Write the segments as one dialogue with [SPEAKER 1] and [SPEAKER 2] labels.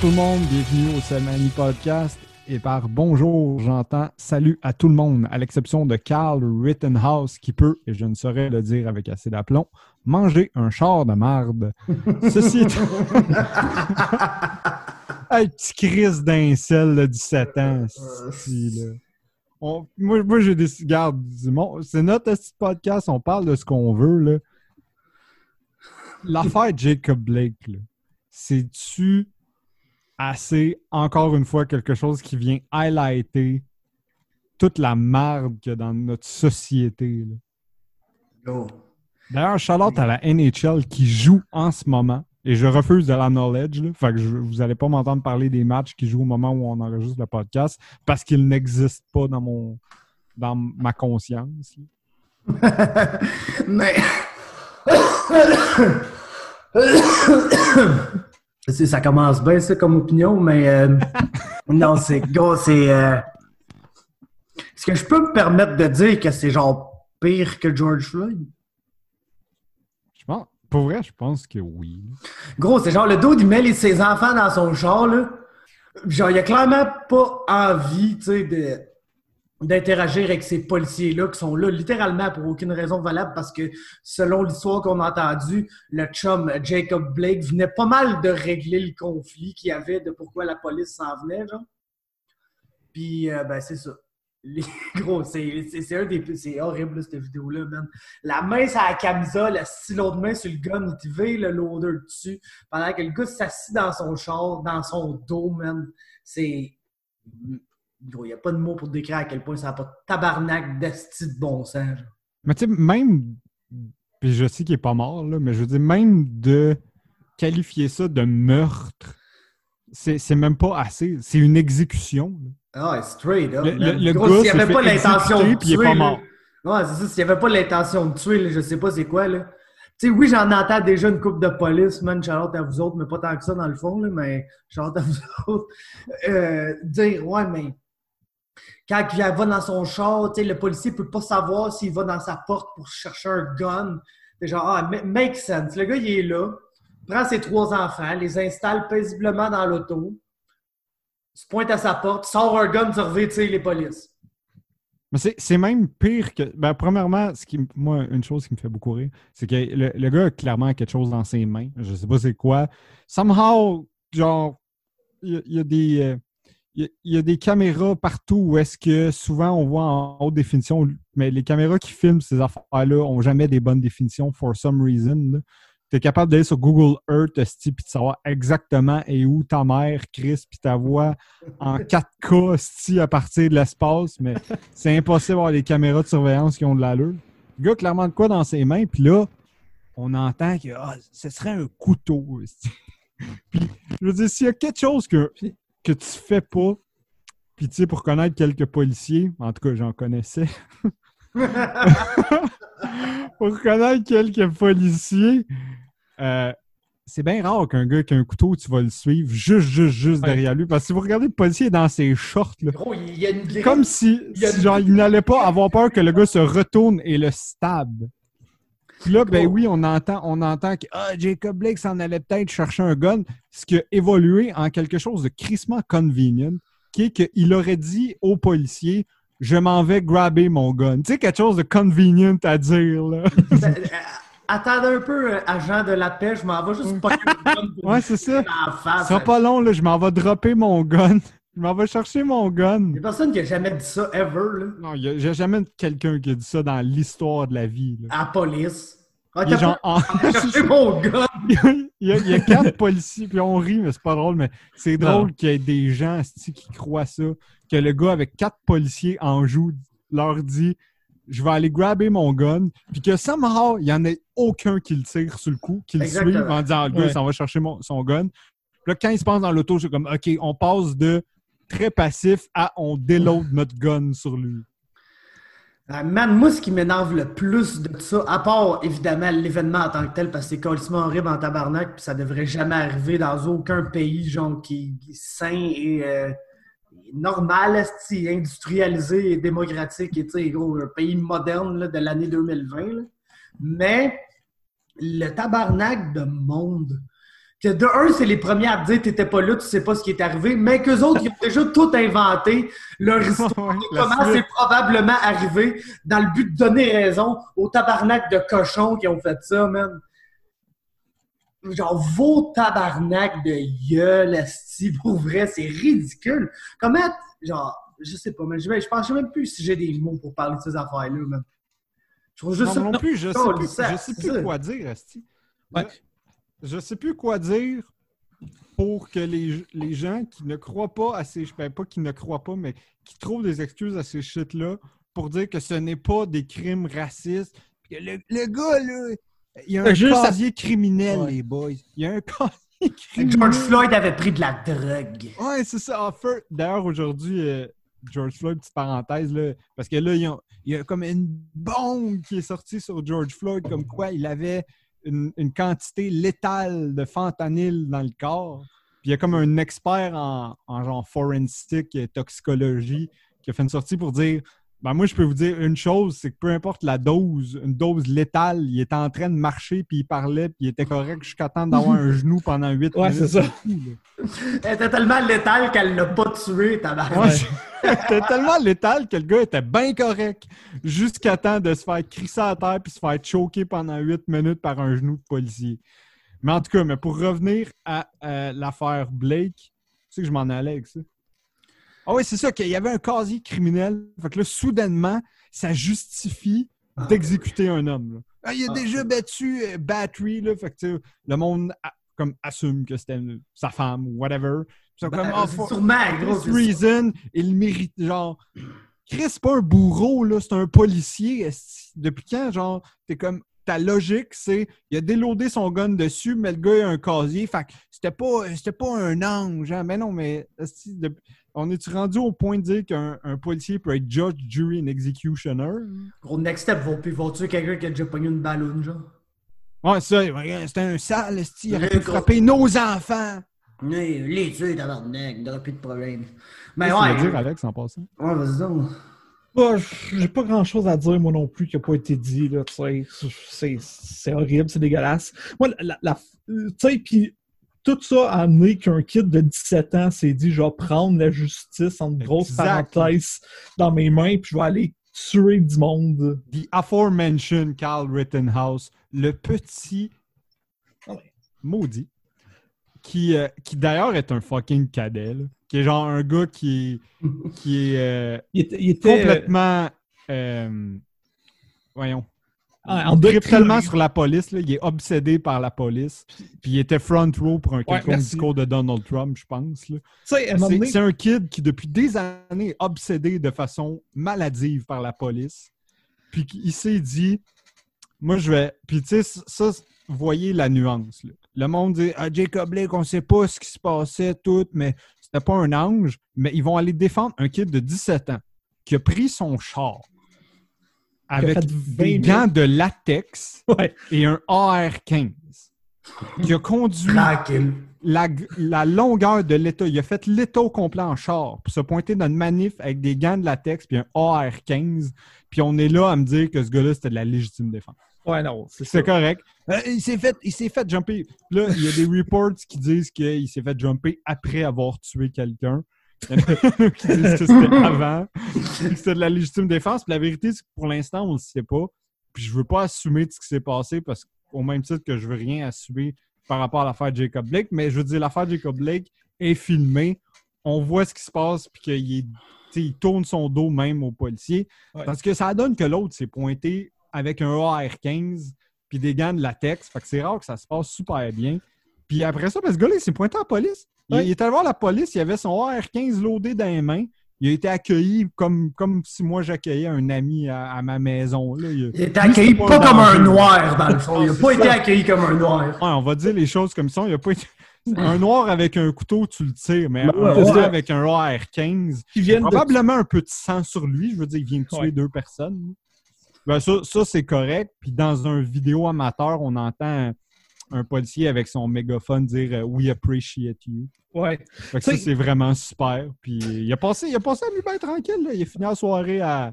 [SPEAKER 1] tout le monde, bienvenue au Selmani Podcast. Et par bonjour, j'entends salut à tout le monde, à l'exception de Carl Rittenhouse qui peut, et je ne saurais le dire avec assez d'aplomb, manger un char de marde. Ceci est... hey, petit crise d'incel de 17 ans. On- moi, moi j'ai des Garde, Simon, c'est notre petit podcast, on parle de ce qu'on veut. L'affaire Jacob Blake, c'est-tu assez, encore une fois, quelque chose qui vient highlighter toute la marde qu'il y a dans notre société? D'ailleurs, Charlotte à la NHL qui joue en ce moment. Et je refuse de la knowledge. Là. Fait que je- vous n'allez pas m'entendre parler des matchs qui jouent au moment où on enregistre le podcast parce qu'ils n'existent pas dans mon dans ma conscience.
[SPEAKER 2] Mais. C'est- ça commence bien, ça, comme opinion, mais. euh, non, c'est. Gros, c'est. euh, Est-ce que je peux me permettre de dire que c'est genre pire que George Floyd?
[SPEAKER 1] Je pense, pour vrai, je pense que oui.
[SPEAKER 2] Gros, c'est genre le dos, il met les- ses enfants dans son char, là. Genre, il a clairement pas envie, tu sais, de d'interagir avec ces policiers-là qui sont là littéralement pour aucune raison valable parce que selon l'histoire qu'on a entendue, le chum Jacob Blake venait pas mal de régler le conflit qu'il y avait de pourquoi la police s'en venait, genre. Puis, euh, ben, c'est ça. Les- Gros, c'est c'est- un des. C'est horrible, cette vidéo-là, man. La main sur la camisole, le stylo de main sur le gun, te le loader dessus, pendant que le gars s'assit dans son char, dans son dos, man. C'est. Il n'y a pas de mots pour décrire à quel point ça n'a pas de tabarnak d'esti de bon sens.
[SPEAKER 1] Mais tu sais, même, puis je sais qu'il est pas mort, là, mais je veux dire, même de qualifier ça de meurtre, c'est même pas assez. C'est une exécution.
[SPEAKER 2] Ah, straight up.
[SPEAKER 1] Le- le- le
[SPEAKER 2] Gros,
[SPEAKER 1] gars
[SPEAKER 2] s'il n'y avait pas l'intention de
[SPEAKER 1] puis il est
[SPEAKER 2] tuer.
[SPEAKER 1] pas mort.
[SPEAKER 2] Ouais, c'est ça. S'il n'y avait pas l'intention de tuer, là, je sais pas c'est quoi, là. Tu sais, oui, j'en entends déjà une coupe de police, man, Charlotte à vous autres, mais pas tant que ça dans le fond, là, mais Charlotte à vous autres. Euh, dire, ouais, mais quand il va dans son char, le policier peut pas savoir s'il va dans sa porte pour chercher un gun. C'est genre, ah, ma- make sense. Le gars, il est là, prend ses trois enfants, les installe paisiblement dans l'auto, se pointe à sa porte, sort un gun, sais, les polices.
[SPEAKER 1] Mais c'est- même pire que. Ben, premièrement, ce qui, moi, une chose qui me fait beaucoup rire, c'est que le, le gars a clairement quelque chose dans ses mains. Je sais pas c'est quoi. Somehow, genre, il y, a- il y a des. Il y a- des caméras partout où est-ce que souvent on voit en haute définition, mais les caméras qui filment ces affaires-là ont jamais des bonnes définitions for some reason. Tu es capable d'aller sur Google Earth puis de savoir exactement et où ta mère, Chris, puis ta voix en 4K esti, à partir de l'espace, mais c'est impossible d'avoir des caméras de surveillance qui ont de l'allure. Le gars clairement de quoi dans ses mains, puis là, on entend que ah, ce serait un couteau. puis, je veux dire, s'il y a quelque chose que, que tu fais pas, puis tu sais, pour connaître quelques policiers, en tout cas, j'en connaissais, pour connaître quelques policiers, euh, c'est bien rare qu'un gars qui a un couteau, tu vas le suivre juste, juste, juste
[SPEAKER 3] Ouais.
[SPEAKER 1] derrière lui. Parce que si vous regardez le policier dans ses shorts, là,
[SPEAKER 2] Gros, il y a une
[SPEAKER 1] comme si,
[SPEAKER 2] Il y a
[SPEAKER 1] si genre, il n'allait pas avoir peur que le gars se retourne et le stab. Puis là, ben
[SPEAKER 2] Gros.
[SPEAKER 1] oui, on entend, on entend que ah, Jacob Blake s'en allait peut-être chercher un gun, ce qui a évolué en quelque chose de crissement convenient, qui est qu'il aurait dit au policier Je m'en vais grabber mon gun. Tu sais, quelque chose de convenient à dire, là.
[SPEAKER 2] Ben, euh, Attendez un peu, euh, agent de la paix, je m'en vais juste pas
[SPEAKER 1] Ouais, c'est ça. Ça sera pas long, là. Je m'en vais dropper mon gun. Je m'en vais chercher mon gun.
[SPEAKER 2] Il y a personne qui a jamais dit ça, ever, là,
[SPEAKER 1] Non, a- j'ai jamais quelqu'un qui a dit ça dans l'histoire de la vie. là.
[SPEAKER 2] à la police. Ah,
[SPEAKER 1] Il genre en-
[SPEAKER 2] mon gun!
[SPEAKER 1] il, y a, il y a quatre policiers, puis on rit, mais c'est pas drôle, mais c'est drôle qu'il y ait des gens qui croient ça, que le gars avec quatre policiers en joue leur dit je vais aller grabber mon gun, puis que somehow, il n'y en ait aucun qui le tire sur le coup, qui le suive en disant le gars, il s'en va chercher mon- son gun. Puis là, quand il se passe dans l'auto, c'est comme OK, on passe de très passif à on déload notre gun sur lui.
[SPEAKER 2] Ah, man, moi, ce qui m'énerve le plus de ça, à part évidemment l'événement en tant que tel, parce que c'est complètement horrible en tabarnak, puis ça devrait jamais arriver dans aucun pays, genre, qui est sain et euh, normal, industrialisé et démocratique, et gros, un pays moderne là, de l'année 2020. là. Mais le tabarnak de monde que de un, c'est les premiers à te dire t'étais pas là, tu sais pas ce qui est arrivé, mais qu'eux autres, ils ont déjà tout inventé, leur histoire, comment c'est probablement arrivé, dans le but de donner raison aux tabarnak de cochons qui ont fait ça, man. Genre, vos tabarnak de gueule, esti, pour vrai, c'est ridicule. Comment, genre, je sais pas, mais je, je pense même plus si j'ai des mots pour parler de ces affaires-là, man. Je trouve juste
[SPEAKER 1] Non, non plus, je sais plus, je sais plus quoi dire, Asti.
[SPEAKER 3] Ouais.
[SPEAKER 1] Je sais plus quoi dire pour que les, les gens qui ne croient pas à ces... Ben, pas qui ne croient pas, mais qui trouvent des excuses à ces shit-là pour dire que ce n'est pas des crimes racistes. Le, le gars, là, il y a un
[SPEAKER 3] juste à-
[SPEAKER 1] casier criminel,
[SPEAKER 3] Ouais.
[SPEAKER 1] les boys. Il y a un casier criminel.
[SPEAKER 2] George Floyd avait pris de la drogue.
[SPEAKER 1] Ouais, c'est ça. En fait, d'ailleurs, aujourd'hui, euh, George Floyd, petite parenthèse, là, parce que là, il y, a, il y a comme une bombe qui est sortie sur George Floyd, comme quoi il avait une, quantité létale de fentanyl dans le corps. Puis il y a comme un expert en, en genre forensic et toxicologie qui a fait une sortie pour dire ben moi, je peux vous dire une chose, c'est que peu importe la dose, une dose létale, il était en train de marcher, puis il parlait, puis il était correct jusqu'à temps d'avoir un genou pendant 8
[SPEAKER 3] Ouais,
[SPEAKER 1] minutes.
[SPEAKER 3] c'est ça.
[SPEAKER 2] Elle était tellement létale qu'elle l'a pas tué, tabarnak.
[SPEAKER 1] Ouais, C'était tellement létal que le gars était bien correct jusqu'à temps de se faire crisser à terre puis se faire choquer pendant 8 minutes par un genou de policier. Mais en tout cas, mais pour revenir à euh, l'affaire Blake, tu sais que je m'en allais avec ça. Ah oui, c'est ça, qu'il y avait un casier criminel. Fait que là, soudainement, ça justifie d'exécuter un homme. là. Ah, il a
[SPEAKER 2] Ah.
[SPEAKER 1] déjà battu euh, Battery, là. Fait que le monde a- comme assume que c'était sa femme ou whatever. Puis
[SPEAKER 2] Ben,
[SPEAKER 1] comme, Ah, faut-
[SPEAKER 2] sûrement, gros.
[SPEAKER 1] Reason, il mérite, genre... Chris, c'est pas un bourreau, là, c'est un policier. Depuis quand, genre, t'es comme... Ta logique, c'est... Il a déloadé son gun dessus, mais le gars a un casier, fait que c'était pas, c'était pas un ange, hein. Mais non, mais... On est-tu rendu au point de dire qu'un un policier peut être judge, jury and executioner?
[SPEAKER 2] Gros, next step, puis vont tuer quelqu'un qui a déjà pogné une ballonne, genre?
[SPEAKER 1] Ouais, ça, c'était un sale, il aurait pu
[SPEAKER 2] Ouais,
[SPEAKER 1] frapper nos enfants!
[SPEAKER 2] Oui, les tuer, tabarnak, il n'y aura plus de problème. Mais
[SPEAKER 1] que tu
[SPEAKER 2] ouais,
[SPEAKER 1] veux dire, Alex, en passant?
[SPEAKER 2] ouais, vas-y donc.
[SPEAKER 3] J'ai pas grand chose à dire, moi non plus, qui n'a pas été dit. Là, c'est, horrible, c'est dégueulasse. Moi, la, la- tu sais, puis tout ça a amené qu'un kid de 17 ans s'est dit je vais prendre la justice en grosses parenthèses dans mes mains, puis je vais aller tuer du monde.
[SPEAKER 1] The aforementioned Carl Rittenhouse, le petit
[SPEAKER 3] Ouais.
[SPEAKER 1] maudit, qui, euh, qui d'ailleurs est un fucking cadet, là, qui est genre un gars qui, est- qui est euh,
[SPEAKER 3] Il était, il était,
[SPEAKER 1] complètement. euh, voyons.
[SPEAKER 3] en
[SPEAKER 1] Il tripe tellement sur la police, là, il est obsédé par la police. Puis il était front row pour un quelconque discours de Donald Trump, je pense. C'est
[SPEAKER 3] donné-
[SPEAKER 1] un kid qui, depuis des années, est obsédé de façon maladive par la police. Puis il s'est dit, moi, je vais. Puis, tu sais, ça, voyez la nuance. là. Le monde dit, ah, Jacob Blake, on sait pas ce qui se passait, tout, mais c'était pas un ange. Mais ils vont aller défendre un kid de 17 ans qui a pris son char avec
[SPEAKER 3] fait 20
[SPEAKER 1] des
[SPEAKER 3] 000.
[SPEAKER 1] gants de latex
[SPEAKER 3] Ouais.
[SPEAKER 1] et un AR-15 qui a conduit la, la longueur de l'État. Il a fait l'État au complet en char pour se pointer dans une manif avec des gants de latex puis un AR-15. Puis on est là à me dire que ce gars-là, c'était de la légitime défense.
[SPEAKER 3] Ouais, non, c'est
[SPEAKER 1] correct. Euh, il s'est fait, il s'est fait jumper. Là, il y a des reports qui disent qu'il s'est fait jumper après avoir tué quelqu'un. Il y en a qui disent que c'était avant, que c'était de la légitime défense. Puis la vérité, c'est que pour l'instant, on ne le sait pas. Puis je veux pas assumer de ce qui s'est passé parce qu'au même titre que je veux rien assumer par rapport à l'affaire Jacob Blake, mais je veux dire, l'affaire Jacob Blake est filmée. On voit ce qui se passe, puis qu'il est- il tourne son dos même au policier.
[SPEAKER 3] Ouais.
[SPEAKER 1] Parce que ça donne que l'autre s'est pointé avec un AR-15 puis des gants de latex. Fait que c'est rare que ça se passe super bien. Puis après ça, ben, ce gars-là, il s'est pointé à la police. Il,
[SPEAKER 3] Ouais.
[SPEAKER 1] il est allé voir la police, il avait son AR-15 loadé dans les mains. Il a été accueilli comme, comme si moi j'accueillais un ami à, à ma maison. Là. Il,
[SPEAKER 2] Il était accueilli
[SPEAKER 1] Lui, c'est
[SPEAKER 2] pas, comme un noir, dans le fond. Il
[SPEAKER 1] Ah,
[SPEAKER 2] a
[SPEAKER 1] c'est
[SPEAKER 2] pas été
[SPEAKER 1] ça.
[SPEAKER 2] accueilli comme un noir.
[SPEAKER 1] Ouais, on va dire les choses comme ça. Il a pas été... Un noir avec un couteau, tu le tires, mais
[SPEAKER 3] Ben
[SPEAKER 1] un noir avec un AR-15,
[SPEAKER 3] Qui viennent de-
[SPEAKER 1] probablement un peu de sang sur lui. Je veux dire, il vient de tuer
[SPEAKER 3] Ouais.
[SPEAKER 1] deux personnes. Ben, ça, ça, c'est correct. Puis dans un vidéo amateur, on entend un, un policier avec son mégaphone dire euh, We appreciate you.
[SPEAKER 3] Ouais.
[SPEAKER 1] Fait que ça, c'est vraiment super. Puis il a passé, il a passé à lui bien tranquille. là. Il a fini la soirée à,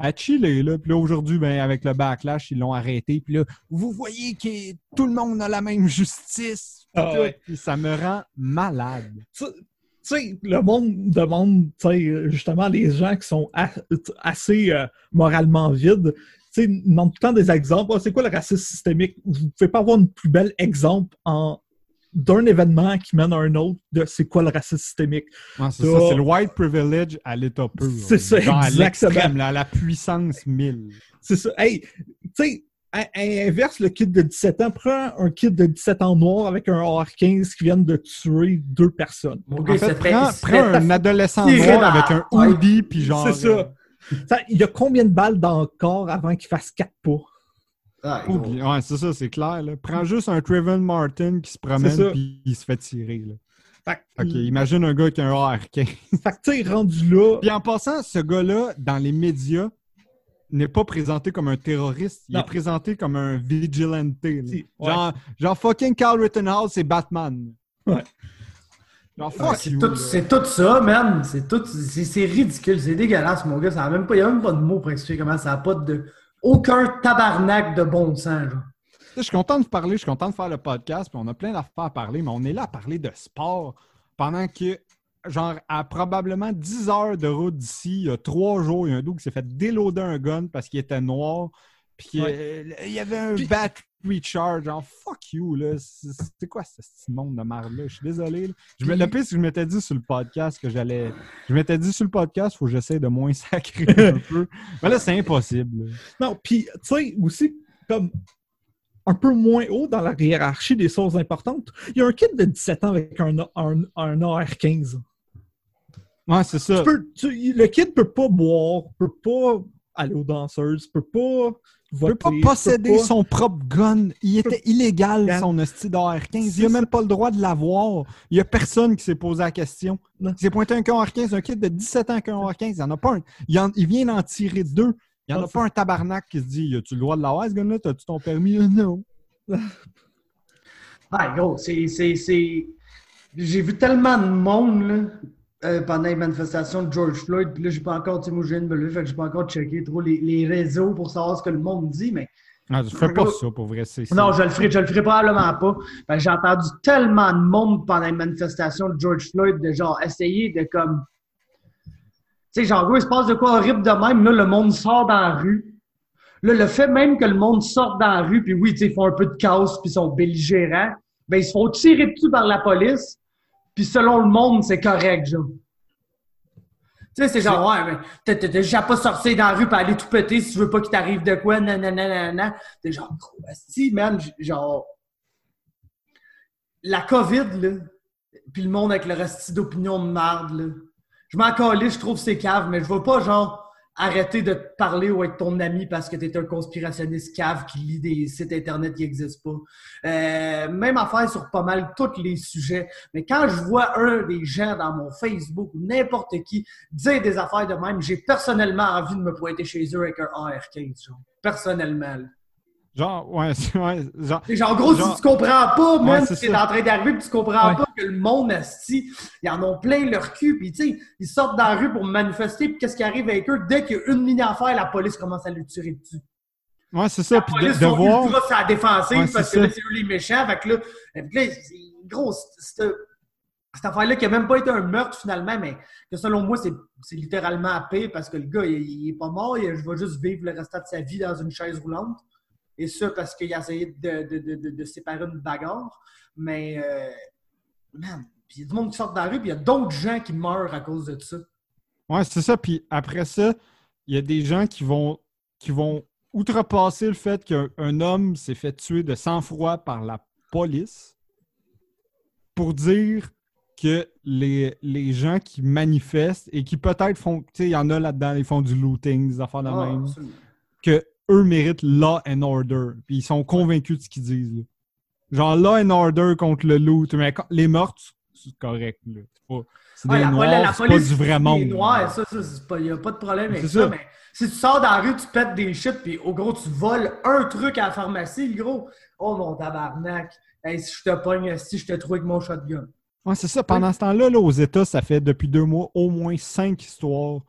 [SPEAKER 1] à chiller. Là. Puis là, aujourd'hui, ben, avec le backlash, ils l'ont arrêté. Puis là, vous voyez que tout le monde a la même justice.
[SPEAKER 3] Ah ouais.
[SPEAKER 1] Puis ça me rend malade.
[SPEAKER 3] Sais, le monde demande, tu sais, justement, les gens qui sont a- assez euh, moralement vides, tu sais, demandent tout le temps des exemples. Ah, c'est quoi le racisme systémique? Vous pouvez pas avoir un plus bel exemple en d'un événement qui mène à un autre de c'est quoi le racisme systémique.
[SPEAKER 1] Ouais, c'est ça, c'est le white privilege à l'état pur.
[SPEAKER 3] C'est ça,
[SPEAKER 1] Genre à
[SPEAKER 3] exactement.
[SPEAKER 1] l'extrême, là, à la puissance 1000.
[SPEAKER 3] C'est ça. Hey, tu sais, à, à inverse, le kid de 17 ans prend un kid de 17 ans noir avec un AR-15 qui viennent de tuer deux personnes.
[SPEAKER 1] En fait, prends, prends un adolescent noir avec un hoodie, puis genre...
[SPEAKER 3] C'est ça. Ça, Il y a combien de balles dans le corps avant qu'il fasse 4 pas?
[SPEAKER 2] Ah,
[SPEAKER 1] euh, Ouais, c'est ça, c'est clair. Là. Prends juste un Trayvon Martin qui se promène, puis il se fait tirer. Là.
[SPEAKER 3] Fait,
[SPEAKER 1] Ok, imagine un gars qui a un AR-15.
[SPEAKER 3] fait que, tu rendu là,
[SPEAKER 1] Puis en passant, ce gars-là, dans les médias, n'est pas présenté comme un terroriste. Il
[SPEAKER 3] Non.
[SPEAKER 1] est présenté comme un vigilante. là.
[SPEAKER 3] Si, ouais.
[SPEAKER 1] Genre, genre fucking Carl Rittenhouse, c'est Batman.
[SPEAKER 3] Ouais.
[SPEAKER 1] Genre,
[SPEAKER 2] Ouais,
[SPEAKER 1] fuck
[SPEAKER 2] c'est
[SPEAKER 1] you.
[SPEAKER 2] tout,
[SPEAKER 1] là.
[SPEAKER 2] c'est tout ça, man. C'est tout. C'est c'est ridicule. C'est dégueulasse, mon gars. Ça a même pas, il n'y a même pas de mots pour expliquer comment ça n'a pas de. Aucun tabarnak de bon sens, genre.
[SPEAKER 1] Je suis content de vous parler, je suis content de faire le podcast, puis on a plein d'affaires à parler, mais on est là à parler de sport pendant que, genre, à probablement 10 heures de route d'ici, il y a trois jours, il y a un dude qui s'est fait déloader un gun parce qu'il était noir, puis
[SPEAKER 3] Ouais.
[SPEAKER 1] euh, il y avait un
[SPEAKER 3] Puis-
[SPEAKER 1] battery charge. Genre, fuck you, là. C'est quoi ce petit monde de marde-là? Je suis désolé. là. Je me, le pire, c'est que je m'étais dit sur le podcast que j'allais. Je m'étais dit sur le podcast, faut que j'essaie de moins sacrer un peu. Mais là, c'est impossible. là.
[SPEAKER 3] non, puis, tu sais, aussi, comme un peu moins haut dans la hiérarchie des sources importantes, il y a un kid de 17 ans avec un, un, un AR-15.
[SPEAKER 1] Ouais, c'est ça.
[SPEAKER 3] Tu peux- tu- le kid peut pas boire, peut pas aller aux danseuses, peut pas voter.
[SPEAKER 1] peut pas
[SPEAKER 3] peut
[SPEAKER 1] posséder
[SPEAKER 3] pas-
[SPEAKER 1] son propre gun. Il était illégal, son hostie d'AR-15.
[SPEAKER 3] C'est
[SPEAKER 1] Il a même pas le droit de l'avoir. Il y a personne qui s'est posé la question.
[SPEAKER 3] Non.
[SPEAKER 1] Il s'est pointé un AR-15, un kid de 17 ans avec un AR-15. Il y en a pas un. Il, en- il vient d'en tirer deux. Il y en a pas un tabarnak qui se dit As-tu le droit de l'avoir, ce gun-là? T'as-tu ton permis? Euh, Non.
[SPEAKER 2] Ah, gros, c'est. c'est- c'est- J'ai vu tellement de monde, là, euh, pendant les manifestations de George Floyd, puis là, j'ai pas encore, tu sais, moi, je viens de me lever, fait que j'ai pas encore checké trop les, les réseaux pour savoir ce que le monde dit, mais.
[SPEAKER 1] Ah, je fais pas ça pour vrai. c'est- c'est-
[SPEAKER 2] Non, je le ferai, je le ferai probablement pas. Que J'ai entendu tellement de monde pendant les manifestations de George Floyd de genre essayer de comme. Tu sais, genre, gros, il se passe de quoi horrible de même. Là, le monde sort dans la rue. Là, le fait même que le monde sorte dans la rue, puis oui, tu sais, ils font un peu de chaos, puis ils sont belligérants, ben, ils se font tirer dessus par la police, puis selon le monde, c'est correct, genre. Tu sais, c'est genre, ouais, mais t'as déjà pas sorti dans la rue pour aller tout péter si tu veux pas qu'il t'arrive de quoi, nanana, nanana. T'es genre, si, man, genre. La COVID, là, puis le monde avec le reste d'opinion de marde, là. Je m'en calisse, je trouve c'est cave, mais je veux pas, genre, arrêter de te parler ou être ton ami parce que t'es un conspirationniste cave qui lit des sites internet qui n'existent pas. Euh, même affaire sur pas mal tous les sujets. Mais quand je vois un des gens dans mon Facebook ou n'importe qui dire des affaires de même, j'ai personnellement envie de me pointer chez eux avec un AR-15, genre. Personnellement.
[SPEAKER 1] Genre, ouais, c'est- ouais, genre.
[SPEAKER 2] Genre, en gros,
[SPEAKER 1] Genre-
[SPEAKER 2] si tu comprends pas,
[SPEAKER 1] Ouais,
[SPEAKER 2] même
[SPEAKER 1] c'est
[SPEAKER 2] si t'es en train d'arriver puis tu comprends
[SPEAKER 3] Ouais.
[SPEAKER 2] pas que le monde, asti, ils en ont plein leur cul, puis tu sais, ils sortent dans la rue pour manifester, puis qu'est-ce qui arrive avec eux? Dès qu'il y a une ligne à faire, la police commence à lui tirer dessus.
[SPEAKER 1] Ouais, c'est ça.
[SPEAKER 2] La
[SPEAKER 1] Puis de,
[SPEAKER 2] police
[SPEAKER 1] de
[SPEAKER 2] sont
[SPEAKER 1] voir.
[SPEAKER 2] ultra sur la défensive
[SPEAKER 1] Ouais,
[SPEAKER 2] parce
[SPEAKER 1] c'est
[SPEAKER 2] que là, c'est eux les méchants. Fait que là, gros, c'est- cette affaire-là qui a même pas été un meurtre finalement, mais que selon moi, c'est c'est littéralement à paix parce que le gars, il, il est pas mort, il, je vais juste vivre le restant de sa vie dans une chaise roulante. Et ça parce qu'il a essayé de, de, de, de, de séparer une bagarre. Mais, euh, man, il y a du monde qui sort dans la rue, puis il y a d'autres gens qui meurent à cause de ça.
[SPEAKER 1] Ouais, c'est ça. Puis après ça, il y a des gens qui vont, qui vont outrepasser le fait qu'un un homme s'est fait tuer de sang-froid par la police pour dire que les, les gens qui manifestent et qui peut-être font, tu sais, il y en a là-dedans, ils font du looting, des affaires de
[SPEAKER 2] Ah,
[SPEAKER 1] même,
[SPEAKER 2] absolument.
[SPEAKER 1] que eux méritent law and order. Puis ils sont convaincus de ce qu'ils disent. là. Genre law and order contre le loot. Mais les meurtres, c'est correct. C'est pas. C'est
[SPEAKER 2] Ouais,
[SPEAKER 1] des
[SPEAKER 2] la,
[SPEAKER 1] noirs,
[SPEAKER 2] la
[SPEAKER 1] pas du vrai monde.
[SPEAKER 2] noirs, ça, ça, c'est pas, y a pas de problème avec ça,
[SPEAKER 1] ça.
[SPEAKER 2] mais si tu sors dans la rue, tu pètes des shit, puis au gros, tu voles un truc à la pharmacie, le gros, oh mon tabarnak, hey, si je te pogne, si je te trouve avec mon shotgun.
[SPEAKER 1] Ouais, c'est ça. Pendant ce temps-là, là, aux États, ça fait depuis deux mois au moins cinq histoires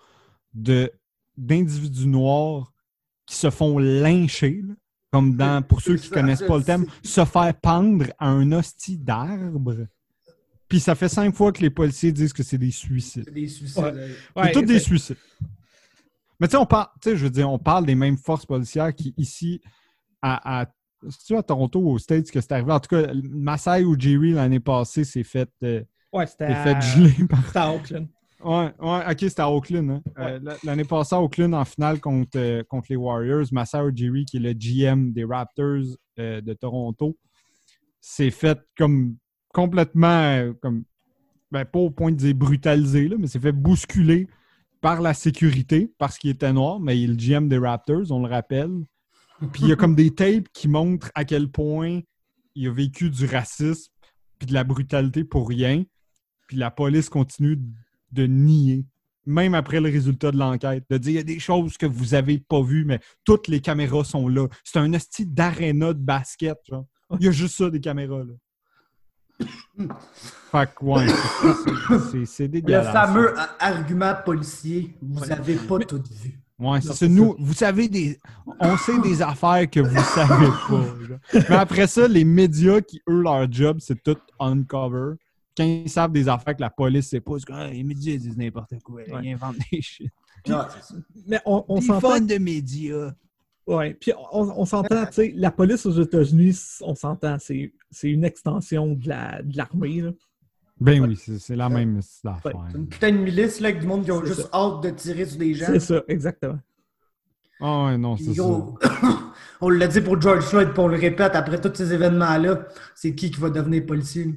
[SPEAKER 1] de d'individus noirs qui se font lyncher, là, comme dans, pour ceux qui
[SPEAKER 2] Ça,
[SPEAKER 1] connaissent pas le thème, se faire pendre à un hostie d'arbre. Puis ça fait cinq fois que les policiers disent que c'est des suicides.
[SPEAKER 2] C'est des suicides.
[SPEAKER 3] Ouais.
[SPEAKER 1] C'est tous des suicides. Mais tu sais, on parle, tu sais, je veux dire, on parle des mêmes forces policières qui, ici, à, à, Toronto ou aux States que c'est arrivé? En tout cas, Masai Ujiri, l'année passée, s'est fait, euh,
[SPEAKER 3] Ouais, à,
[SPEAKER 1] geler par.
[SPEAKER 3] c'était à.
[SPEAKER 1] Ouais, ouais, ok, c'était à Oakland. hein. Euh, L'année passée, à Oakland, en finale contre, euh, contre les Warriors, Masai Ujiri, qui est le GM des Raptors euh, de Toronto, s'est fait comme complètement, comme, ben, pas au point de dire brutalisé, là, mais s'est fait bousculer par la sécurité parce qu'il était noir, mais il est le GM des Raptors, on le rappelle. Puis il y a comme des tapes qui montrent à quel point il a vécu du racisme puis de la brutalité pour rien. Puis la police continue de nier, même après le résultat de l'enquête, de dire il y a des choses que vous avez pas vues, mais toutes les caméras sont là. C'est un esti d'aréna de basket, genre. Il y a juste ça, des caméras, là. fait que, ouais, c'est- c'est- c'est
[SPEAKER 2] Le
[SPEAKER 1] dégueulasse.
[SPEAKER 2] fameux argument policier, vous
[SPEAKER 3] Ouais.
[SPEAKER 2] avez pas tout vu.
[SPEAKER 1] Ouais, c'est Nous, vous savez des. On sait des affaires que vous savez pas. là. Mais après ça, les médias qui, eux, leur job, c'est tout uncover. Quand ils savent des affaires que la police sait pas, c'est comme Ah, les médias disent n'importe quoi.
[SPEAKER 3] Ouais.
[SPEAKER 1] Ils inventent des shit.
[SPEAKER 2] Ça.
[SPEAKER 3] Mais on, s'entend.
[SPEAKER 1] de médias.
[SPEAKER 3] Ouais, puis on, on s'entend, tu sais, la police aux États-Unis, on s'entend, c'est c'est une extension de la- de l'armée.
[SPEAKER 1] Ben oui, c'est la même style d'affaire.
[SPEAKER 2] C'est une putain de milice là, avec du monde qui ont juste hâte de tirer sur des gens.
[SPEAKER 3] C'est ça, exactement.
[SPEAKER 1] Ah ouais, non, c'est ça.
[SPEAKER 2] on l'a dit pour George Floyd, puis on le répète après tous ces événements-là, c'est qui qui va devenir policier?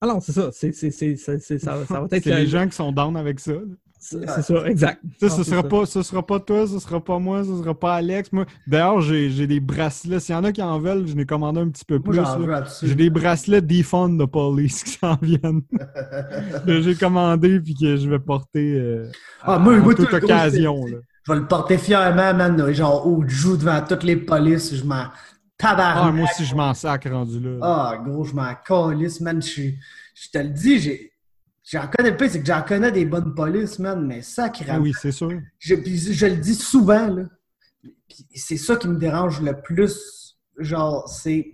[SPEAKER 3] Ah non, c'est ça. C'est, c'est, c'est, c'est- c'est- ça, ça va être
[SPEAKER 1] C'est les gens qui sont down avec ça.
[SPEAKER 3] C'est, c'est ça, exact.
[SPEAKER 1] Tu sais,
[SPEAKER 3] Non,
[SPEAKER 1] ce
[SPEAKER 3] c'est
[SPEAKER 1] sera
[SPEAKER 3] ça.
[SPEAKER 1] pas, ce sera pas toi, ce sera pas moi, ce sera pas Alex. Moi, d'ailleurs, j'ai j'ai des bracelets. S'il y en a qui en veulent, je n'ai commandé un petit peu
[SPEAKER 2] Moi,
[SPEAKER 1] plus. J'ai des bracelets Defund the Police qui s'en viennent. que j'ai commandé puis que je vais porter euh,
[SPEAKER 2] Ah,
[SPEAKER 1] à-
[SPEAKER 2] moi,
[SPEAKER 1] en
[SPEAKER 2] moi,
[SPEAKER 1] toute occasion.
[SPEAKER 2] Je vais le porter fièrement, man. Genre, au joue devant toutes les polices, je m'en
[SPEAKER 1] Ah,
[SPEAKER 2] tabarnak.
[SPEAKER 1] moi aussi, je m'en sacre rendu là.
[SPEAKER 2] Ah, gros, je m'en calisse, man. Je, je te le dis, j'ai. J'en connais pas, c'est que j'en connais des bonnes polices, man, mais sacrément.
[SPEAKER 1] Ah oui, c'est sûr.
[SPEAKER 2] Je, puis je le dis souvent, là. C'est ça qui me dérange le plus. Genre, c'est.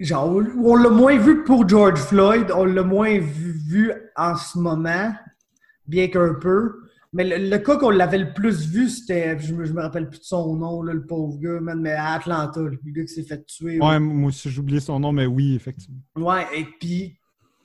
[SPEAKER 2] Genre, on l'a moins vu pour George Floyd, on l'a moins vu, vu en ce moment, bien qu'un peu. Mais le, le cas qu'on l'avait le plus vu, c'était. Je me, je me rappelle plus de son nom, là, le pauvre gars, man, mais à Atlanta, le gars qui s'est fait tuer.
[SPEAKER 1] Ouais, moi aussi, j'ai oublié son nom, mais oui, effectivement.
[SPEAKER 2] Ouais, et puis,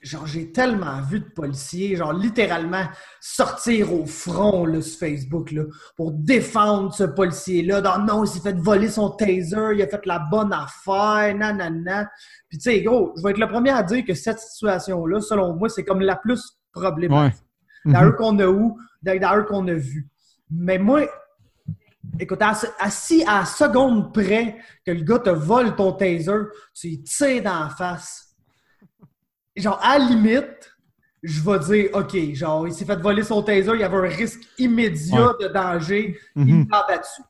[SPEAKER 2] genre, j'ai tellement vu de policiers, genre, littéralement, sortir au front, là, sur Facebook, là, pour défendre ce policier-là. Non, non, il s'est fait voler son taser, il a fait la bonne affaire, nanana. Puis, tu sais, gros, je vais être le premier à dire que cette situation-là, selon moi, c'est comme la plus problématique.
[SPEAKER 1] Ouais.
[SPEAKER 2] Dans
[SPEAKER 1] Mhm.
[SPEAKER 2] eux qu'on a où, dans eux qu'on a vu. Mais moi, écoute, à- assis à la seconde près que le gars te vole ton taser, tu lui tires dans la face. Genre, à la limite, je vais dire, OK, genre, il s'est fait voler son taser, il y avait un risque immédiat de danger, il
[SPEAKER 1] Mhm.
[SPEAKER 2] l'a battu.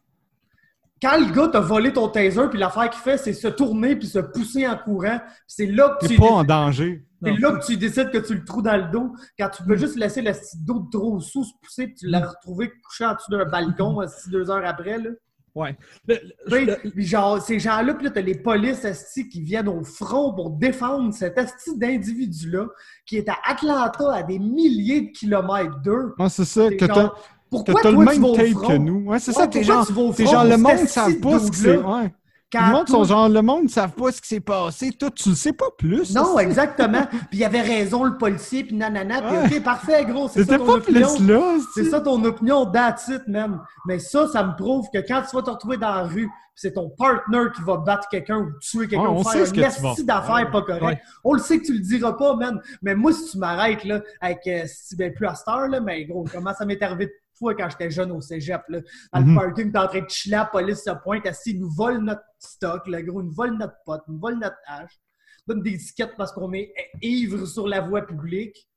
[SPEAKER 2] Quand le gars t'a volé ton taser, puis l'affaire qu'il fait, c'est se tourner puis se pousser en courant, puis c'est là que
[SPEAKER 1] T'es
[SPEAKER 2] tu
[SPEAKER 1] pas en danger.
[SPEAKER 2] C'est là que tu décides que tu le trous dans le dos, quand tu peux juste laisser le dos de trop sous se pousser, puis tu l'as retrouvé couché en dessous d'un balcon asti, deux heures après. Là.
[SPEAKER 3] Ouais. Le- le-
[SPEAKER 2] Tu sais,
[SPEAKER 3] le-
[SPEAKER 2] puis genre, ces gens-là, puis là, t'as les polices asti, qui viennent au front pour défendre cet asti d'individu-là, qui est à Atlanta, à des milliers de kilomètres d'eux.
[SPEAKER 1] Non, c'est ça, que
[SPEAKER 2] genre, Pourquoi toi,
[SPEAKER 1] le
[SPEAKER 2] tu
[SPEAKER 1] même
[SPEAKER 2] vas au
[SPEAKER 1] tape
[SPEAKER 2] front?
[SPEAKER 1] que nous? Ouais, c'est
[SPEAKER 2] Ouais,
[SPEAKER 1] ça, t'es
[SPEAKER 2] pourquoi
[SPEAKER 1] genre,
[SPEAKER 2] tu vas au
[SPEAKER 1] t'es
[SPEAKER 2] front
[SPEAKER 1] genre, le monde savent pas ce? Ouais.
[SPEAKER 2] Quand
[SPEAKER 1] Le monde sont genre, le monde ne savent pas ce qui s'est passé. Toi, tu le sais pas plus.
[SPEAKER 2] Non,
[SPEAKER 1] ça.
[SPEAKER 2] exactement. Puis il avait raison, le policier, puis nanana. Puis. OK, parfait, gros, c'est ça
[SPEAKER 1] C'était
[SPEAKER 2] ton
[SPEAKER 1] pas
[SPEAKER 2] opinion.
[SPEAKER 1] plus là.
[SPEAKER 2] C'est ça ton opinion, that's it, man. Mais ça, ça me prouve que quand tu vas te retrouver dans la rue, c'est ton partner qui va battre quelqu'un ou tuer quelqu'un
[SPEAKER 1] on
[SPEAKER 2] ou
[SPEAKER 1] sait
[SPEAKER 2] faire
[SPEAKER 1] ce
[SPEAKER 2] un
[SPEAKER 1] que
[SPEAKER 2] d'affaires pas correct.
[SPEAKER 3] Ouais.
[SPEAKER 2] On le sait que tu le diras pas, man. Mais moi, si tu m'arrêtes, là, avec, euh, si, ben, plus à cette heure, là, mais gros, comment ça m'est arrivé de fois quand j'étais jeune au cégep, là. Dans
[SPEAKER 1] Mhm.
[SPEAKER 2] le parking, t'es en train de chiller, la police se pointe, assis, ils nous volent notre stock, là, gros, ils nous volent notre pote, ils nous volent notre hache, donne des tickets parce qu'on est ivre sur la voie publique.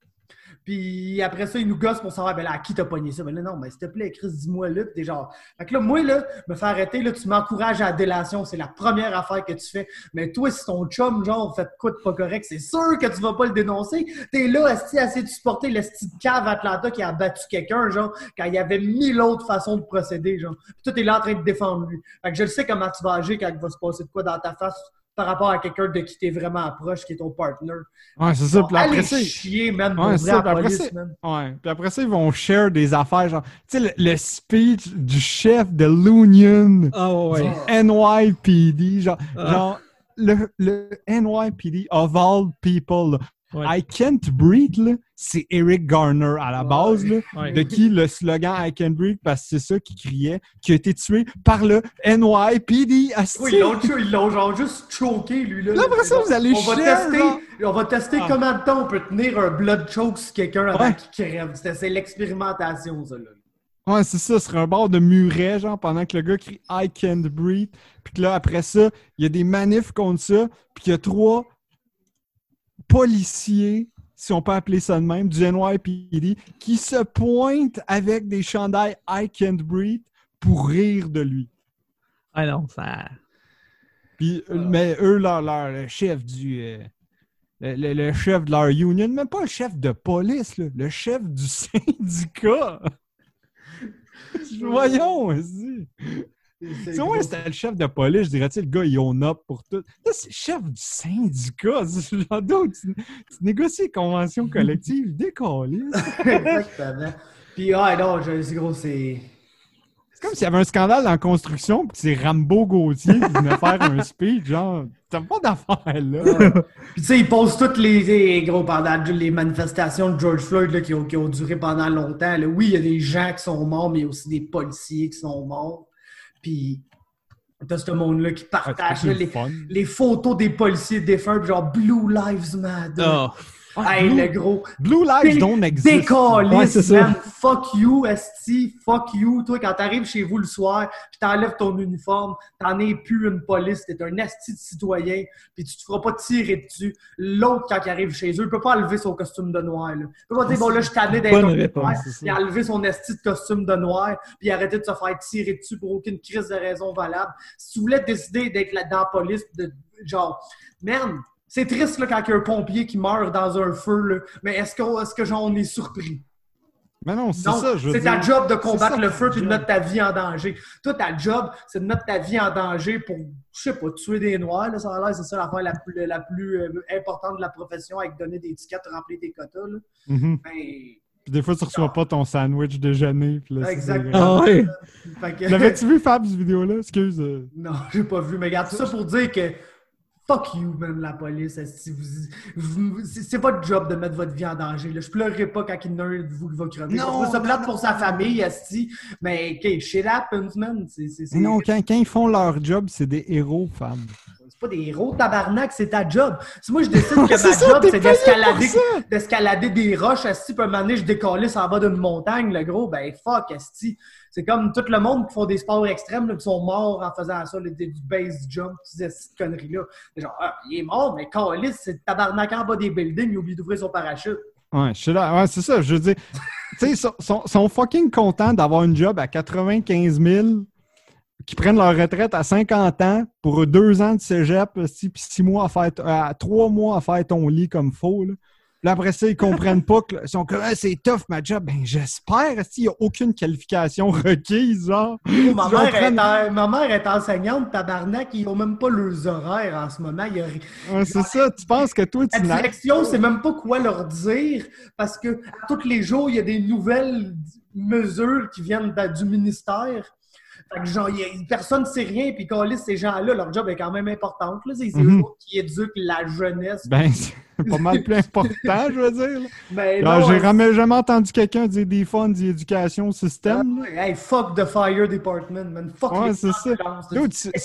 [SPEAKER 2] Puis après ça, il nous gosse pour savoir, ben là, à qui t'as pogné ça? Ben là, non, mais s'il te plaît, Chris, dis-moi là. Puis t'es genre. Fait que là, moi, là, me faire arrêter, là, tu m'encourages à la délation. C'est la première affaire que tu fais. Mais toi, si ton chum, genre, fait quoi de pas correct, c'est sûr que tu vas pas le dénoncer. T'es là, esti, à essayer de supporter le style cave Atlanta qui a battu quelqu'un, genre, quand il y avait mille autres façons de procéder, genre. Puis toi, t'es là en train de défendre lui. Fait que je le sais comment tu vas agir quand il va se passer de quoi dans ta face par rapport à quelqu'un de qui t'es vraiment proche, qui est ton partner.
[SPEAKER 1] Ouais, c'est ça. Puis après ça, ils-
[SPEAKER 2] chier, man, pour
[SPEAKER 1] Ouais, ça, puis après
[SPEAKER 2] police,
[SPEAKER 1] ça-
[SPEAKER 2] man.
[SPEAKER 1] Ouais. Puis après ça, ils vont share des affaires, genre, tu sais, le, le speech du chef de l'Union
[SPEAKER 3] Ah ouais.
[SPEAKER 2] Ouais.
[SPEAKER 1] NYPD, genre,
[SPEAKER 3] Ah.
[SPEAKER 1] genre le, le NYPD of all people.
[SPEAKER 3] Ouais.
[SPEAKER 1] I can't breathe, là, c'est Eric Garner à la
[SPEAKER 2] Ouais.
[SPEAKER 1] base, là,
[SPEAKER 3] Ouais.
[SPEAKER 1] de qui le slogan I can't breathe, parce que c'est ça qu'il criait, qui a été tué par le NYPD. asti.
[SPEAKER 2] Oui, ils l'ont tué, ils l'ont genre juste choqué, lui. Là,
[SPEAKER 1] Là, après ça, vous allez
[SPEAKER 2] on va
[SPEAKER 1] share,
[SPEAKER 2] tester,
[SPEAKER 1] genre.
[SPEAKER 2] on va tester
[SPEAKER 1] Ah.
[SPEAKER 2] combien de temps on peut tenir un blood choke sur quelqu'un avant
[SPEAKER 1] Ouais.
[SPEAKER 2] qu'il crève. C'est l'expérimentation, ça. Là.
[SPEAKER 1] Ouais, c'est ça, sur un bord de muret, genre, pendant que le gars crie I can't breathe. Puis que là, après ça, il y a des manifs contre ça. Puis qu'il y a trois policiers, si on peut appeler ça de même, du NYPD, qui se pointent avec des chandails I can't breathe pour rire de lui.
[SPEAKER 3] Ah non, ça.
[SPEAKER 1] Puis, euh,
[SPEAKER 2] Ah.
[SPEAKER 1] mais eux, leur, leur- le chef du. euh, le, le- le chef de leur union, même pas le chef de police, là, le chef du syndicat. Voyons, vas-y. Moi,
[SPEAKER 2] gros.
[SPEAKER 1] c'était le chef de police, je dirais, tu sais, le gars, il own up pour tout. Là, c'est le chef du syndicat. C'est genre d'autres. Tu, tu négocies les conventions collectives, décollé.
[SPEAKER 2] Exactement. Puis, ah non, je- c'est gros, c'est.
[SPEAKER 1] C'est comme s'il y avait un scandale dans la construction, puis c'est Rambo Gauthier qui venait faire un speech, genre, t'as pas d'affaires là.
[SPEAKER 2] Puis tu sais, ils posent toutes les, les gros pendant les manifestations de George Floyd là, qui, ont, qui ont duré pendant longtemps. là. Oui, il y a des gens qui sont morts, mais il y a aussi des policiers qui sont morts. Puis t'as ce monde-là qui partage là, les, photos des policiers défunts, puis genre Blue Lives Matter.
[SPEAKER 3] Ah.
[SPEAKER 2] Hey,
[SPEAKER 1] Blue,
[SPEAKER 2] le gros.
[SPEAKER 1] Blue Lives don't exist.
[SPEAKER 3] Ouais,
[SPEAKER 2] Décaliste,
[SPEAKER 3] ça.
[SPEAKER 2] man. Fuck you, esti. Fuck you. Toi, quand t'arrives chez vous le soir, puis t'enlèves ton uniforme, t'en es plus une police, t'es un esti de citoyen, puis tu te feras pas tirer dessus. L'autre, quand il arrive chez eux, il peut pas enlever son costume de noir, là. Il peut pas dire, bon, là, je tanné d'être noir, puis enlever son esti de costume de noir, puis arrêter de se faire tirer dessus pour aucune crise de raison valable. Si tu voulais décider d'être dans la police, de, genre, merde, c'est triste là, quand il y a un pompier qui meurt dans un feu, là. mais est-ce qu'on est, que, genre, on est surpris?
[SPEAKER 1] Mais non, c'est ça, je veux
[SPEAKER 2] c'est ta job de combattre
[SPEAKER 1] ça,
[SPEAKER 2] le feu et de
[SPEAKER 1] job.
[SPEAKER 2] mettre ta vie en danger. Toi, ta job, c'est de mettre ta vie en danger pour, je sais pas, tuer des noirs. Là, ça a l'air, c'est ça l'affaire la plus, la plus euh, importante de la profession avec donner des tickets, remplir des quotas. Là.
[SPEAKER 1] Mhm.
[SPEAKER 2] Ben,
[SPEAKER 1] Puis des fois, tu reçois pas ton sandwich déjeuner. Puis là, c'est
[SPEAKER 2] Exactement.
[SPEAKER 3] Ah
[SPEAKER 2] que-
[SPEAKER 1] L'avais-tu vu, Fab, cette vidéo-là? Excuse. euh.
[SPEAKER 2] non, j'ai pas vu. Mais regarde, tout ça pour dire que fuck you, même la police. Si vous, vous- c'est votre job de mettre votre vie en danger. Là. Je pleurerai pas quand il y en a un de vous qui va crever.
[SPEAKER 1] Non,
[SPEAKER 2] ça plate
[SPEAKER 1] non,
[SPEAKER 2] pour sa famille, esti. Mais, OK, shit happens, man. C'est- c'est- c'est-
[SPEAKER 1] Mais non, quand, quand ils font leur job, c'est des héros, Fab.
[SPEAKER 2] Pas des héros, tabarnak, c'est ta job. Si moi je décide que ma
[SPEAKER 1] ça,
[SPEAKER 2] job, c'est d'escalader, des roches, esti, puis un moment donné, je décalisse en bas d'une montagne, le gros, ben fuck, esti. C'est comme tout le monde qui font des sports extrêmes, là, qui sont morts en faisant ça, là, du base jump, ces esti de conneries-là. C'est Genre, ah, il est mort, mais calice, c'est tabarnak en bas des buildings, il oublie d'ouvrir son parachute.
[SPEAKER 1] Ouais, je suis là. Ouais, c'est ça. Je veux dire, tu sais, ils sont, sont- sont fucking contents d'avoir une job à 95 000 qui prennent leur retraite à 50 ans pour deux ans de cégep, puis six mois à faire, trois mois à faire ton lit comme faux. Là. Après ça, ils comprennent pas que ils sont comme Ah, c'est tough ma job. Ben j'espère, esti, il n'y a aucune qualification requise, genre.
[SPEAKER 2] Oh, ma, mère est en- ma mère est enseignante, tabarnak, ils ont même pas leurs horaires en ce moment.
[SPEAKER 1] C'est ça, tu penses que toi,
[SPEAKER 2] La
[SPEAKER 1] tu n'as.
[SPEAKER 2] direction, c'est même pas quoi leur dire parce que à tous les jours, il y a des nouvelles mesures qui viennent du ministère. Fait que genre, y a- personne ne sait rien, puis quand ces gens-là, leur job est quand même importante. là. C'est c'est
[SPEAKER 1] Mhm.
[SPEAKER 2] eux qui éduquent la jeunesse.
[SPEAKER 1] Ben, c'est pas mal plus important, je veux dire.
[SPEAKER 2] non,
[SPEAKER 1] J'ai
[SPEAKER 2] ouais,
[SPEAKER 1] jamais, entendu quelqu'un dire des funds d'éducation au système. là.
[SPEAKER 2] Hey, fuck the fire department, man. Fuck
[SPEAKER 1] Ouais,
[SPEAKER 2] les ambulances.
[SPEAKER 1] Dude, si- je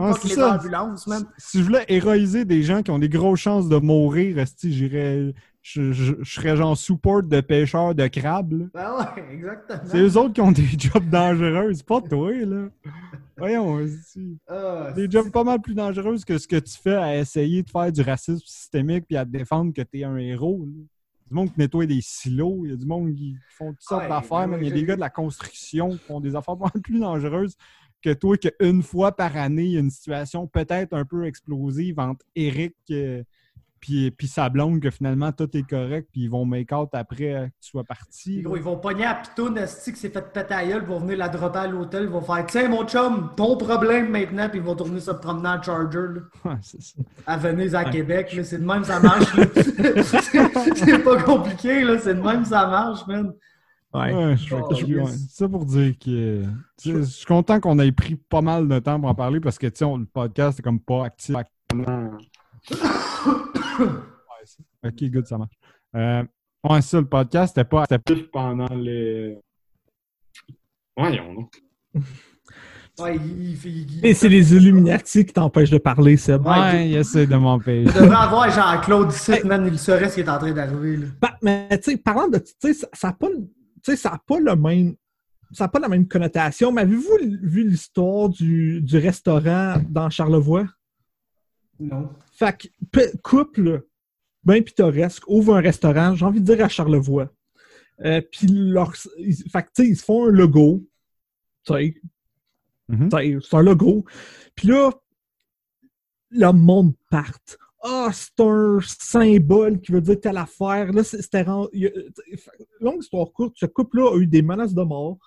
[SPEAKER 1] Ouais,
[SPEAKER 2] fuck les ambulances, man.
[SPEAKER 1] Si je voulais héroïser des gens qui ont des grosses chances de mourir, j'irais. Je, je- je serais genre support de pêcheurs de crabes.
[SPEAKER 2] Ben ouais, exactement.
[SPEAKER 1] C'est eux autres qui ont des jobs dangereux, c'est pas toi, là. Voyons.
[SPEAKER 2] Ah,
[SPEAKER 1] Des jobs pas mal plus dangereux que ce que tu fais à essayer de faire du racisme systémique puis à te défendre que t'es un héros. là. du monde qui nettoie des silos, il y a du monde qui font toutes sortes
[SPEAKER 2] Ouais,
[SPEAKER 1] d'affaires, man. il y a des gars de la construction qui font des affaires pas mal plus dangereuses que toi, qu'une fois par année, il y a une situation peut-être un peu explosive entre Eric euh, puis, puis sa blonde, que finalement tout est correct, puis ils vont make-out après que tu sois parti.
[SPEAKER 2] Gros, ils vont pogner à Pitoun, Esti, qui s'est fait péter à gueule pour venir la dropper à l'hôtel. Ils vont faire Tiens, mon chum, ton problème maintenant, puis ils vont tourner se promener en Charger, là,
[SPEAKER 1] Ouais, c'est ça.
[SPEAKER 2] à Venise, à Québec. là. C'est de même, ça marche. c'est c'est pas compliqué, là. C'est de même, ça marche, man.
[SPEAKER 3] Ouais.
[SPEAKER 1] Ouais, je-
[SPEAKER 2] Oh,
[SPEAKER 1] je-
[SPEAKER 2] yes.
[SPEAKER 1] ouais. C'est ça pour dire que. Je suis content qu'on ait pris pas mal de temps pour en parler parce que tu sais, on- le podcast est comme pas actif actuellement. Ouais, ok, good, ça marche. Euh, ouais, ça, le podcast, c'était pas actif pendant les. Voyons, non.
[SPEAKER 2] Ouais, il, il, il-
[SPEAKER 3] Et c'est les Illuminati qui t'empêchent de parler, Seb.
[SPEAKER 2] Ouais,
[SPEAKER 1] Ouais, il essaie de m'empêcher.
[SPEAKER 2] il devrait avoir Jean-Claude ici, man. Il saurait ce qui est en train d'arriver, là.
[SPEAKER 3] Bah, mais tu sais, parlant de. Tu sais, ça- n'a pas, le- tu sais, ça a pas le même. Ça n'a pas la même connotation. Mais avez-vous vu l'histoire du, du restaurant dans Charlevoix?
[SPEAKER 2] Non.
[SPEAKER 3] Fait que, couple bien pittoresque, ouvre un restaurant, j'ai envie de dire à Charlevoix. Euh, Puis, leur, ils, fait que, ils se font un logo.
[SPEAKER 1] Mhm.
[SPEAKER 3] sais, c'est un logo. Puis là, le monde part. Ah, c'est un symbole qui veut dire telle affaire. Là, c'était Longue histoire courte, ce couple-là a eu des menaces de mort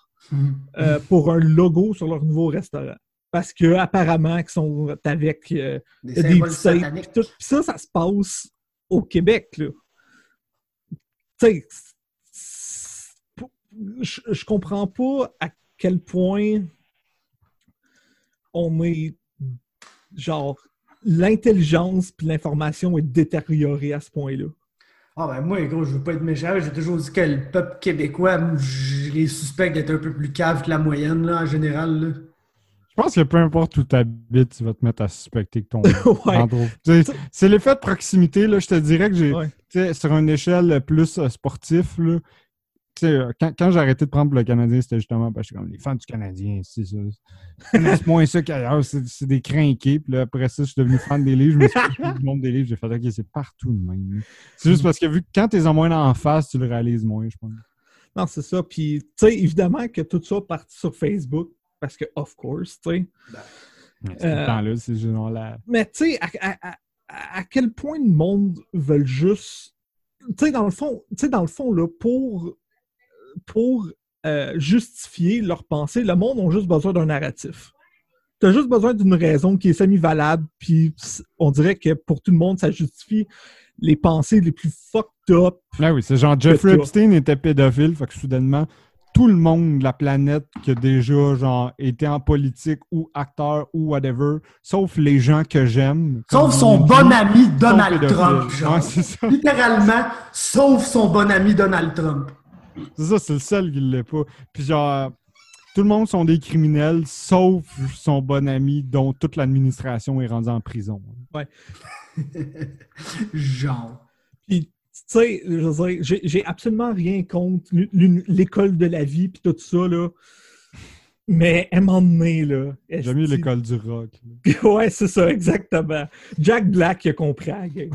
[SPEAKER 3] euh, pour un logo sur leur nouveau restaurant. Parce que apparemment qu'ils sont avec euh,
[SPEAKER 2] Des
[SPEAKER 3] des
[SPEAKER 2] sataniques.
[SPEAKER 3] tout. Pis ça, ça se passe au Québec, là. Tu sais, je, je comprends pas à quel point on est genre l'intelligence puis l'information est détériorée à ce point-là.
[SPEAKER 2] Ah ben moi, gros, je veux pas être méchant, j'ai toujours dit que le peuple québécois, je les suspecte d'être un peu plus cave que la moyenne, là, en général. Là.
[SPEAKER 1] Je pense que peu importe où tu habites, tu vas te mettre à suspecter que ton.
[SPEAKER 3] ouais.
[SPEAKER 1] C'est l'effet de proximité, là. Je te dirais que j'ai.
[SPEAKER 3] Ouais.
[SPEAKER 1] sur une échelle plus euh, sportif, là, euh, quand, quand j'ai arrêté de prendre pour le Canadien, c'était justement parce que comme les fans du Canadien, c'est ça. Ils moins ça qu'ailleurs, c'est c'est des crinqués. Puis là, après ça, je suis devenu fan des livres, je me suis fait du monde des livres, j'ai fait OK, c'est partout de même. C'est juste parce que vu que quand t'es en moins en face, tu le réalises moins, je pense.
[SPEAKER 3] Non, c'est ça. Puis, tu sais, évidemment que tout ça parti sur Facebook, parce que, of course, tu sais.
[SPEAKER 1] Temps là, c'est la.
[SPEAKER 3] Mais tu sais, à, à- à- à quel point le monde veut juste. Tu sais, dans le fond, tu sais, dans le fond, là, pour, pour euh, justifier leur pensée, le monde a juste besoin d'un narratif. Tu as juste besoin d'une raison qui est semi-valable, puis on dirait que pour tout le monde, ça justifie les pensées les plus fucked up.
[SPEAKER 1] Là, oui, c'est genre Jeffrey. Epstein était pédophile, fait que soudainement, tout le monde de la planète qui a déjà genre été en politique ou acteur ou whatever, sauf les gens que j'aime.
[SPEAKER 2] Sauf son bon ami Donald. Trump, genre.
[SPEAKER 1] Ouais.
[SPEAKER 2] Littéralement, sauf son bon ami Donald Trump.
[SPEAKER 1] C'est ça, c'est le seul qui l'est pas. Puis genre, tout le monde sont des criminels, sauf son bon ami dont toute l'administration est rendue en prison.
[SPEAKER 2] genre.
[SPEAKER 3] Tu sais, je veux dire, j'ai- j'ai absolument rien contre l'école de la vie puis tout ça, là. Mais à un moment donné, là.
[SPEAKER 1] J'ai mis
[SPEAKER 3] esti-
[SPEAKER 1] l'école du rock.
[SPEAKER 3] ouais, c'est ça, exactement. Jack Black il a compris la game.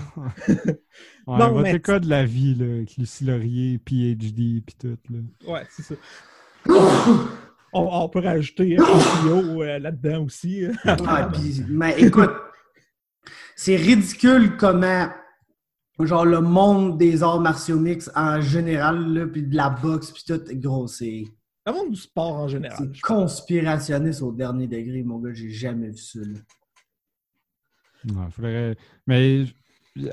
[SPEAKER 1] Ouais,
[SPEAKER 3] Non,
[SPEAKER 1] votre
[SPEAKER 3] mais-
[SPEAKER 1] école de la vie, là, avec Lucie Laurier, PhD, puis tout. Là.
[SPEAKER 3] Ouais, c'est ça. on, on peut rajouter HBO euh, là-dedans aussi.
[SPEAKER 2] Ah, puis, mais écoute, c'est ridicule comment, genre, le monde des arts martiaux mix en général, là, puis de la boxe, puis tout, gros, c'est
[SPEAKER 3] Le monde du sport en général.
[SPEAKER 2] c'est conspirationniste au dernier degré, mon gars, j'ai jamais vu ça. là.
[SPEAKER 1] Ouais, faudrait- Mais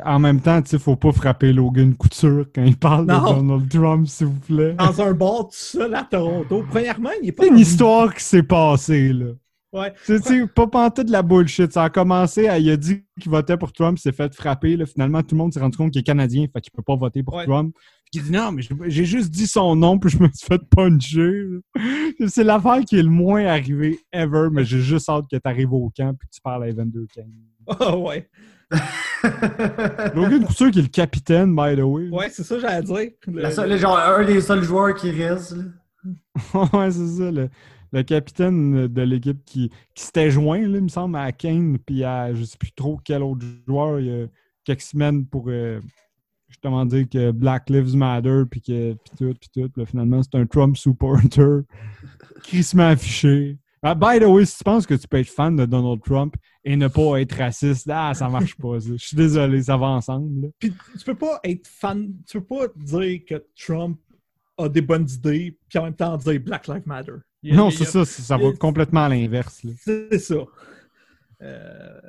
[SPEAKER 1] en même temps, tu sais, faut pas frapper Logan Couture quand il parle
[SPEAKER 3] Non.
[SPEAKER 1] de Donald Trump, s'il vous plaît.
[SPEAKER 3] Dans un bar tout seul à Toronto. Premièrement, il est pas.
[SPEAKER 1] C'est une histoire qui s'est passée, là.
[SPEAKER 3] Ouais.
[SPEAKER 1] C'est tu sais, pas pantoute de la bullshit. Ça a commencé, à, il a dit qu'il votait pour Trump, il s'est fait frapper. Là. Finalement, tout le monde s'est rendu compte qu'il est canadien, fait qu'il peut pas voter pour
[SPEAKER 3] Ouais.
[SPEAKER 1] Trump. Puis il dit non, mais j'ai- juste dit son nom, puis je me suis fait puncher. C'est l'affaire qui est le moins arrivée ever, mais j'ai juste hâte que tu arrives au camp puis que tu parles à Evander Kane.
[SPEAKER 3] Ah ouais.
[SPEAKER 1] Logan Couture qui est le capitaine, by the way.
[SPEAKER 3] Ouais, c'est ça, que j'allais dire. Le-
[SPEAKER 2] seule- genre, un des seuls joueurs qui reste.
[SPEAKER 1] ouais, c'est ça. Le, le capitaine de l'équipe qui, qui s'était joint, là, il me semble, à Kane, puis à je sais plus trop quel autre joueur, il y a quelques semaines pour euh, justement dire que Black Lives Matter, puis que puis tout, puis tout. Puis là, finalement, c'est un Trump supporter crissement affiché. Ah, by the way, si tu penses que tu peux être fan de Donald Trump et ne pas être raciste, ah, ça marche pas. Je suis désolé, ça va ensemble. là.
[SPEAKER 3] Puis tu peux pas être fan, tu peux pas dire que Trump a des bonnes idées, puis en même temps dire Black Lives Matter. Il
[SPEAKER 1] Non, c'est ça, c'est- ça va complètement à l'inverse.
[SPEAKER 3] C'est ça. Euh,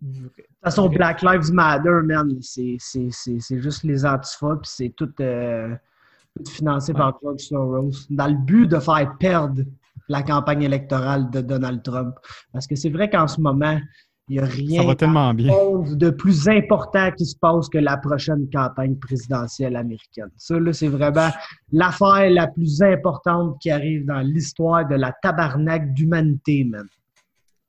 [SPEAKER 2] De toute façon, Black Lives Matter, man, c'est c'est- c'est- c'est juste les antifas, puis c'est tout, euh, tout financé par George Soros, dans le but de faire perdre la campagne électorale de Donald Trump. Parce que c'est vrai qu'en ce moment, il n'y a rien
[SPEAKER 1] Ça va tellement bien.
[SPEAKER 2] monde de plus important qui se passe que la prochaine campagne présidentielle américaine. Ça, là, c'est vraiment l'affaire la plus importante qui arrive dans l'histoire de la tabarnak d'humanité, man.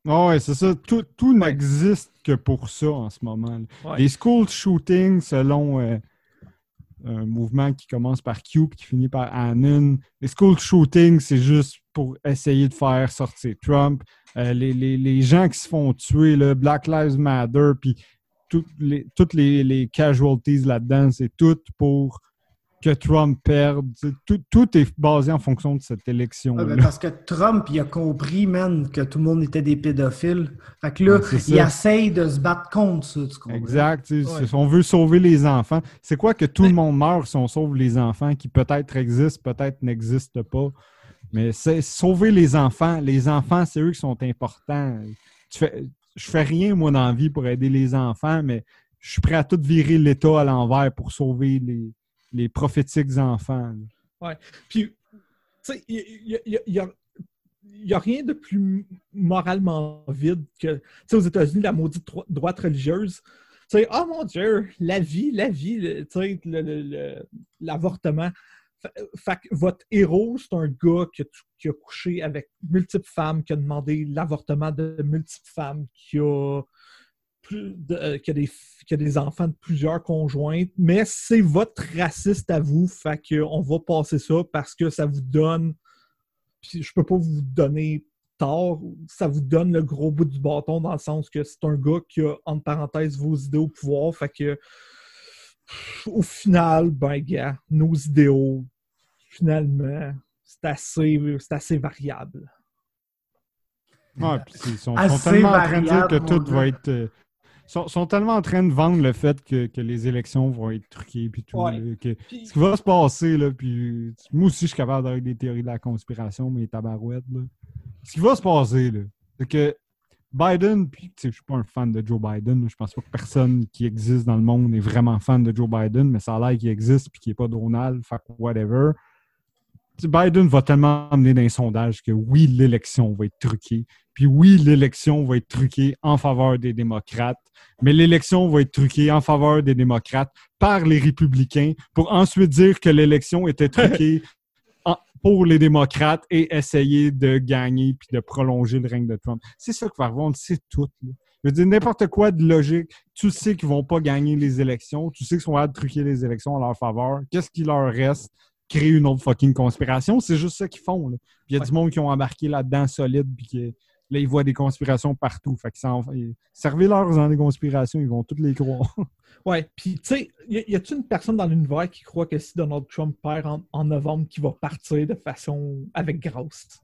[SPEAKER 1] Ah ouais, c'est ça. Tout, tout n'existe que pour ça en ce moment.
[SPEAKER 3] Ouais.
[SPEAKER 1] Les school shootings, selon euh, un mouvement qui commence par Q et qui finit par Anon, les school shootings, c'est juste pour essayer de faire sortir Trump. Euh, les, les- les gens qui se font tuer, là, Black Lives Matter, puis toutes les, toutes les, les casualties là-dedans, c'est tout pour que Trump perde. Tout, tout est basé en fonction de cette élection.
[SPEAKER 2] Ouais, ben, parce que Trump, il a compris, man, que tout le monde était des pédophiles. Fait que là,
[SPEAKER 1] Ouais,
[SPEAKER 2] il essaye de se battre contre ça, tu comprends?
[SPEAKER 1] Exact.
[SPEAKER 3] Ouais.
[SPEAKER 1] On veut sauver les enfants, c'est quoi que tout le monde meurt si on sauve les enfants qui peut-être existent, peut-être n'existent pas? Mais c'est sauver les enfants. Les enfants, c'est eux qui sont importants. Tu fais, je fais rien, moi, dans la vie pour aider les enfants, mais je suis prêt à tout virer l'État à l'envers pour sauver les, les prophétiques enfants.
[SPEAKER 3] Puis, tu sais, il y, y- a, y a rien de plus moralement vide que, tu sais, aux États-Unis, la maudite dro- droite religieuse. Tu sais, oh mon Dieu, la vie, la vie, tu sais, l'avortement. Fait, que votre héros, c'est un gars qui a, couché avec multiples femmes, qui a demandé l'avortement de multiples femmes, qui a, plus euh, qui a des, qui a des enfants de plusieurs conjointes, mais c'est votre raciste à vous, fait qu'on va passer ça parce que ça vous donne, puis je peux pas vous donner tort, ça vous donne le gros bout du bâton dans le sens que c'est un gars qui a, entre parenthèses, vos idées au pouvoir, fait que au final, ben gars, nos idéaux, finalement, c'est assez, c'est assez variable.
[SPEAKER 1] Puis ils sont, tellement en train de dire que tout va être. euh, sont, sont tellement en train de vendre le fait que, que les élections vont être truquées puis tout.
[SPEAKER 3] Ouais.
[SPEAKER 1] là, que
[SPEAKER 3] Puis-
[SPEAKER 1] ce qui va se passer, là, puis moi aussi, je suis capable d'avoir des théories de la conspiration, mais tabarouettes, là. Ce qui va se passer, là, c'est que Biden, puis je suis pas un fan de Joe Biden, je pense pas que personne qui existe dans le monde est vraiment fan de Joe Biden, mais ça a l'air qu'il existe puis qu'il n'est pas Donald, fuck whatever. Biden va tellement amener dans les sondages que oui, l'élection va être truquée. Puis oui, l'élection va être truquée en faveur des démocrates, mais l'élection va être truquée en faveur des démocrates par les républicains pour ensuite dire que l'élection était truquée en- pour les démocrates et essayer de gagner puis de prolonger le règne de Trump. C'est ça qu'il va on le sait tout. là. Je veux dire, n'importe quoi de logique, tu sais qu'ils vont pas gagner les élections, tu sais qu'ils sont de truquer les élections en leur faveur. Qu'est-ce qui leur reste? Créer une autre fucking conspiration. C'est juste ça qu'ils font. il y a
[SPEAKER 3] Ouais.
[SPEAKER 1] du monde qui ont embarqué là-dedans solide puis que là, ils voient des conspirations partout. Fait que ça en- servez-leur dans des conspirations, ils vont toutes les croire.
[SPEAKER 3] Ouais, puis tu sais, y, a-t-il une personne dans l'univers qui croit que si Donald Trump perd en, en novembre, qu'il va partir de façon avec grâce?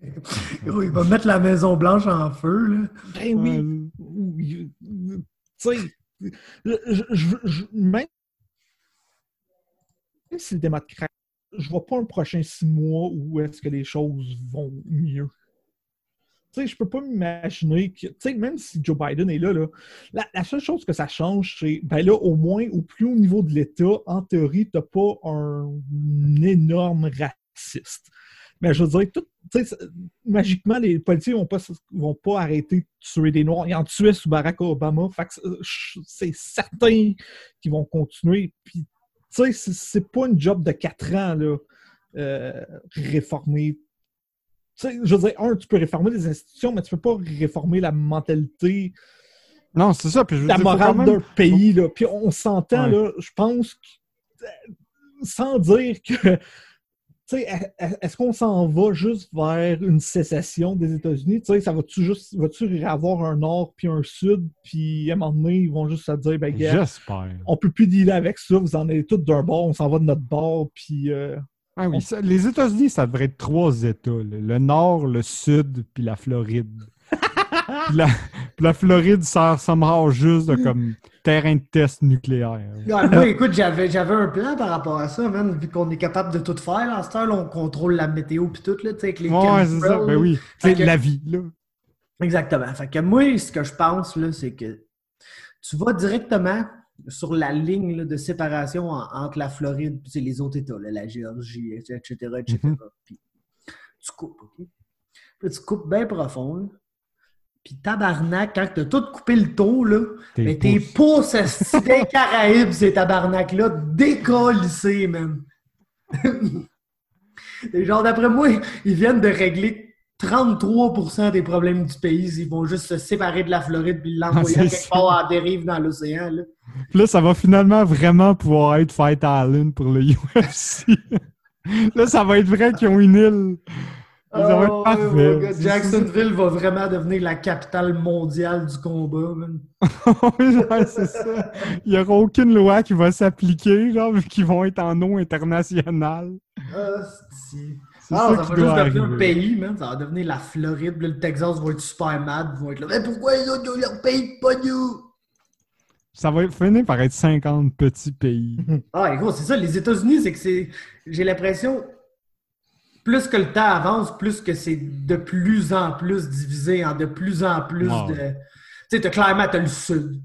[SPEAKER 2] Il va mettre la Maison Blanche en feu, là.
[SPEAKER 3] Ben oui,
[SPEAKER 1] Euh,
[SPEAKER 3] oui, tu sais, je, je, je- je- même si le démocrate, je vois pas un prochain six mois où est-ce que les choses vont mieux. Tu sais, je peux pas m'imaginer que, tu sais, même si Joe Biden est là, la, seule chose que ça change, c'est, ben là, au moins, au plus haut niveau de l'État, en théorie, t'as pas un, énorme raciste. Mais je veux dire, tout, magiquement, les policiers vont pas, vont pas arrêter de tuer des Noirs. Ils en tuaient sous Barack Obama. C'est- c'est certain qu'ils vont continuer. Puis, tu sais, c'est- pas une job de quatre ans, là, euh, réformer. Tu sais, je veux dire, un, tu peux réformer les institutions, mais tu peux pas réformer la mentalité,
[SPEAKER 1] Non, c'est ça. Puis je veux
[SPEAKER 3] la
[SPEAKER 1] dire,
[SPEAKER 3] morale
[SPEAKER 1] même-
[SPEAKER 3] d'un pays. Là. Puis on s'entend,
[SPEAKER 1] Ouais.
[SPEAKER 3] là, je pense, que, euh, sans dire que est-ce qu'on s'en va juste vers une sécession des États-Unis? Tu sais, ça va-tu juste, va-tu avoir un nord puis un sud, puis à un moment donné, ils vont juste se dire, ben, gars, on peut plus dealer avec ça, vous en avez tous d'un bord, on s'en va de notre bord, puis euh,
[SPEAKER 1] Ah oui, ça- les États-Unis, ça devrait être trois États. là. Le Nord, le Sud, puis la Floride. puis, la, la Floride sert somehow juste de comme terrain de test nucléaire.
[SPEAKER 2] Ouais, moi, écoute, j'avais, j'avais un plan par rapport à ça, man, vu qu'on est capable de tout faire. Là, à cette heure, là, on contrôle la météo puis tout, là, tu sais, avec les
[SPEAKER 1] Ouais, c'est ça. Ben oui. C'est
[SPEAKER 2] que-
[SPEAKER 1] la vie, là.
[SPEAKER 2] Exactement. Fait que moi, ce que je pense, là, c'est que tu vas directement sur la ligne là, de séparation en- entre la Floride et les autres États, là, la Géorgie, etc., etc. Puis tu coupes, OK? Puis tu coupes bien profond, là. Puis tabarnak, quand t'as tout coupé le tour, là,
[SPEAKER 1] Tes
[SPEAKER 2] mais tes
[SPEAKER 1] pouces.
[SPEAKER 2] des Caraïbes, ces tabarnak-là, décollissés, même. Et genre, d'après moi, ils viennent de régler 33% des problèmes du pays. Ils vont juste se séparer de la Floride puis l'envoyer
[SPEAKER 1] Ah,
[SPEAKER 2] à
[SPEAKER 1] c'est
[SPEAKER 2] quelque
[SPEAKER 1] ça.
[SPEAKER 2] part en dérive dans l'océan. là.
[SPEAKER 1] Puis là, ça va finalement vraiment pouvoir être Fight Island pour le UFC. là, ça va être vrai qu'ils ont une île. Ça va être
[SPEAKER 2] Oh,
[SPEAKER 1] parfait.
[SPEAKER 2] Jacksonville va vraiment devenir la capitale mondiale du combat.
[SPEAKER 1] Ouais, c'est ça. Il n'y aura aucune loi qui va s'appliquer, genre, vu qu'ils vont être en eau internationale.
[SPEAKER 2] Ah, Ah,
[SPEAKER 1] ça,
[SPEAKER 2] va juste devenir un pays, man. Ça va devenir la Floride. Là, le Texas va être super mad. Ils vont être là. Mais pourquoi les autres, ils ont leur pays, pas nous?
[SPEAKER 1] Ça va finir par être 50 petits pays.
[SPEAKER 2] Ah, gros, c'est ça. Les États-Unis, c'est que c'est. J'ai l'impression, plus que le temps avance, plus que c'est de plus en plus divisé en de plus en plus
[SPEAKER 1] Wow.
[SPEAKER 2] de. Tu sais, t'as clairement, t'as le Sud.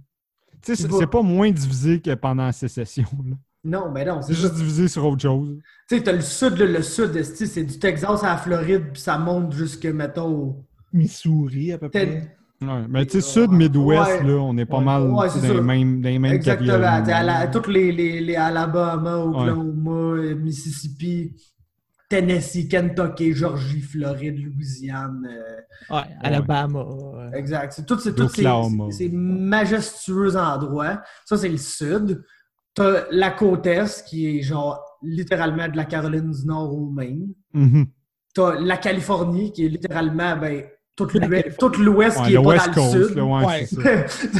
[SPEAKER 1] Tu sais, c'est pas moins divisé que pendant la sécession. là.
[SPEAKER 2] Non, mais non, c'est juste.
[SPEAKER 1] divisé sur autre chose.
[SPEAKER 2] Tu sais, t'as le Sud, le Sud, c'est du Texas à la Floride, puis ça monte jusque, mettons, au-
[SPEAKER 3] Missouri, à peu près.
[SPEAKER 1] Ouais, mais tu sais, sud, midwest,
[SPEAKER 2] Ouais.
[SPEAKER 1] là, on est pas
[SPEAKER 3] Ouais.
[SPEAKER 1] mal
[SPEAKER 2] Ouais,
[SPEAKER 1] tu dans, les mêmes, dans les mêmes
[SPEAKER 2] Exactement. à la- toutes les, les, les Alabama, Oklahoma, euh, Mississippi, Tennessee, Kentucky, Georgie, Floride, Louisiane. euh,
[SPEAKER 3] Ouais, Alabama. euh,
[SPEAKER 2] exact. C'est tous ces, ces, majestueux endroits. Ça, c'est le sud. T'as la côte est, qui est genre littéralement de la Caroline du Nord au Maine.
[SPEAKER 1] Mhm.
[SPEAKER 2] T'as la Californie, qui est littéralement ben, tout l'ouest
[SPEAKER 1] Ouais,
[SPEAKER 2] qui
[SPEAKER 1] le
[SPEAKER 2] est pas dans
[SPEAKER 1] Coast,
[SPEAKER 2] le sud.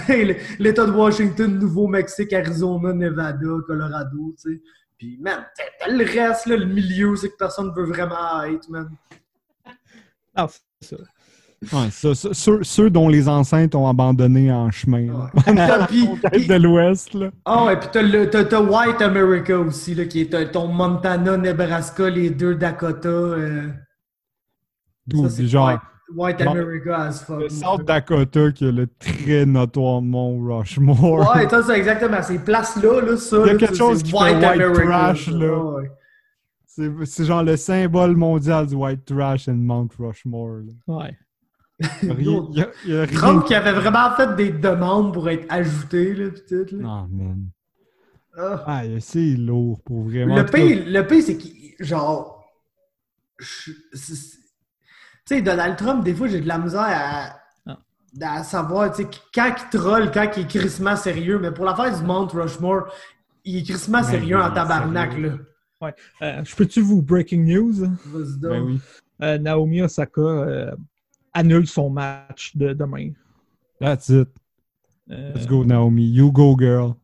[SPEAKER 1] ouais,
[SPEAKER 2] L'État de Washington, Nouveau-Mexique, Arizona, Nevada, Colorado, tu sais. Puis, man, t'as le reste, là, le milieu, c'est que personne veut vraiment être, man.
[SPEAKER 3] Ah, c'est ça.
[SPEAKER 1] Ouais, ça, ça, ceux, ceux dont les enceintes ont abandonné en chemin. là.
[SPEAKER 2] Ouais. Puis-
[SPEAKER 1] Tête
[SPEAKER 2] puis-
[SPEAKER 1] de l'Ouest, là.
[SPEAKER 2] Ah ouais, puis t'as, le- t'as- t'as White America aussi, là, qui est t'as ton Montana, Nebraska, les deux Dakota. euh,
[SPEAKER 1] D'où,
[SPEAKER 2] ça,
[SPEAKER 1] genre,
[SPEAKER 2] White, America as fuck.
[SPEAKER 1] le South Dakota qui a le très notoire mont Rushmore.
[SPEAKER 2] Ouais, ça, c'est exactement. Ces places-là, là, ça.
[SPEAKER 1] Il y a quelque
[SPEAKER 2] c'est-
[SPEAKER 1] chose qui fait white trash, là.
[SPEAKER 2] Ouais.
[SPEAKER 1] C'est, genre le symbole mondial du white trash and Mount Rushmore. là.
[SPEAKER 3] Ouais.
[SPEAKER 1] Il y a rien- il y a- y a rien
[SPEAKER 2] Trump qui avait vraiment fait des demandes pour être ajouté, là, là.
[SPEAKER 1] Non, man.
[SPEAKER 2] Ah.
[SPEAKER 1] Ah, c'est lourd pour vraiment.
[SPEAKER 2] Le pire, le c'est qu'il, genre, je- tu sais, Donald Trump, des fois, j'ai de la misère à,
[SPEAKER 3] Ah.
[SPEAKER 2] à savoir, tu sais, quand il troll, quand il est crissement sérieux, mais pour l'affaire du Mount Rushmore, il est crissement
[SPEAKER 1] Ben,
[SPEAKER 2] sérieux en
[SPEAKER 1] oui,
[SPEAKER 2] tabarnak,
[SPEAKER 1] sérieux.
[SPEAKER 2] là.
[SPEAKER 3] Euh, je peux-tu vous breaking news?
[SPEAKER 2] Vas-y donc.
[SPEAKER 1] Ben oui.
[SPEAKER 3] Euh, Naomi Osaka euh, annule son match de demain.
[SPEAKER 1] That's it. Let's go, Naomi. You go, girl.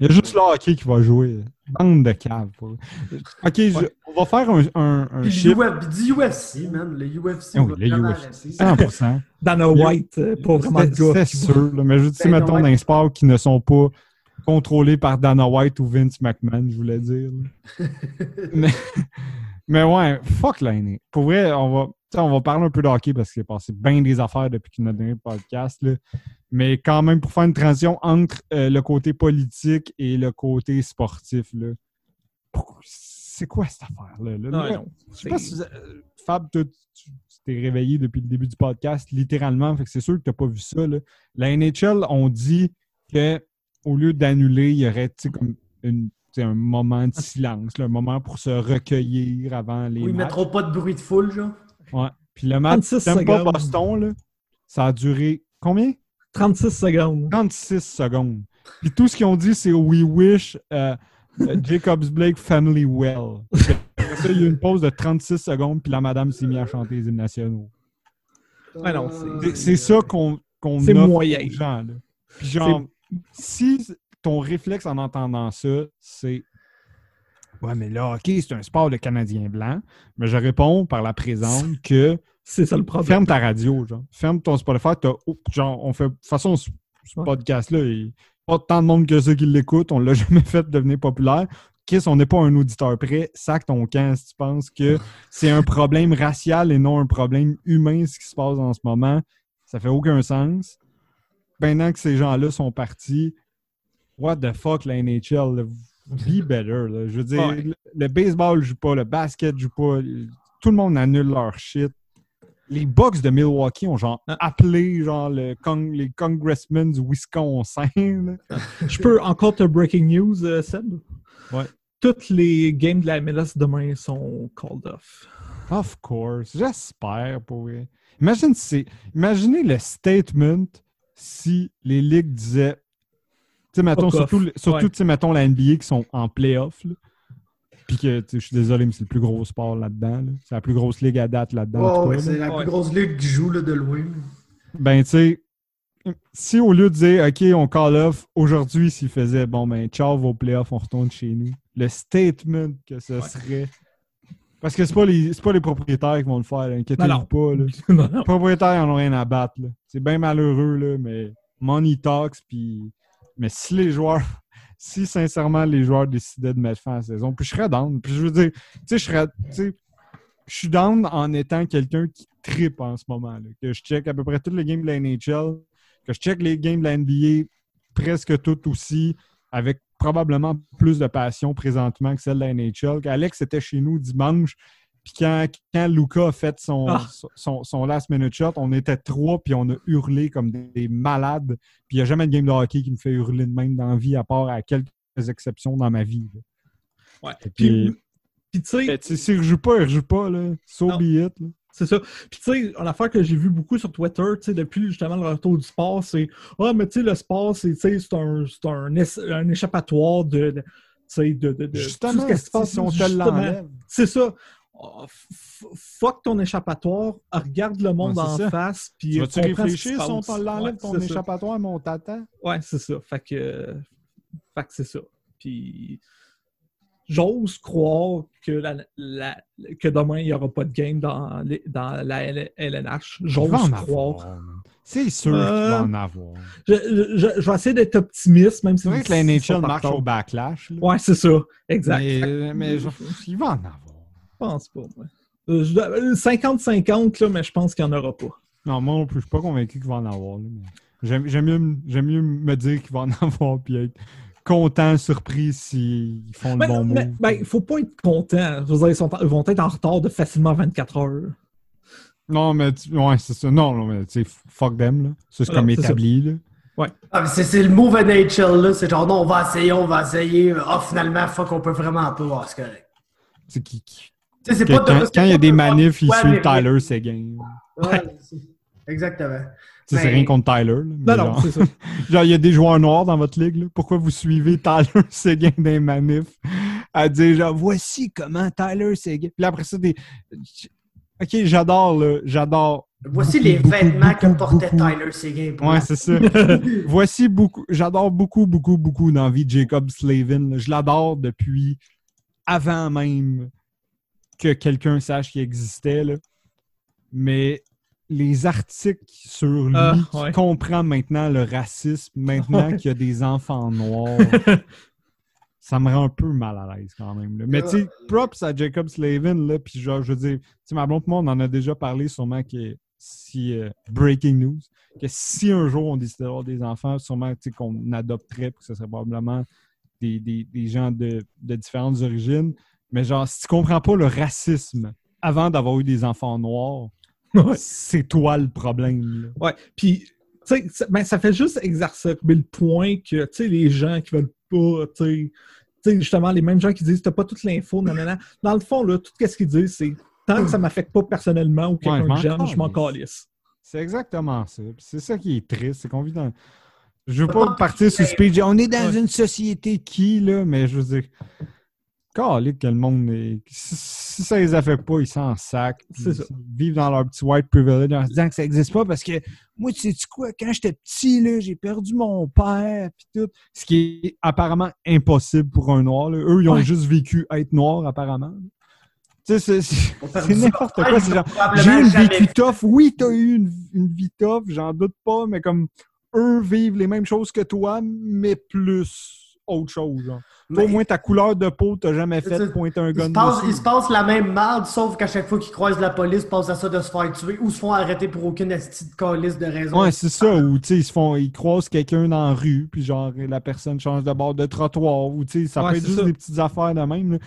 [SPEAKER 1] Il y a juste le hockey qui va jouer. Bande de caves. pour- Ok, je- on va faire un, un, un
[SPEAKER 2] le UFC, man. Le UFC,
[SPEAKER 1] Oh, le UFC.
[SPEAKER 2] arrêter.
[SPEAKER 1] 100%.
[SPEAKER 3] Dana White, euh, pas vraiment de
[SPEAKER 1] C'est sûr. là, mais je dis,
[SPEAKER 2] Ben,
[SPEAKER 1] mettons, dans les sports qui ne sont pas contrôlés par Dana White ou Vince McMahon, je voulais dire. mais, mais ouais, fuck l'année. Pour vrai, on va, on va parler un peu de hockey parce qu'il est passé bien des affaires depuis notre dernier podcast. là. Mais quand même, pour faire une transition entre euh, le côté politique et le côté sportif, là. C'est quoi cette affaire-là? là?
[SPEAKER 3] Non,
[SPEAKER 1] Là,
[SPEAKER 3] non.
[SPEAKER 1] je sais pas si vous a- euh, Fab, tu t'es réveillé depuis le début du podcast, littéralement, fait que c'est sûr que tu n'as pas vu ça. là. La NHL ont dit que au lieu d'annuler, il y aurait tu sais, comme une, un moment de silence, là, un moment pour se recueillir avant les
[SPEAKER 2] Où ils
[SPEAKER 1] matchs.
[SPEAKER 2] mettront pas de bruit de foule, genre?
[SPEAKER 1] Ouais. Puis le match
[SPEAKER 3] 36
[SPEAKER 1] Tampa
[SPEAKER 3] secondes.
[SPEAKER 1] Boston, là, ça a duré combien?
[SPEAKER 3] 36 secondes.
[SPEAKER 1] 36 secondes. Puis tout ce qu'ils ont dit, c'est We wish euh, euh, Jacobs Blake family well. Après ça, il y a eu une pause de 36 secondes, puis la madame s'est mise à chanter les hymnes nationaux.
[SPEAKER 3] Ah non,
[SPEAKER 1] C'est- ça qu'on qu'on
[SPEAKER 3] C'est
[SPEAKER 1] offre
[SPEAKER 3] moyen.
[SPEAKER 1] aux gens. Là. Puis genre, si ton réflexe en entendant ça, c'est Ouais, mais là, OK, c'est un sport de Canadien blanc, mais je réponds par la présente que
[SPEAKER 3] C'est ça le problème.
[SPEAKER 1] ferme ta radio, genre. Ferme ton Spotify. oh, genre, on fait. De toute façon, ce, podcast-là, il n'y a pas tant de monde que ça qui l'écoute. On l'a jamais fait devenir populaire. Chris, on n'est pas un auditeur prêt. Sac ton camp si tu penses que c'est un problème racial et non un problème humain ce qui se passe en ce moment. Ça fait aucun sens. Maintenant que ces gens-là sont partis, what the fuck, la NHL, be better. là. Je veux dire,
[SPEAKER 3] Ouais.
[SPEAKER 1] le, baseball joue pas, le basket joue pas, tout le monde annule leur shit. Les Bucks de Milwaukee ont genre
[SPEAKER 3] Ah.
[SPEAKER 1] appelé genre le con- les congressmen du Wisconsin.
[SPEAKER 3] Je peux encore te breaking news, euh, Seb?
[SPEAKER 1] Ouais.
[SPEAKER 3] Toutes les games de la MLS demain sont called off.
[SPEAKER 1] Of course. J'espère pour. Imagine si Imaginez le statement si les ligues disaient. Tu sais, mettons,
[SPEAKER 3] Fuck off.
[SPEAKER 1] surtout, surtout
[SPEAKER 3] Ouais.
[SPEAKER 1] mettons, la NBA qui sont en playoff. là. Puis que, je suis désolé, mais c'est le plus gros sport là-dedans. là. C'est la plus grosse ligue à date là-dedans. en
[SPEAKER 2] Ouais, c'est
[SPEAKER 1] là.
[SPEAKER 2] la
[SPEAKER 3] Ouais.
[SPEAKER 2] plus grosse ligue qui joue là, de loin.
[SPEAKER 1] Ben, tu sais, si au lieu de dire, OK, on call off, aujourd'hui, s'ils faisaient, bon, ben, ciao, vos playoffs, on retourne chez nous, le statement que ce
[SPEAKER 3] Ouais.
[SPEAKER 1] serait. Parce que c'est pas, les- c'est pas les propriétaires qui vont le faire, inquiétez-vous pas. Là.
[SPEAKER 3] non, non.
[SPEAKER 1] Les propriétaires, ils n'en ont rien à battre. là. C'est bien malheureux, là, mais money talks. Puis... Mais si les joueurs, si sincèrement les joueurs décidaient de mettre fin à la saison, puis je serais down. Puis je veux dire, tu sais, je serais. tu sais, Je suis down en étant quelqu'un qui tripe en ce moment. Que je check à peu près toutes les games de la NHL, que je check les games de la NBA presque toutes aussi, avec probablement plus de passion présentement que celle de la NHL. Qu'Alex était chez nous dimanche, puis quand, quand Luca a fait son,
[SPEAKER 3] Ah.
[SPEAKER 1] son, son last minute shot, on était trois, puis on a hurlé comme des, des malades. Puis il n'y a jamais de game de hockey qui me fait hurler de même dans la vie, à part à quelques exceptions dans ma vie. là.
[SPEAKER 3] Ouais. Puis,
[SPEAKER 1] puis-
[SPEAKER 3] tu sais,
[SPEAKER 1] tu sais, S'il ne rejoue pas, il ne rejoue pas. Là. So
[SPEAKER 3] Non.
[SPEAKER 1] be it. là.
[SPEAKER 3] C'est ça. Puis tu sais, une affaire que j'ai vu beaucoup sur Twitter, tu sais, depuis justement le retour du sport, c'est Ah, mais tu sais, le sport, c'est un, c'est un, un échappatoire de. de- tu sais, de, de, de
[SPEAKER 1] Justement,
[SPEAKER 3] tout ce qui se passe.
[SPEAKER 1] si on te l'enlève.
[SPEAKER 3] C'est ça. F- fuck ton échappatoire, regarde le monde
[SPEAKER 1] Ouais,
[SPEAKER 3] en
[SPEAKER 1] ça.
[SPEAKER 3] face, puis
[SPEAKER 1] Tu vas-tu réfléchir si on l'enlève
[SPEAKER 3] Ouais,
[SPEAKER 1] ton échappatoire, mon tata?
[SPEAKER 3] Ouais, c'est ça. Fait que, fait que c'est ça. Puis, j'ose croire que, la, la- que demain, il n'y aura pas de game dans, les- dans la LNH. J'ose croire.
[SPEAKER 1] C'est sûr qu'il
[SPEAKER 3] Euh,
[SPEAKER 1] va en avoir.
[SPEAKER 3] Je, je- je- vais essayer d'être optimiste, même si
[SPEAKER 1] C'est vrai que la NHL marche au backlash. là.
[SPEAKER 3] Ouais, c'est ça. Exact.
[SPEAKER 1] Mais, mais je- il va en avoir.
[SPEAKER 3] Je pense pas. moi. Euh, je dois- euh, 50-50, là, mais je pense qu'il n'y en aura pas.
[SPEAKER 1] Non, moi non plus, je suis pas convaincu qu'il va en avoir. mais J'aime mieux, me dire qu'il va en avoir puis être content, surpris s'ils font
[SPEAKER 3] Mais,
[SPEAKER 1] le bon
[SPEAKER 3] mais-
[SPEAKER 1] move.
[SPEAKER 3] ben, il faut pas être content. Je veux dire, ils, sont en- ils vont être en retard de facilement 24 heures.
[SPEAKER 1] Non, mais ouais, c'est ça. Non, non, mais tu sais, fuck them. Là. C'est
[SPEAKER 3] Non,
[SPEAKER 1] comme établi. Là.
[SPEAKER 2] Ah, mais c'est le move NHL, là. C'est genre, non, on va essayer, on va essayer. Ah, finalement, fuck, on peut vraiment pas. Ah, c'est correct.
[SPEAKER 1] C'est qui, qui-
[SPEAKER 2] c'est
[SPEAKER 1] que
[SPEAKER 2] pas
[SPEAKER 1] quand il y a des
[SPEAKER 2] de-
[SPEAKER 1] manifs, suivent
[SPEAKER 2] mais-
[SPEAKER 1] Tyler Seguin.
[SPEAKER 2] Ouais, Exactement.
[SPEAKER 1] C'est
[SPEAKER 2] Mais-
[SPEAKER 1] rien contre Tyler. là,
[SPEAKER 3] Non, non, c'est ça.
[SPEAKER 1] Genre, il y a des joueurs noirs dans votre ligue. là. Pourquoi vous suivez Tyler Seguin des manifs? À dire, genre, voici comment Tyler Seguin. Puis après ça, des. Ok, j'adore, là. J'adore.
[SPEAKER 2] Voici
[SPEAKER 1] Beaucoup,
[SPEAKER 2] les
[SPEAKER 1] beaucoup,
[SPEAKER 2] vêtements que portait
[SPEAKER 1] beaucoup.
[SPEAKER 2] Tyler Seguin. pour
[SPEAKER 1] Ouais, c'est ça. voici beaucoup. J'adore beaucoup, beaucoup, beaucoup dans la vie de Jacob Slavin. là. Je l'adore depuis avant même que quelqu'un sache qu'il existait. là. Mais les articles sur lui qui
[SPEAKER 3] ouais.
[SPEAKER 1] comprend maintenant le racisme, maintenant
[SPEAKER 3] Ouais.
[SPEAKER 1] qu'il y a des enfants noirs, ça me rend un peu mal à l'aise quand même. là. Mais tu sais, props à Jacob Slavin, là, puis genre, je veux dire, tu sais, ma blonde, moi, on en a déjà parlé sûrement que si, euh, breaking news, que si un jour on décidait d'avoir des enfants, sûrement tu sais, qu'on adopterait, puis que ce serait probablement des, des- des gens de, de différentes origines. Mais genre, si tu comprends pas le racisme avant d'avoir eu des enfants noirs,
[SPEAKER 3] Ouais.
[SPEAKER 1] c'est toi le problème. là.
[SPEAKER 3] Ouais. Puis, tu sais, ça- ben, ça fait juste exacerber le point que, tu sais, les gens qui veulent pas, tu sais, tu sais, justement, les mêmes gens qui disent, t'as pas toute l'info, nanana. Dans le fond, là, tout ce qu'ils disent, c'est tant que ça m'affecte pas personnellement ou quelqu'un
[SPEAKER 1] je m'en
[SPEAKER 3] que j'aime, je m'en
[SPEAKER 1] calisse. C'est exactement ça. C'est ça qui est triste, c'est qu'on vit dans. Je veux pas partir sur ce speech. On est dans
[SPEAKER 3] Ouais.
[SPEAKER 1] une société qui, là, mais je veux dire. Calé que le monde est... si, si ça les a fait pas, ils s'en sac. Ils vivent dans leur petit white privilege en se disant que ça existe pas parce que moi, tu sais quoi, quand j'étais petit, là, j'ai perdu mon père puis tout. Ce qui est apparemment impossible pour un noir. là. Eux, ils ont
[SPEAKER 3] Ouais.
[SPEAKER 1] juste vécu être noir, apparemment. Tu sais, c'est- n'importe quoi. c'est genre, J'ai une vécu tough. Oui, t'as eu une, une vie tough, j'en doute pas, mais comme eux vivent les mêmes choses que toi, mais plus autre chose. genre. Toi,
[SPEAKER 2] Mais
[SPEAKER 1] au moins, ta couleur de peau, t'as jamais fait
[SPEAKER 2] ça.
[SPEAKER 1] pointer un
[SPEAKER 2] il,
[SPEAKER 1] gun
[SPEAKER 2] se passe,
[SPEAKER 1] dessus.
[SPEAKER 2] il se passe la même merde, sauf qu'à chaque fois qu'ils croisent la police, ils pensent à ça de se faire tuer ou se font arrêter pour aucune esti de calice de raison.
[SPEAKER 1] Ouais, c'est ça. Ou, tu sais, ils se font, ils croisent quelqu'un dans la rue, puis genre, la personne change de bord de trottoir, ou, tu sais, ça
[SPEAKER 3] Ouais,
[SPEAKER 1] peut être juste
[SPEAKER 3] ça.
[SPEAKER 1] des petites affaires de même, là.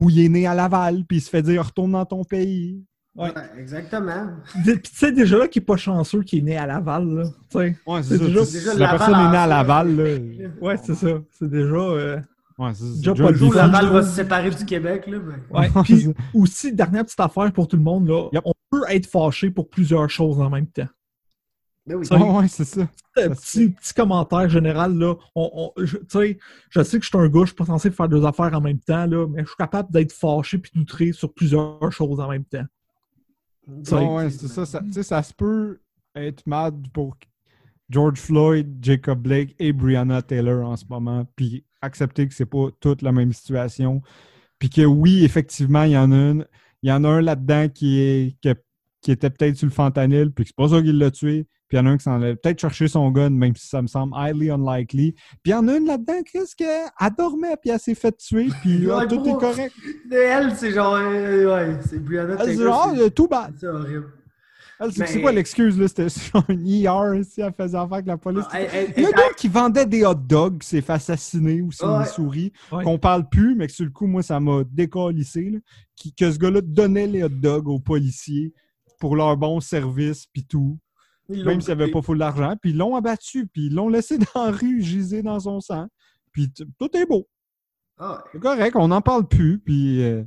[SPEAKER 1] Ou il est né à Laval, puis il se fait dire, retourne dans ton pays.
[SPEAKER 3] Ouais.
[SPEAKER 2] Ouais, exactement.
[SPEAKER 3] Puis tu sais, déjà là, qui est pas chanceux, qui est né à Laval, là. Tu sais.
[SPEAKER 1] Ouais,
[SPEAKER 3] C'est déjà-
[SPEAKER 2] déjà
[SPEAKER 1] si la
[SPEAKER 2] Laval
[SPEAKER 1] personne est née à. Laval, là.
[SPEAKER 3] Ouais, c'est ça. C'est déjà. euh,
[SPEAKER 1] Ouais, c'est c'est
[SPEAKER 3] Déjà
[SPEAKER 1] déjà
[SPEAKER 3] pas
[SPEAKER 1] le
[SPEAKER 3] le
[SPEAKER 2] Jour,
[SPEAKER 1] défi.
[SPEAKER 3] Laval,
[SPEAKER 2] Laval
[SPEAKER 3] je
[SPEAKER 2] va se séparer du Québec, là. ben.
[SPEAKER 3] Ouais. Puis aussi, dernière petite affaire pour tout le monde, là.
[SPEAKER 1] Yep.
[SPEAKER 3] On peut être fâché pour plusieurs choses en même temps.
[SPEAKER 2] Ben oui.
[SPEAKER 3] Ça,
[SPEAKER 1] Ouais, ouais, c'est ça.
[SPEAKER 3] Petit, petit commentaire général, là. On, on- je, tu sais, je sais que je suis un gars, je suis pas censé faire deux affaires en même temps, là, mais je suis capable d'être fâché puis d'outrer sur plusieurs choses en même temps. Ça,
[SPEAKER 1] Ouais, ouais, c'est ça. ça tu sais, ça se peut être mad pour George Floyd, Jacob Blake et Breonna Taylor en ce moment, puis accepter que c'est pas toute la même situation, puis que oui, effectivement, il y en a une, il y en a un là-dedans qui est qui, qui était peut-être sur le fentanyl, puis que c'est pas ça qui l'a tué, puis il y en a un qui s'en allait peut-être chercher son gun, même si ça me semble highly unlikely, puis il y en a une là-dedans, qu'est-ce qu'elle dormait, puis elle s'est fait tuer, puis ah, tout est correct.
[SPEAKER 2] Elle, c'est genre. euh, ouais, c'est Brianna Taylor.
[SPEAKER 1] ah,
[SPEAKER 2] c'est-
[SPEAKER 1] tout bad.
[SPEAKER 2] C'est horrible.
[SPEAKER 1] Elle, c'est
[SPEAKER 2] Mais-
[SPEAKER 1] c'est quoi l'excuse, là? C'était sur un ER, si elle faisait affaire avec la police.
[SPEAKER 2] Elle- elle-
[SPEAKER 1] Il y a un gars qui vendait des hot dogs, qui s'est fait assassiner aussi,
[SPEAKER 2] Ouais.
[SPEAKER 1] une souris,
[SPEAKER 3] Ouais.
[SPEAKER 1] qu'on parle plus, mais que sur le coup, moi, ça m'a décalissé, là, qui- que ce gars-là donnait les hot dogs aux policiers pour leur bon service, puis tout,
[SPEAKER 2] ils
[SPEAKER 1] même s'il n'y avait
[SPEAKER 2] coupé.
[SPEAKER 1] pas full d'argent, puis ils l'ont abattu, puis ils l'ont laissé dans la rue, giser dans son sang, puis tout est beau.
[SPEAKER 2] Ah, ouais.
[SPEAKER 1] C'est correct, on n'en parle plus, puis euh,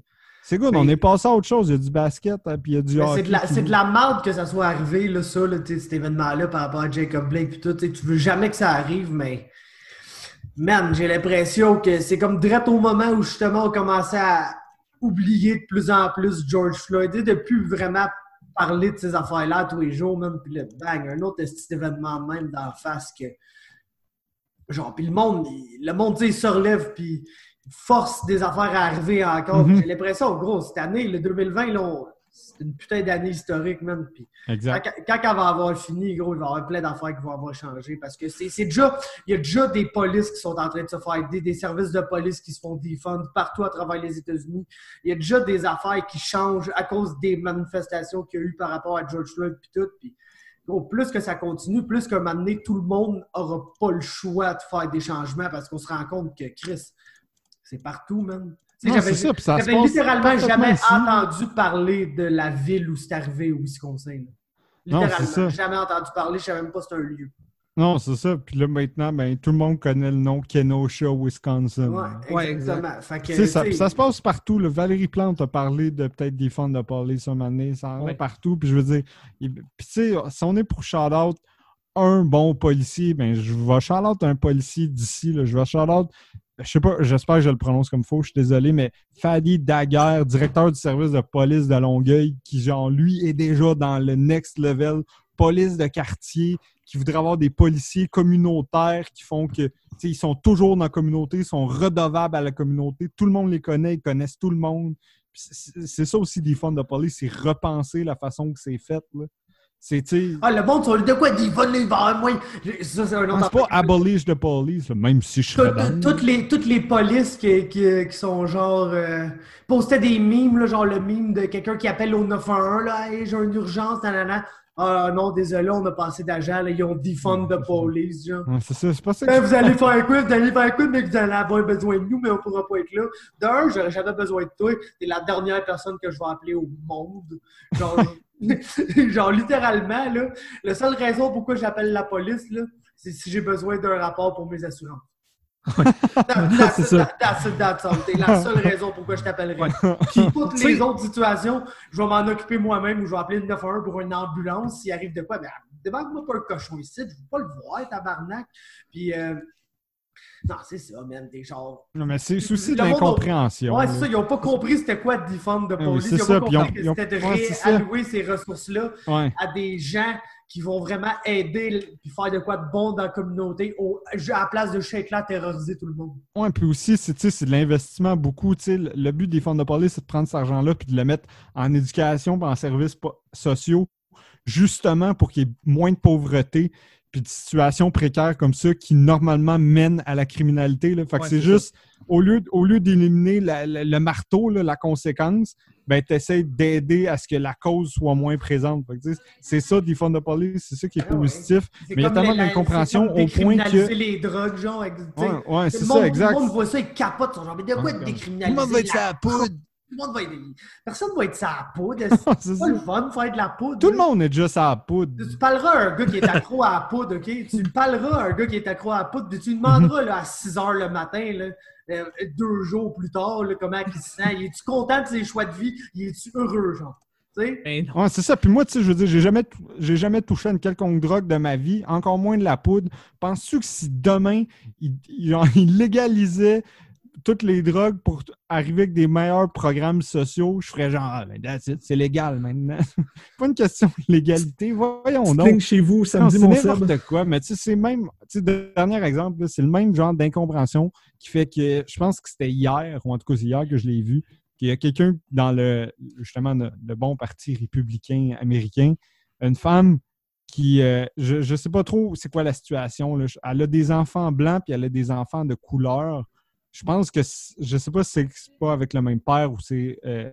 [SPEAKER 1] c'est good,
[SPEAKER 2] Mais-
[SPEAKER 1] on est passé à autre chose. Il y a du basket, hein, puis il y a du.
[SPEAKER 2] C'est de, la,
[SPEAKER 1] puis-
[SPEAKER 2] c'est de la merde que ça soit arrivé, là, ça, là, cet événement-là par rapport à Jacob Blake puis tout. tu veux jamais que ça arrive, mais man, j'ai l'impression que c'est comme direct au moment où justement on commençait à oublier de plus en plus George Floyd, et de plus vraiment parler de ces affaires-là tous les jours, même, puis le bang, un autre petit événement même d'en face que. Genre, puis le monde, il- le monde, tu sais, il se relève, puis force des affaires à arriver encore.
[SPEAKER 1] Mhm.
[SPEAKER 2] J'ai l'impression, gros, cette année, le 2020, là, on- c'est une putain d'année historique, man. Puis quand,
[SPEAKER 1] Exact.
[SPEAKER 2] quand elle va avoir fini, gros, il va y avoir plein d'affaires qui vont avoir changé. Parce que c'est déjà, il y a déjà des polices qui sont en train de se faire aider, des services de police qui se font défendre partout à travers les États-Unis. Il y a déjà des affaires qui changent à cause des manifestations qu'il y a eu par rapport à George Floyd puis tout. Puis, gros, plus que ça continue, plus qu'à un moment donné, tout le monde n'aura pas le choix de faire des changements parce qu'on se rend compte que Chris, c'est partout, man. J'avais-
[SPEAKER 1] c'est
[SPEAKER 2] littéralement jamais
[SPEAKER 1] ici.
[SPEAKER 2] entendu parler de la ville où c'est arrivé au Wisconsin. là. Littéralement,
[SPEAKER 1] c'est
[SPEAKER 2] jamais entendu parler, je savais même pas c'était un lieu.
[SPEAKER 1] Non, c'est ça. Puis là, maintenant, ben, tout le monde connaît le nom Kenosha, Wisconsin.
[SPEAKER 2] Ouais,
[SPEAKER 3] Ouais,
[SPEAKER 2] exactement. Fait que,
[SPEAKER 1] ça, se passe partout. là. Valérie Plante a parlé de peut-être des fonds de un moment donné. Ça en
[SPEAKER 3] Ouais.
[SPEAKER 1] partout. Puis je veux dire, il- puis tu sais, si on est pour shout-out un bon policier, ben je vais shout-out un policier d'ici. Je vais shout-out, je sais pas, j'espère que je le prononce comme faux, je suis désolé, mais Fadi Daguerre, directeur du service de police de Longueuil, qui, genre, lui, est déjà dans le next level police de quartier, qui voudrait avoir des policiers communautaires qui font que, tu sais, ils sont toujours dans la communauté, ils sont redevables à la communauté, tout le monde les connaît, ils connaissent tout le monde. C'est ça aussi des fonds de police, c'est repenser la façon que c'est fait. là. C'est,
[SPEAKER 2] Ah, le monde, le de quoi des vols, les verres, moi. Ça, c'est un autre
[SPEAKER 1] c'est pas abolish de police, même si je dans.
[SPEAKER 2] toutes, les, toutes les polices qui, qui, qui sont genre. euh, postaient des mimes, là, genre le mime de quelqu'un qui appelle au 911, là, hey, j'ai une urgence, nanana. Ah non, désolé, on a passé d'agent, là, ils ont defund de police, genre.
[SPEAKER 1] C'est ça, c'est pas ça
[SPEAKER 2] Ben, vous allez faire quoi? Vous allez faire quoi, mais vous allez avoir besoin de nous, mais on pourra pas être là. D'un, j'aurais jamais besoin de toi. T'es la dernière personne que je vais appeler au monde. Genre, genre littéralement, là, la seule raison pourquoi j'appelle la police, là, c'est si j'ai besoin d'un rapport pour mes assurances.
[SPEAKER 3] C'est
[SPEAKER 2] that's,
[SPEAKER 3] ça.
[SPEAKER 2] that- that's it, that's all. C'est la seule raison pourquoi je t'appellerai.
[SPEAKER 3] Puis,
[SPEAKER 2] Toutes les autres situations, je vais m'en occuper moi-même ou je vais appeler le 911 pour une ambulance. S'il arrive de quoi, ben, débarque-moi pas un cochon ici, je veux pas le voir, tabarnak. Puis, euh, Non, c'est ça, man. Des genres.
[SPEAKER 1] Non, mais c'est souci de
[SPEAKER 2] a-
[SPEAKER 1] l'incompréhension.
[SPEAKER 2] Ouais, c'est ça. Ils n'ont pas compris c'était quoi de defund de
[SPEAKER 1] oui,
[SPEAKER 2] police.
[SPEAKER 1] c'est
[SPEAKER 2] ils n'ont
[SPEAKER 1] ça,
[SPEAKER 2] pas
[SPEAKER 1] puis
[SPEAKER 2] compris
[SPEAKER 1] ont-
[SPEAKER 2] que c'était de
[SPEAKER 1] ouais,
[SPEAKER 2] réallouer ces ressources-là
[SPEAKER 1] Ouais.
[SPEAKER 2] à des gens qui vont vraiment aider et faire de quoi de bon dans la communauté au- à la place de shake là terroriser tout le monde.
[SPEAKER 1] Ouais, puis aussi, c'est tu sais, c'est de l'investissement beaucoup. Le but des fonds de police, c'est de prendre cet argent-là puis de le mettre en éducation puis en services sociaux, justement pour qu'il y ait moins de pauvreté puis de situations précaires comme ça qui, normalement, mènent à la criminalité. Là. Fait que
[SPEAKER 3] Ouais,
[SPEAKER 1] c'est juste, au lieu, au lieu d'éliminer la- la- le marteau, là, la conséquence, ben, tu essaies d'aider à ce que la cause soit moins présente. C'est ça, des fonds de police, c'est ça qui est
[SPEAKER 2] Ah ouais.
[SPEAKER 1] positif.
[SPEAKER 2] C'est
[SPEAKER 1] Mais il y a tellement d'incompréhension au point que-
[SPEAKER 2] les drogues, genre.
[SPEAKER 1] Ouais, ouais, c'est
[SPEAKER 2] le
[SPEAKER 1] ça,
[SPEAKER 2] monde-
[SPEAKER 1] exact.
[SPEAKER 2] Le monde voit ça. Ils sont genre, mais de quoi décriminaliser?
[SPEAKER 1] Tout le monde va être
[SPEAKER 2] la
[SPEAKER 1] sur la poudre.
[SPEAKER 2] Tout le monde va être. Personne va être sa poudre.
[SPEAKER 1] C'est
[SPEAKER 2] C'est pas le
[SPEAKER 1] ça.
[SPEAKER 2] fun de faire de la poudre.
[SPEAKER 1] Tout le monde est déjà à la poudre.
[SPEAKER 2] Tu parleras à un gars qui est accro à la poudre, OK? Tu lui parleras à un gars qui est accro à la poudre, puis tu lui demanderas là, à 6 h le matin, là, euh, deux jours plus tard, là, comment il se sent. Il est-tu content de ses choix de vie? Il est-tu heureux, genre? Tu sais?
[SPEAKER 3] Ben.
[SPEAKER 1] Ouais, c'est ça. Puis moi, tu sais, je veux dire, j'ai jamais, j'ai jamais touché à une quelconque drogue de ma vie, encore moins de la poudre. Penses-tu que si demain, il, il- genre, il légalisait toutes les drogues pour arriver avec des meilleurs programmes sociaux, je ferais genre, ah, ben, that's it, c'est légal maintenant. pas une question de légalité. Voyons donc.
[SPEAKER 3] chez vous,
[SPEAKER 1] Non,
[SPEAKER 3] samedi,
[SPEAKER 1] c'est
[SPEAKER 3] mon Seb.
[SPEAKER 1] n'importe quoi, mais tu sais, c'est même, tu sais, dernier exemple, c'est le même genre d'incompréhension qui fait que, je pense que c'était hier, ou en tout cas c'est hier que je l'ai vu, qu'il y a quelqu'un dans le, justement, le, le bon parti républicain américain, une femme qui, euh, je ne sais pas trop c'est quoi la situation, là. elle a des enfants blancs puis elle a des enfants de couleur. Je pense que, je sais pas si c'est pas avec le même père ou c'est, euh,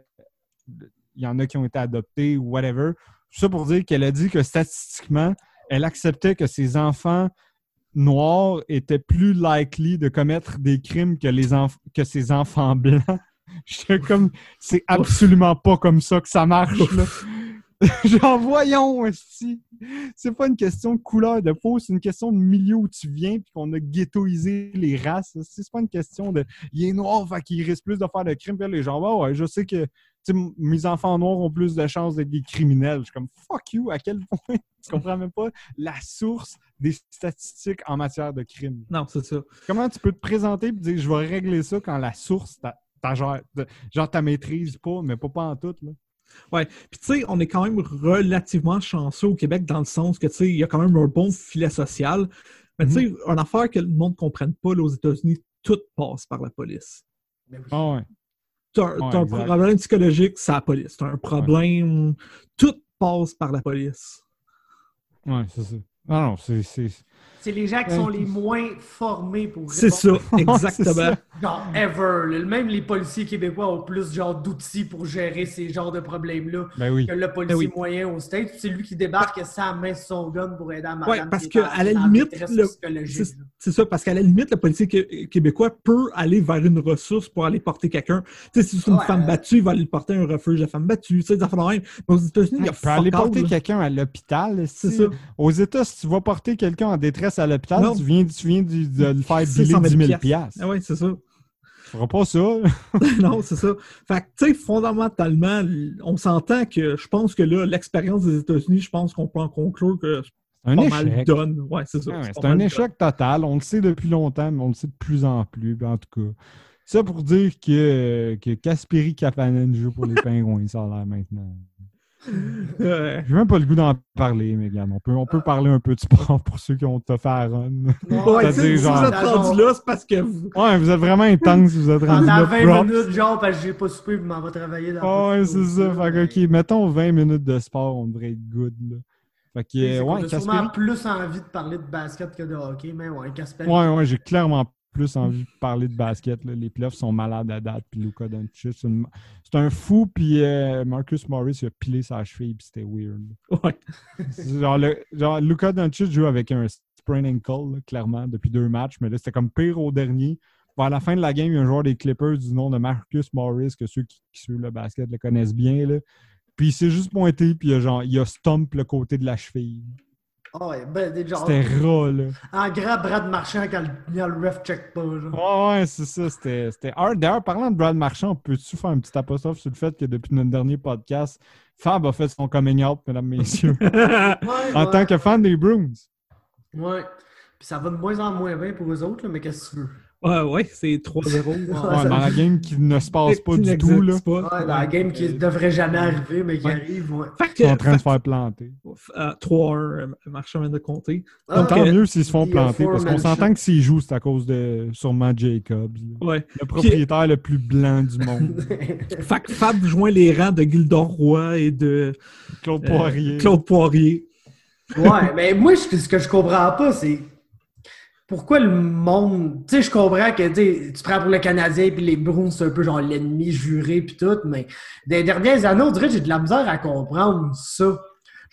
[SPEAKER 1] il y en a qui ont été adoptés ou whatever. Tout ça pour dire qu'elle a dit que statistiquement, elle acceptait que ses enfants noirs étaient plus likely de commettre des crimes que, les que ses enfants blancs. J'étais comme, c'est absolument pas comme ça que ça marche, là. Genre, voyons. C'est pas une question de couleur de peau, c'est une question de milieu où tu viens puis qu'on a ghettoisé les races. C'est pas une question de il est noir, fait qu'il risque plus de faire de crimes. Puis là, les gens, ouais, ouais, je sais que mes enfants noirs ont plus de chances d'être des criminels. Je suis comme fuck you, à quel point? Tu comprends même pas la source des statistiques en matière de crime.
[SPEAKER 3] Non, c'est ça.
[SPEAKER 1] Comment tu peux te présenter et dire je vais régler ça quand la source, t'as, t'as genre, t'as maîtrise pas, mais pas, pas en tout. Là.
[SPEAKER 3] Ouais. Puis tu sais, on est quand même relativement chanceux au Québec dans le sens que tu sais, il y a quand même un bon filet social. Mais tu sais, une affaire que le monde ne comprenne pas là, aux États-Unis, tout passe par la police.
[SPEAKER 2] Ben oui.
[SPEAKER 1] Ah ouais.
[SPEAKER 3] T'as un,
[SPEAKER 1] Ouais,
[SPEAKER 3] t'as un
[SPEAKER 1] exact.
[SPEAKER 3] problème psychologique, c'est la police. T'as un problème. Tout passe par la police.
[SPEAKER 1] Ouais, c'est ça. Non, non, c'est. C'est...
[SPEAKER 2] Les gens qui sont les moins formés pour
[SPEAKER 3] C'est ça,
[SPEAKER 2] répondre.
[SPEAKER 3] exactement.
[SPEAKER 1] ça.
[SPEAKER 2] Genre, ever. là. Même les policiers québécois ont plus genre d'outils pour gérer ces genres de problèmes-là
[SPEAKER 1] Ben oui.
[SPEAKER 2] que le policier
[SPEAKER 3] Ben oui.
[SPEAKER 2] moyen au States. C'est lui qui débarque sa main son gun pour aider à madame.
[SPEAKER 3] Ouais, parce
[SPEAKER 2] qui est
[SPEAKER 3] que,
[SPEAKER 2] en-
[SPEAKER 3] à la limite, c'est- ça, parce qu'à la limite, le policier qué- québécois peut aller vers une ressource pour aller porter quelqu'un. Tu sais, si c'est une
[SPEAKER 2] Ouais.
[SPEAKER 3] femme battue, il va aller le porter un refuge de femmes battues. Tu sais, des affaires même. Mais aux États-Unis, il y a
[SPEAKER 1] Tu peux aller porter quelqu'un à l'hôpital.
[SPEAKER 3] C'est ça.
[SPEAKER 1] Aux États, si tu vas porter quelqu'un en détresse à l'hôpital, tu viens, tu viens de le faire
[SPEAKER 3] 100
[SPEAKER 1] 10
[SPEAKER 3] 000
[SPEAKER 1] 000 piastres.
[SPEAKER 3] Ah ouais, c'est ça.
[SPEAKER 1] Tu feras pas ça.
[SPEAKER 3] non, c'est ça. Fait que, tu sais, fondamentalement, on s'entend que je pense que là, l'expérience des États-Unis, je pense qu'on peut en conclure que
[SPEAKER 1] un
[SPEAKER 3] pas
[SPEAKER 1] échec.
[SPEAKER 3] mal donne. Ouais, c'est ça.
[SPEAKER 1] Ouais,
[SPEAKER 3] c'est
[SPEAKER 1] c'est un échec total. On le sait depuis longtemps, mais on le sait de plus en plus. En tout cas, ça pour dire que, que Kasperi Kapanen joue pour les Pingouins, ça a l'air maintenant.
[SPEAKER 3] Ouais.
[SPEAKER 1] J'ai même pas le goût d'en parler, mais regarde, on peut, on peut parler un peu de sport pour ceux qui ont tout fait à run.
[SPEAKER 3] Ouais, si
[SPEAKER 1] genre-
[SPEAKER 3] vous êtes rendu là, c'est parce que vous...
[SPEAKER 1] Ouais, vous êtes vraiment intense, vous êtes rendu
[SPEAKER 2] Pendant
[SPEAKER 1] là.
[SPEAKER 2] 20
[SPEAKER 1] props.
[SPEAKER 2] minutes, genre, parce que j'ai pas soupé, je m'en vais travailler dans
[SPEAKER 1] Ah ouais, c'est ça. Fait que, ok, mettons 20 minutes de sport, on devrait être good, là. Fait que,
[SPEAKER 2] C'est
[SPEAKER 1] euh,
[SPEAKER 2] qu'on
[SPEAKER 1] ouais,
[SPEAKER 2] a sûrement
[SPEAKER 1] Kasperi.
[SPEAKER 2] plus envie de parler de basket que de hockey, mais ouais, Casper.
[SPEAKER 1] Ouais, ouais, j'ai clairement plus envie de parler de basket. là. Les playoffs sont malades à date, puis Luka Doncic, c'est une- un fou, puis euh, Marcus Morris il a pilé sa cheville, puis c'était weird.
[SPEAKER 3] Ouais.
[SPEAKER 1] Genre, le, genre, Luka Doncic joue avec un sprain ankle, là, clairement, depuis deux matchs, mais là, c'était comme pire au dernier. Vers la fin de la game, il y a un joueur des Clippers du nom de Marcus Morris, que ceux qui, qui suivent le basket le connaissent bien, là. Puis il s'est juste pointé, puis il a, genre, il a stomp le côté de la cheville.
[SPEAKER 2] Ah ouais, ben, des
[SPEAKER 1] C'était ras, là.
[SPEAKER 2] en grand Brad Marchand quand le, quand le ref check pas, genre.
[SPEAKER 1] Ouais, ouais, c'est ça. C'était c'était hard. D'ailleurs, parlant de Brad Marchand, peux-tu faire un petit apostrophe sur le fait que depuis notre dernier podcast, Fab a fait son coming out, mesdames, messieurs,
[SPEAKER 2] Ouais,
[SPEAKER 1] en
[SPEAKER 2] ouais,
[SPEAKER 1] tant que fan des Bruins.
[SPEAKER 2] Ouais. Puis ça va de moins en moins bien pour eux autres, là, mais qu'est-ce que tu veux?
[SPEAKER 3] Ouais, ouais, c'est 3-0.
[SPEAKER 1] Ouais, dans la game qui ne se passe pas du tout, là.
[SPEAKER 3] pas.
[SPEAKER 2] Ouais, dans la game qui
[SPEAKER 3] Euh,
[SPEAKER 2] devrait jamais arriver, mais qui
[SPEAKER 3] ouais.
[SPEAKER 2] arrive, ouais.
[SPEAKER 3] Fait
[SPEAKER 1] Ils sont en train de se faire planter.
[SPEAKER 3] euh, 3-1, euh, Marchand de compter.
[SPEAKER 2] Ah,
[SPEAKER 3] Donc,
[SPEAKER 1] Tant
[SPEAKER 3] euh,
[SPEAKER 1] mieux s'ils se font planter, parce qu'on s'entend que s'ils jouent, c'est à cause de sûrement Jacobs.
[SPEAKER 3] Ouais.
[SPEAKER 1] Le propriétaire le plus blanc du monde.
[SPEAKER 3] Fait que Fab joint les rangs de Gildor Roy et de
[SPEAKER 1] Claude
[SPEAKER 3] euh,
[SPEAKER 1] Poirier.
[SPEAKER 3] Claude Poirier.
[SPEAKER 2] Ouais, mais moi, ce que je comprends pas, c'est pourquoi le monde. Tu sais, je comprends que tu prends pour le Canadien puis les Bruins, c'est un peu genre l'ennemi juré puis tout, mais des dernières années, on dirait que j'ai de la misère à comprendre ça.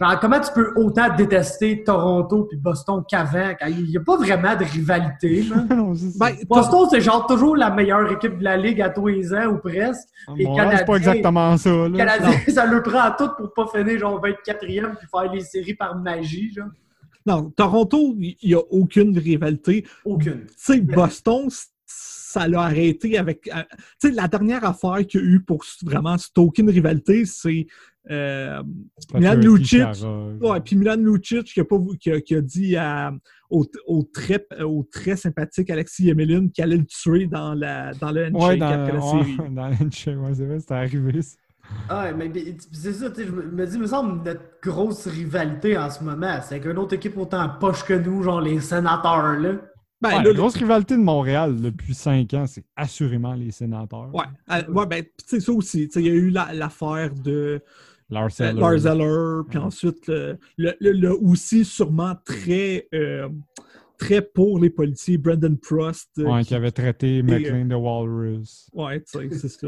[SPEAKER 2] Genre, comment tu peux autant détester Toronto puis Boston qu'avant, il n'y a pas vraiment de rivalité.
[SPEAKER 1] Non, ça.
[SPEAKER 3] Ben,
[SPEAKER 2] Boston, c'est genre toujours la meilleure équipe de la ligue à tous les ans ou presque.
[SPEAKER 1] Montréal, c'est pas exactement ça.
[SPEAKER 2] Le
[SPEAKER 1] Là.
[SPEAKER 2] Canadien, ça le prend à tout pour pas finir genre 24e puis faire les séries par magie, genre.
[SPEAKER 3] Non, Toronto, il n'y a aucune rivalité.
[SPEAKER 2] Aucune.
[SPEAKER 3] Tu sais, Boston, ça l'a arrêté avec. euh, Tu sais, la dernière affaire qu'il y a eu pour vraiment stocker une rivalité, c'est. euh, Milan Lucic. Ouais, puis Milan Lucic qui a, pas, qui a, qui a dit à- au, au très, au très sympathique Alexis Yemelin qu'il allait le tuer dans, la, dans le handshake
[SPEAKER 1] Ouais, dans,
[SPEAKER 3] après la
[SPEAKER 1] ouais, dans le handshake, ouais, c'est vrai, c'était arrivé. ça.
[SPEAKER 2] Ah ouais, mais c'est ça, tu sais, je me dis, il me semble, notre grosse rivalité en ce moment, c'est qu'une autre équipe autant poche que nous, genre les sénateurs, là.
[SPEAKER 3] Ben,
[SPEAKER 1] Ouais,
[SPEAKER 3] là,
[SPEAKER 1] la grosse rivalité de Montréal depuis cinq ans, c'est assurément les sénateurs.
[SPEAKER 3] Ouais, euh, ouais, ben, tu sais, ça aussi. Tu sais, Il y a eu la- l'affaire de
[SPEAKER 1] Lars
[SPEAKER 3] euh,
[SPEAKER 1] Eller.
[SPEAKER 3] Puis
[SPEAKER 1] Ouais.
[SPEAKER 3] ensuite, le, le- le- le aussi sûrement très, euh, très pour les policiers, Brandon Prost. euh,
[SPEAKER 1] Ouais,
[SPEAKER 3] qui-
[SPEAKER 1] qui avait traité McLean de Walrus.
[SPEAKER 3] Ouais, tu sais, c'est ça.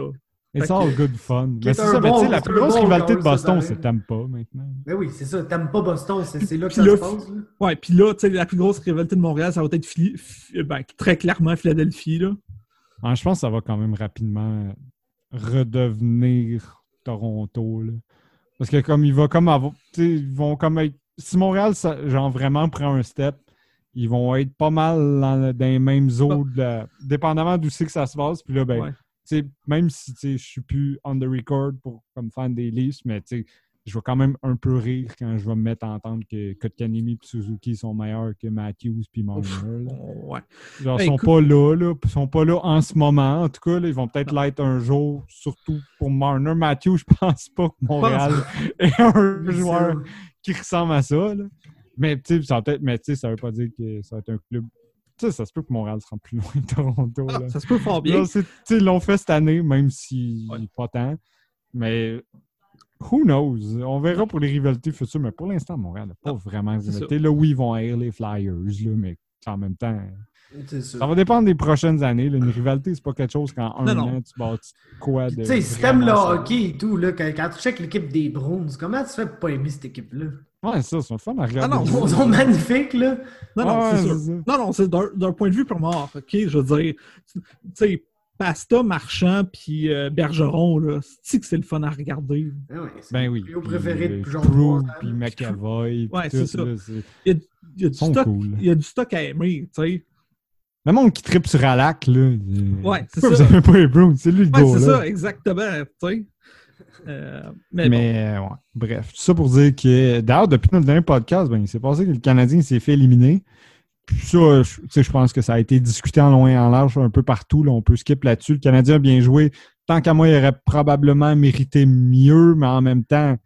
[SPEAKER 1] It's
[SPEAKER 3] Fait
[SPEAKER 1] all
[SPEAKER 3] que-
[SPEAKER 1] good fun.
[SPEAKER 2] Qui
[SPEAKER 1] Mais
[SPEAKER 2] est
[SPEAKER 1] c'est ça, mais
[SPEAKER 2] bon-
[SPEAKER 1] tu sais, la plus grosse
[SPEAKER 2] bon
[SPEAKER 1] rivalité de Boston, c'est t'aimes pas maintenant.
[SPEAKER 2] Mais oui, c'est ça, t'aimes pas Boston, c'est c'est là que
[SPEAKER 3] Puis
[SPEAKER 2] ça
[SPEAKER 3] là,
[SPEAKER 2] se passe, là.
[SPEAKER 3] Ouais, puis là, tu sais, la plus grosse rivalité de Montréal, ça va être Philly- Phi- ben, très clairement Philadelphie, là.
[SPEAKER 1] Ah, je pense que ça va quand même rapidement redevenir Toronto. là. Parce que comme il va comme avoir. tu sais, Ils vont comme être- Si Montréal, ça- genre vraiment prend un step, ils vont être pas mal dans, dans les mêmes eaux, de la- dépendamment d'où c'est que ça se passe. Puis là, ben,
[SPEAKER 3] Ouais.
[SPEAKER 1] Sais, même si je suis plus on the record pour comme fan des Leafs, mais tu sais, je vais quand même un peu rire quand je vais me mettre à entendre que Kotkaniemi et Suzuki sont meilleurs que Matthews puis Marner. là.
[SPEAKER 3] Ouais.
[SPEAKER 1] Genre,
[SPEAKER 3] Ben,
[SPEAKER 1] ils sont
[SPEAKER 3] écoute-
[SPEAKER 1] pas là, là. Ils sont pas là en ce moment. En tout cas, là, ils vont peut-être l'être un jour, surtout pour Marner. Matthew, je pense pas que Montréal est un joueur qui ressemble à ça. là. Mais tu sais, ça peut-être- mais tu sais, ça veut pas dire que ça va être un club. Tu sais, ça se peut que Montréal se rende plus loin de Toronto.
[SPEAKER 3] Ah,
[SPEAKER 1] là.
[SPEAKER 3] ça se peut fort bien.
[SPEAKER 1] Là, ils l'ont fait cette année, même si
[SPEAKER 3] Ouais.
[SPEAKER 1] pas tant. Mais who knows? On verra pour les rivalités futures, mais pour l'instant, Montréal n'a pas vraiment de rivalité. Là, oui, ils vont haïr les Flyers, là, mais en même temps.
[SPEAKER 2] Ça.
[SPEAKER 1] Va dépendre des prochaines années. là. Une rivalité, c'est pas quelque chose qu'en un
[SPEAKER 3] Non,
[SPEAKER 1] an, tu bâtis quoi de.
[SPEAKER 2] Tu sais, si t'aimes le
[SPEAKER 1] vraiment solide.
[SPEAKER 2] hockey et tout, là, quand, quand tu checkes l'équipe des Bruins, comment tu fais pour pas aimer cette équipe-là?
[SPEAKER 1] Ouais, ça, c'est fun à regarder.
[SPEAKER 3] Ah non,
[SPEAKER 2] Ils sont, magnifiques, là.
[SPEAKER 3] Non, non,
[SPEAKER 1] Ouais,
[SPEAKER 3] c'est sûr.
[SPEAKER 1] ça.
[SPEAKER 3] Non, non, c'est d'un point de vue purement OK, je veux dire, tu sais, Pasta, Marchand, puis euh, Bergeron, là, c'est que c'est le fun à regarder?
[SPEAKER 2] Ouais, c'est
[SPEAKER 1] Ben
[SPEAKER 2] mon
[SPEAKER 1] oui.
[SPEAKER 2] trio
[SPEAKER 1] Puis,
[SPEAKER 2] préféré
[SPEAKER 1] euh,
[SPEAKER 2] depuis genre
[SPEAKER 1] Crew,
[SPEAKER 2] trois ans.
[SPEAKER 1] puis McAvoy. puis
[SPEAKER 3] Ouais,
[SPEAKER 1] tout,
[SPEAKER 3] c'est ça.
[SPEAKER 1] là,
[SPEAKER 3] Il y a, il y a du,
[SPEAKER 1] sont
[SPEAKER 3] stock,
[SPEAKER 1] cool.
[SPEAKER 3] il y a du stock à aimer, tu sais.
[SPEAKER 1] Le monde qui tripe sur Alak, là. il-
[SPEAKER 3] Ouais, c'est ça.
[SPEAKER 1] Vous avez pas les Browns, c'est lui le
[SPEAKER 3] Ouais, c'est ça, exactement, tu sais. Euh, mais,
[SPEAKER 1] Mais, euh, ouais. Bref, tout ça pour dire que, d'ailleurs, depuis notre dernier podcast, ben, il s'est passé que le Canadien s'est fait éliminer. Puis ça, je, pense que ça a été discuté en long et en large un peu partout. Là, on peut skip là-dessus. Le Canadien a bien joué. Tant qu'à moi, il aurait probablement mérité mieux, mais en même temps,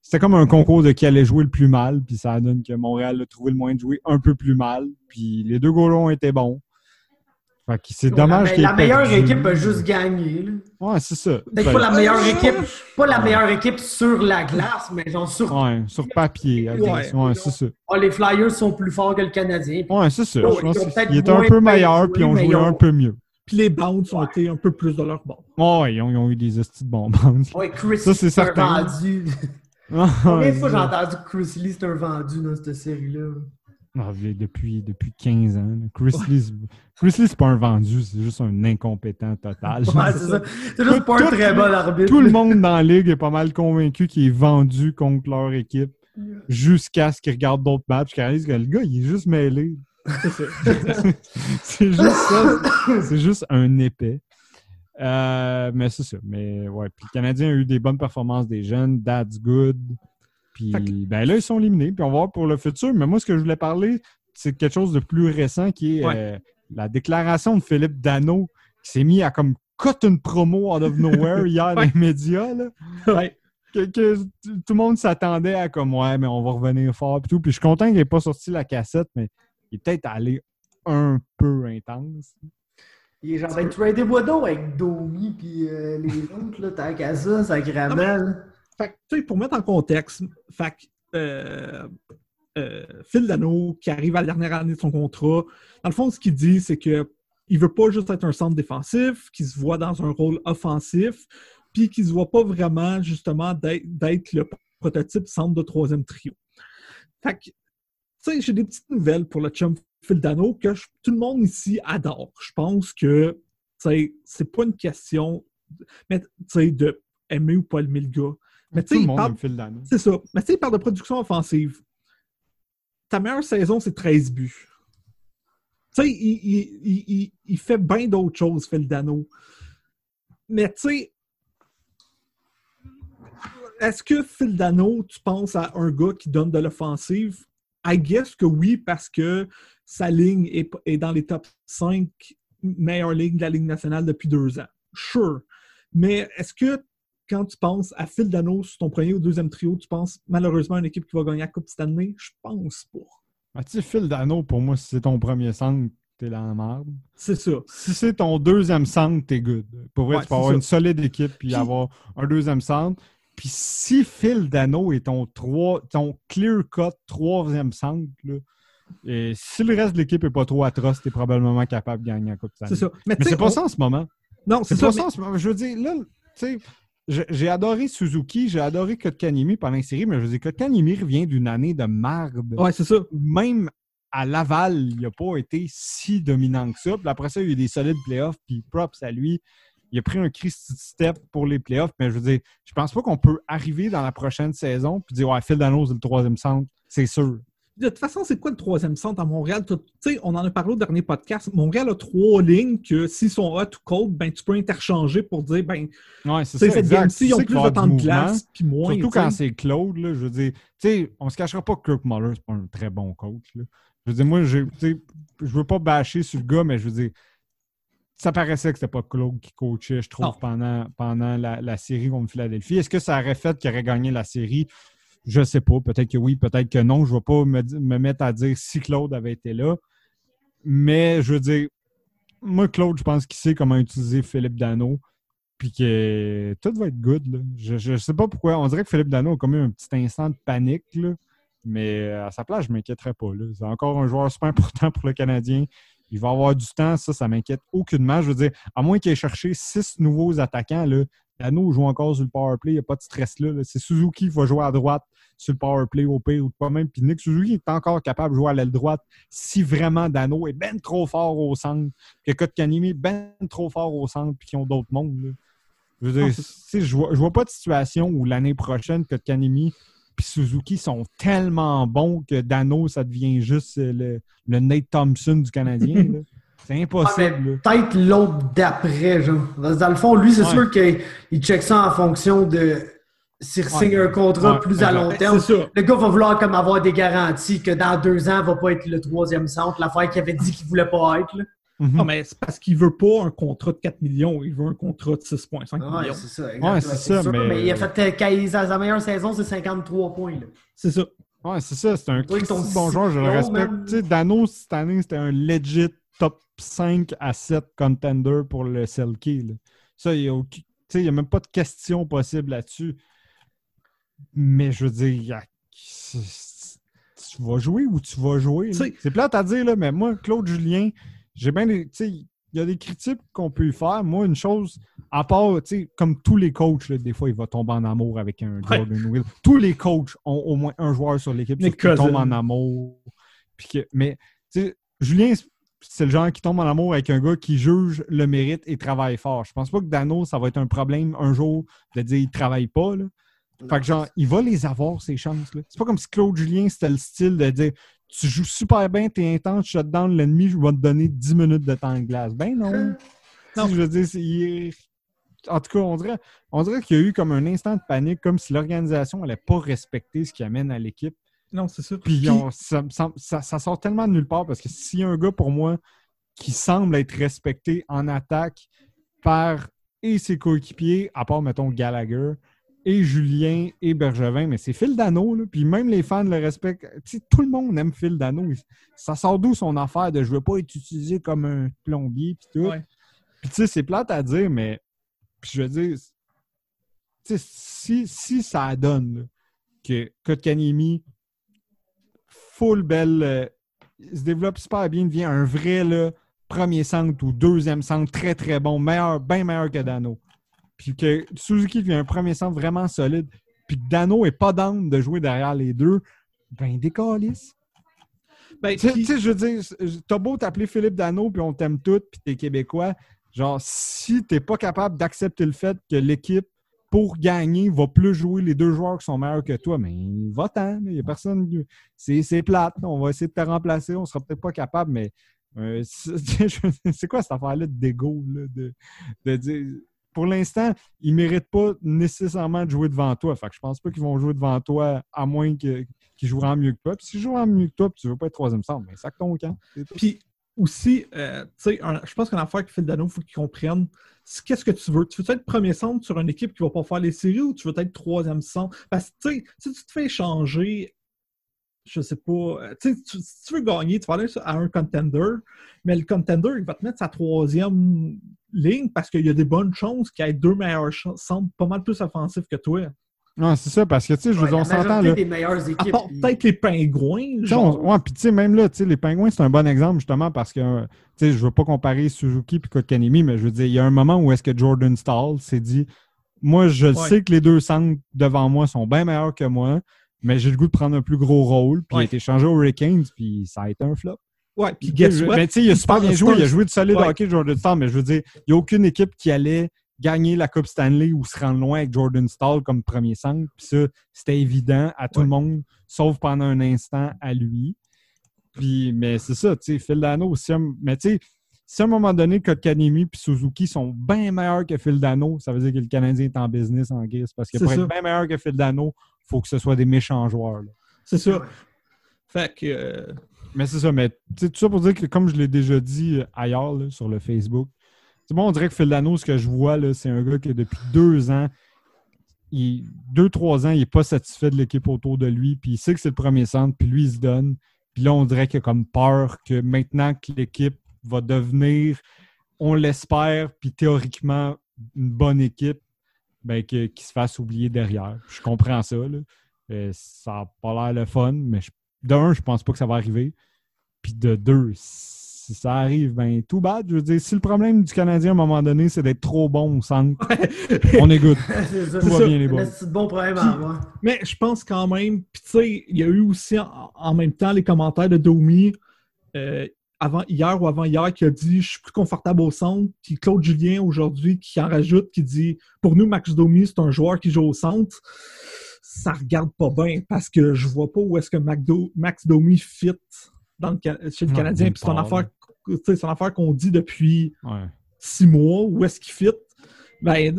[SPEAKER 1] c'était comme un concours de qui allait jouer le plus mal. Puis ça donne que Montréal a trouvé le moyen de jouer un peu plus mal. Puis les deux goals ont été bons. Fait que c'est dommage
[SPEAKER 2] la,
[SPEAKER 1] qu'il ait
[SPEAKER 2] la meilleure
[SPEAKER 1] perdu.
[SPEAKER 2] équipe a juste gagné, là.
[SPEAKER 1] Ouais, c'est ça.
[SPEAKER 2] Peut-être
[SPEAKER 1] Ben,
[SPEAKER 2] pas la meilleure
[SPEAKER 3] Ouais.
[SPEAKER 2] équipe, pas la meilleure équipe sur la glace, mais genre sur.
[SPEAKER 1] Ouais, sur papier.
[SPEAKER 3] Ouais.
[SPEAKER 1] Ouais, c'est ça.
[SPEAKER 2] Ah, les Flyers sont plus forts que le Canadien.
[SPEAKER 1] Ouais, c'est ça. Je pense qu'ils étaient un peu meilleurs, puis ils ont
[SPEAKER 2] mais
[SPEAKER 1] joué
[SPEAKER 2] ils ont-
[SPEAKER 1] un peu mieux.
[SPEAKER 3] puis les bounces ont été un peu plus de leur bord.
[SPEAKER 1] Ouais, ils ont, ils ont eu des estis de bons.
[SPEAKER 2] Ouais, Chris,
[SPEAKER 1] Ça, c'est certain.
[SPEAKER 2] vendu.
[SPEAKER 1] Ouais,
[SPEAKER 2] Combien de fois
[SPEAKER 1] c'est
[SPEAKER 2] j'ai entendu que Chris Lee c'est un vendu dans cette série-là?
[SPEAKER 1] Ah, depuis, depuis 15 ans. Chris Lee, c'est- Chris Lee, c'est pas un vendu, c'est juste un incompétent total.
[SPEAKER 2] Ouais, c'est ça. C'est juste pas un
[SPEAKER 1] Tout-
[SPEAKER 2] très bon arbitre.
[SPEAKER 1] Tout le monde dans la ligue est pas mal convaincu qu'il est vendu contre leur équipe jusqu'à ce qu'ils regardent d'autres matchs, qu'ils réalisent que le gars, il est juste mêlé.
[SPEAKER 3] C'est
[SPEAKER 1] juste ça. C'est juste un épais. Euh, mais c'est ça. Mais ouais. Puis le Canadien a eu des bonnes performances des jeunes. That's good. Puis
[SPEAKER 3] que-
[SPEAKER 1] ben là, ils sont éliminés. Puis on va voir pour le futur. Mais moi, ce que je voulais parler, tu c'est quelque chose de plus récent qui est
[SPEAKER 3] Ouais.
[SPEAKER 1] euh, la déclaration de Philippe Dano qui s'est mis à comme cut une promo out of nowhere hier dans les médias. Là,
[SPEAKER 3] Ouais.
[SPEAKER 1] que, que tout le monde s'attendait à comme ouais, mais on va revenir fort et tout. Puis je suis content qu'il n'ait pas sorti la cassette, mais il est peut-être allé un peu intense.
[SPEAKER 2] Il est genre, ben, tradez-moi donc avec Domi puis euh, les autres, là, tant qu'à ça, sacrément. là.
[SPEAKER 3] Fait que, pour mettre en contexte, fait euh, euh, Phil Dano, qui arrive à la dernière année de son contrat, dans le fond, ce qu'il dit, c'est que il veut pas juste être un centre défensif, qu'il se voit dans un rôle offensif, puis qu'il se voit pas vraiment, justement, d'être le prototype centre de troisième trio. Fait que, tu sais, j'ai des petites nouvelles pour le chum Phil Dano que tout le monde ici adore. Je pense que, tu sais, c'est pas une question, mais, de aimer ou pas aimer le gars. Mais tu
[SPEAKER 1] tout le monde
[SPEAKER 3] parle- c'est ça. Mais tu sais, il parle de production offensive. Ta meilleure saison, c'est 13 buts. Tu sais, il, il- il- il- fait bien d'autres choses, Phil Dano. Mais tu sais, est-ce que Phil Dano, tu penses à un gars qui donne de l'offensive? I guess que oui, parce que sa ligne est, est dans les top 5 meilleures lignes de la Ligue nationale depuis deux ans. Sure. Mais est-ce que quand tu penses à Phil Dano sur ton premier ou deuxième trio, tu penses malheureusement à une équipe qui va gagner la Coupe cette année? Je pense pas.
[SPEAKER 1] Ah, tu sais, Phil Dano, pour moi, si c'est ton premier centre, t'es dans la merde.
[SPEAKER 3] C'est ça.
[SPEAKER 1] Si c'est ton deuxième centre, t'es good. Pour vrai,
[SPEAKER 3] Ouais,
[SPEAKER 1] tu peux
[SPEAKER 3] c'est
[SPEAKER 1] avoir
[SPEAKER 3] ça.
[SPEAKER 1] une solide équipe puis
[SPEAKER 3] Puis-
[SPEAKER 1] avoir un deuxième centre. Puis si Phil Dano est ton, trois, ton clear-cut troisième centre, là, et si le reste de l'équipe n'est pas trop atroce, t'es probablement capable de gagner la Coupe cette
[SPEAKER 3] C'est
[SPEAKER 1] année.
[SPEAKER 3] ça.
[SPEAKER 1] Mais c'est pas
[SPEAKER 3] on-
[SPEAKER 1] ça en ce moment.
[SPEAKER 3] Non,
[SPEAKER 1] C'est
[SPEAKER 3] c'est
[SPEAKER 1] pas
[SPEAKER 3] ça.
[SPEAKER 1] ça en ce moment. Je veux dire, là, tu sais, j'ai- adoré Suzuki, j'ai adoré Kotkanimi pendant la série, mais je veux dire, Kotkanimi revient d'une année de marde
[SPEAKER 3] Ouais, c'est ça.
[SPEAKER 1] même à Laval, il n'a pas été si dominant que ça. Puis après ça, il y a eu des solides playoffs, puis props à lui. Il a pris un Christy step pour les playoffs, mais je veux dire, je pense pas qu'on peut arriver dans la prochaine saison puis dire Ouais, Phil Dano, c'est le troisième centre, c'est sûr.
[SPEAKER 3] De toute façon, c'est quoi le troisième centre à Montréal? Tu sais, on en a parlé au dernier podcast. Montréal a trois lignes que s'ils sont hot ou cold, ben, tu peux interchanger pour dire, ben,
[SPEAKER 1] Ouais, c'est ça.
[SPEAKER 3] cette game-ci, ils ont plus de temps de glace, puis moins.
[SPEAKER 1] Surtout quand c'est Claude, là, je veux dire, tu sais, on se cachera pas que Kirk Muller, c'est pas un très bon coach. là. Je veux dire, moi, je veux pas bâcher sur le gars, mais je veux dire, ça paraissait que c'était pas Claude qui coachait, je trouve,
[SPEAKER 3] Non.
[SPEAKER 1] pendant, pendant la, la série contre Philadelphie. Est-ce que ça aurait fait qu'il aurait gagné la série? Je sais pas. Peut-être que oui, peut-être que non. Je ne vais pas me, me mettre à dire si Claude avait été là. Mais je veux dire, moi, Claude, je pense qu'il sait comment utiliser Philippe Dano. Puis que tout va être good. Là. Je ne sais pas pourquoi. On dirait que Philippe Dano a comme eu un petit instant de panique. Là. Mais euh, à sa place, je ne m'inquiéterais pas. C'est encore un joueur super important pour le Canadien. Il va avoir du temps, ça, ça m'inquiète aucunement. Je veux dire, à moins qu'il ait cherché six nouveaux attaquants, là, Dano joue encore sur le power play, il n'y a pas de stress là. C'est Suzuki qui va jouer à droite sur le power play au pire ou pas même. Puis Nick Suzuki est encore capable de jouer à l'aile droite si vraiment Dano est ben trop fort au centre, que Kotkaniemi est ben trop fort au centre puis qu'ils ont d'autres mondes. là. Je veux dire, sais, je vois, je vois pas de situation où l'année prochaine, Kotkaniemi puis Suzuki sont tellement bons que Dano, ça devient juste le, le Nate Thompson du Canadien. C'est
[SPEAKER 2] Ah,
[SPEAKER 1] impossible.
[SPEAKER 2] Peut-être l'autre d'après, genre. Dans le fond, lui, c'est
[SPEAKER 1] Ouais.
[SPEAKER 2] sûr qu'il il check ça en fonction de s'il signe un contrat
[SPEAKER 1] Ouais,
[SPEAKER 2] plus à long
[SPEAKER 3] Ben,
[SPEAKER 2] terme.
[SPEAKER 3] C'est ça.
[SPEAKER 2] Le gars va vouloir comme avoir des garanties que dans deux ans, il va pas être le troisième centre. L'affaire qu'il avait dit qu'il voulait pas être. Là.
[SPEAKER 1] Mhm.
[SPEAKER 3] Non, mais c'est parce qu'il veut pas un contrat de 4 millions, il veut un contrat de 6,5
[SPEAKER 2] Ouais,
[SPEAKER 3] millions.
[SPEAKER 2] c'est ça.
[SPEAKER 1] Ouais, c'est ça,
[SPEAKER 2] sûr.
[SPEAKER 1] mais-
[SPEAKER 2] il a fait euh, quand il- sa, sa meilleure saison, c'est 53 points. Là.
[SPEAKER 3] C'est ça.
[SPEAKER 1] Ouais, c'est ça. C'est un Christy bon joueur, je le respecte. sais, Dano, cette année, c'était un legit top 5 à 7 contender pour le Selkie. là. Ça, il n'y a, a même pas de question possible là-dessus. Mais je veux dire, a- tu vas jouer ou tu vas jouer. C'est plate à dire, là, mais moi, Claude Julien, j'ai bien des. Il y a des critiques qu'on peut y faire. Moi, une chose, à part, tu sais, comme tous les coachs, là, des fois, il va tomber en amour avec un
[SPEAKER 3] Ouais.
[SPEAKER 1] Jordan Will. Tous les coachs ont au moins un joueur sur l'équipe qui tombe en amour. Que- mais, tu sais, Julien, c'est le genre qui tombe en amour avec un gars qui juge le mérite et travaille fort. Je pense pas que Dano, ça va être un problème un jour de dire il travaille pas. Là. Fait que genre, il va les avoir, ces chances-là. C'est pas comme si Claude Julien, c'était le style de dire Tu joues super bien, t'es intense, shut down l'ennemi, je vais te donner 10 minutes de temps de glace. Ben non.
[SPEAKER 3] Non.
[SPEAKER 1] Tu sais, je veux dire, il En tout cas, on dirait, on dirait qu'il y a eu comme un instant de panique, comme si l'organisation n'allait pas respecter ce qui amène à l'équipe.
[SPEAKER 3] Non, c'est ça.
[SPEAKER 1] Puis on- ça, ça- ça sort tellement de nulle part parce que s'il y a un gars pour moi qui semble être respecté en attaque par et ses coéquipiers, à part, mettons, Gallagher, et Julien et Bergevin, mais c'est Phil Dano, là, puis même les fans le respectent. Tout le monde aime Phil Dano. Ça sort d'où son affaire de je veux pas être utilisé comme un plombier, puis tout.
[SPEAKER 3] Ouais.
[SPEAKER 1] Puis tu sais, c'est plate à dire, mais puis je veux dire, si, si ça donne là, que Kotkaniemi, full belle, euh, il se développe super bien, devient un vrai là, premier centre ou deuxième centre très très bon, meilleur, bien meilleur que Dano. Puis que Suzuki devient un premier centre vraiment solide, puis que Dano est pas down de jouer derrière les deux, ben décalisse.
[SPEAKER 3] Ben,
[SPEAKER 1] Tu sais-
[SPEAKER 3] puis-
[SPEAKER 1] tu sais, je veux dire, t'as beau t'appeler Philippe Dano, puis on t'aime tous, puis t'es Québécois. Genre, si t'es pas capable d'accepter le fait que l'équipe, pour gagner, va plus jouer les deux joueurs qui sont meilleurs que toi, mais va-t'en. Il y a personne. C'est plate. On va essayer de te remplacer. On sera peut-être pas capable, mais euh, c'est quoi cette affaire-là d'égo? De, de dire. Pour l'instant, ils méritent pas nécessairement de jouer devant toi. Fait que je pense pas qu'ils vont jouer devant toi, à moins que- qu'ils joueront mieux que toi. Puis s'ils jouent mieux que toi, puis tu veux pas être troisième centre, mais sac ton camp.
[SPEAKER 3] Puis aussi, euh, je pense qu'une affaire que Phil Dano, il faut qu'il comprenne, qu'est-ce que tu veux? Tu veux être premier centre sur une équipe qui va pas faire les séries ou tu veux être troisième centre? Parce que, si tu te fais échanger, je sais pas, euh, tu si tu veux gagner, tu vas aller à un contender, mais le contender, il va te mettre sa troisième ligne parce qu'il y a des bonnes chances qu'il y ait deux meilleurs centres pas mal plus offensifs que toi.
[SPEAKER 1] Non, c'est ça, parce que, tu sais, je veux dire, on s'entend, là.
[SPEAKER 3] peut-être les pingouins. Genre,
[SPEAKER 1] on- ouais, puis tu sais, même là, tu sais, les Pingouins, c'est un bon exemple, justement, parce que, tu sais, je veux pas comparer Suzuki et Kotkaniemi, mais je veux dire, il y a un moment où est-ce que Jordan Stahl s'est dit, moi, je
[SPEAKER 3] Ouais.
[SPEAKER 1] sais que les deux centres devant moi sont bien meilleurs que moi, mais j'ai le goût de prendre un plus gros rôle, puis il a été changé aux Hurricanes, puis ça a été un flop.
[SPEAKER 3] ouais, puis guess what?
[SPEAKER 1] Mais tu sais, il a super bien joué, il a joué de solide
[SPEAKER 3] Ouais.
[SPEAKER 1] hockey, Jordan Stahl, mais je veux dire, il n'y a aucune équipe qui allait gagner la Coupe Stanley ou se rendre loin avec Jordan Stahl comme premier centre. Puis ça, c'était évident à tout
[SPEAKER 3] Ouais.
[SPEAKER 1] le monde, sauf pendant un instant à lui. Puis, mais c'est ça, tu sais, Phil Dano, si mais tu sais, si à un moment donné, Kotkaniemi et Suzuki sont bien meilleurs que Phil Dano, ça veut dire que le Canadien est en business en guise. Parce que pour
[SPEAKER 3] ça.
[SPEAKER 1] être bien meilleur que Phil Dano, il faut que ce soit des méchants joueurs.
[SPEAKER 3] C'est ça. Fait que. euh,
[SPEAKER 1] Mais c'est ça, mais tu sais, tout ça pour dire que, comme je l'ai déjà dit euh, ailleurs là, sur le Facebook, c'est bon, on dirait que Phil Dano, ce que je vois, c'est un gars qui, depuis deux ans, deux, trois ans, il n'est pas satisfait de l'équipe autour de lui, puis il sait que c'est le premier centre, puis lui, il se donne. Puis là, on dirait qu'il a comme peur que maintenant que l'équipe va devenir, on l'espère, puis théoriquement, une bonne équipe, ben, qu'il se fasse oublier derrière. Je comprends ça. Euh, ça n'a pas l'air le fun, mais je- de un, je pense pas que ça va arriver. Puis de deux, si ça arrive, ben tout bad. Je veux dire, si le problème du Canadien à un moment donné, c'est d'être trop bon au centre, on est good.
[SPEAKER 2] c'est ça.
[SPEAKER 1] Tout
[SPEAKER 2] c'est
[SPEAKER 1] va
[SPEAKER 2] ça.
[SPEAKER 1] bien, les boys.
[SPEAKER 2] C'est un bon problème à avoir.
[SPEAKER 3] Mais je pense quand même, puis tu sais, il y a eu aussi en, en même temps les commentaires de Domi euh, avant hier ou avant hier qui a dit je suis plus confortable au centre. Puis Claude Julien aujourd'hui qui en rajoute qui dit pour nous Max Domi c'est un joueur qui joue au centre. Ça regarde pas bien parce que je vois pas où est-ce que Max Domi fit dans le, chez le
[SPEAKER 1] Non,
[SPEAKER 3] Canadien. Puis c'est une
[SPEAKER 1] part,
[SPEAKER 3] affaire, c'est une affaire qu'on dit depuis
[SPEAKER 1] Ouais.
[SPEAKER 3] six mois. Où est-ce qu'il fit? Ben,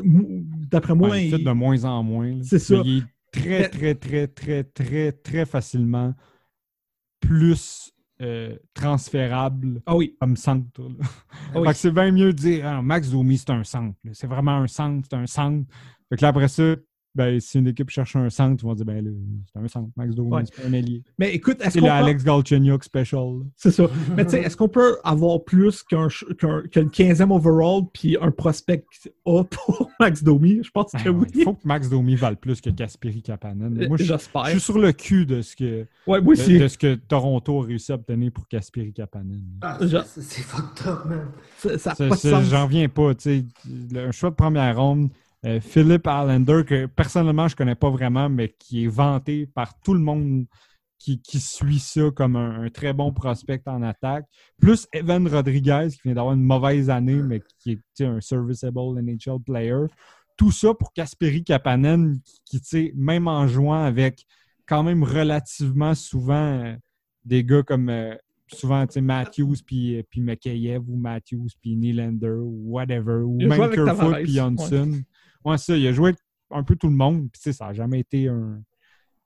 [SPEAKER 3] d'après moi,
[SPEAKER 1] Ouais, il fit de moins en moins.
[SPEAKER 3] C'est ça.
[SPEAKER 1] Il est très, très, très, très, très, très facilement plus euh, transférable
[SPEAKER 3] Ah oui,
[SPEAKER 1] comme centre.
[SPEAKER 3] ah oui.
[SPEAKER 1] C'est bien mieux de dire Ah, Max Domi, c'est un centre. C'est vraiment un centre, c'est un centre. Fait que là, après ça, ben, si une équipe cherche un centre, ils vont dire ben là, c'est un centre. Max Domi,
[SPEAKER 3] Ouais.
[SPEAKER 1] c'est pas un allié.
[SPEAKER 3] Mais écoute, est-ce
[SPEAKER 1] C'est
[SPEAKER 3] qu'on
[SPEAKER 1] le
[SPEAKER 3] peut-
[SPEAKER 1] Alex Galchenyuk special.
[SPEAKER 3] C'est ça. Mais tu sais, est-ce qu'on peut avoir plus qu'un qu'un qu'un 15e overall puis un prospect A pour Max Domi? Je pense que
[SPEAKER 1] Ben ouais,
[SPEAKER 3] oui.
[SPEAKER 1] Il faut que Max Domi vale plus que Kasperi Kapanen. Moi, je, je
[SPEAKER 3] J'espère.
[SPEAKER 1] suis sur le cul de ce que,
[SPEAKER 3] Ouais, moi
[SPEAKER 1] de,
[SPEAKER 3] aussi.
[SPEAKER 1] de ce que Toronto a réussi à obtenir pour Kasperi Kapanen.
[SPEAKER 2] Ah,
[SPEAKER 3] Je-
[SPEAKER 2] c'est fucked up, man.
[SPEAKER 3] Ça pas.
[SPEAKER 1] J'en reviens pas. tu sais. Un choix de première ronde, euh, Philip Allender, que personnellement je connais pas vraiment, mais qui est vanté par tout le monde qui, qui suit ça comme un, un très bon prospect en attaque. Plus Evan Rodriguez, qui vient d'avoir une mauvaise année, mais qui est un serviceable NHL player. Tout ça pour Kasperi Kapanen, qui, qui, même en jouant avec quand même relativement souvent euh, des gars comme euh, souvent tu sais, Matthews puis, puis Makayev ou Matthews puis Nylander ou whatever, ou
[SPEAKER 3] Il
[SPEAKER 1] même Kerfoot puis Johnson. Ouais. Ça, il a joué avec un peu tout le monde. Puis, ça n'a jamais été un,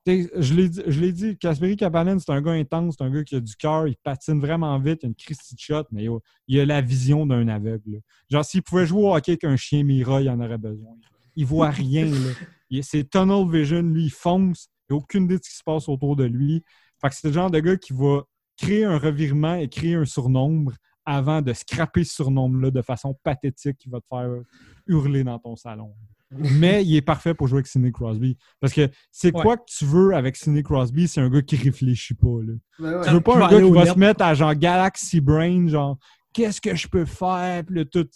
[SPEAKER 1] Je l'ai dit, dit, Kasperi c'est un gars intense, c'est un gars qui a du cœur, il patine vraiment vite, il a une Christie de shot, mais il a la vision d'un aveugle. Genre, s'il pouvait jouer au hockey avec un chien Mira, il en aurait besoin. Il voit rien. C'est tunnel vision, lui, il fonce, il n'a aucune idée de ce qui se passe autour de lui. Fait que c'est le genre de gars qui va créer un revirement et créer un surnombre avant de scraper ce surnombre-là de façon pathétique qui va te faire hurler dans ton salon. Mais il est parfait pour jouer avec Sidney Crosby. Parce que c'est
[SPEAKER 3] Ouais.
[SPEAKER 1] quoi que tu veux avec Sidney Crosby? C'est un gars qui réfléchit pas. Là.
[SPEAKER 2] Ouais.
[SPEAKER 1] Tu veux pas un gars qui va
[SPEAKER 3] net.
[SPEAKER 1] se mettre à genre Galaxy Brain, genre qu'est-ce que je peux faire? Puis là, tout.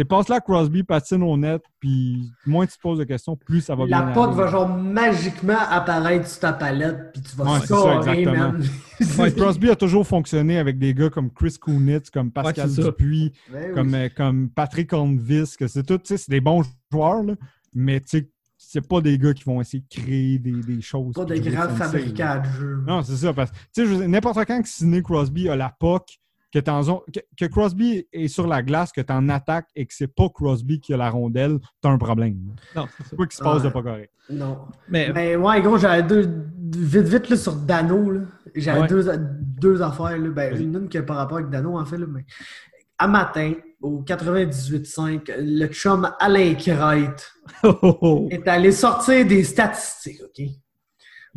[SPEAKER 1] Passe là Crosby, patine au net, puis moins tu te poses de questions, plus ça va bien.
[SPEAKER 2] La pote va genre magiquement apparaître sur ta palette, puis tu vas
[SPEAKER 1] Ouais, c'est ça,
[SPEAKER 2] scorer,
[SPEAKER 1] exactement.
[SPEAKER 2] man.
[SPEAKER 1] Ouais, Crosby a toujours fonctionné avec des gars comme Chris Kunitz, comme Pascal
[SPEAKER 3] ça.
[SPEAKER 1] Dupuis,
[SPEAKER 2] Ben oui.
[SPEAKER 1] comme, euh, comme Patrick Hornvis, que c'est tout, tu sais, c'est des bons joueurs, là, mais tu sais, c'est pas des gars qui vont essayer de créer des, des choses.
[SPEAKER 2] Pas des grands fabricants de jeux.
[SPEAKER 1] Non, c'est ça. Parce que, n'importe quand que Sidney Crosby a la POC, que, t'es en zone- que, que Crosby est sur la glace, que tu en attaques et que c'est pas Crosby qui a la rondelle, t'as un problème.
[SPEAKER 3] Non, c'est
[SPEAKER 1] quoi qui se passe de pas correct?
[SPEAKER 2] Non.
[SPEAKER 3] Mais
[SPEAKER 2] Mais ouais, gros, j'avais deux. Vite, vite, là, sur Dano, là. J'avais
[SPEAKER 3] Ouais.
[SPEAKER 2] deux, deux affaires, là. Ben, une, une qui a par rapport avec Dano, en fait, là. Mais à matin, au 98.5, le chum Alain Kreit
[SPEAKER 3] oh, oh, oh.
[SPEAKER 2] est allé sortir des statistiques, OK?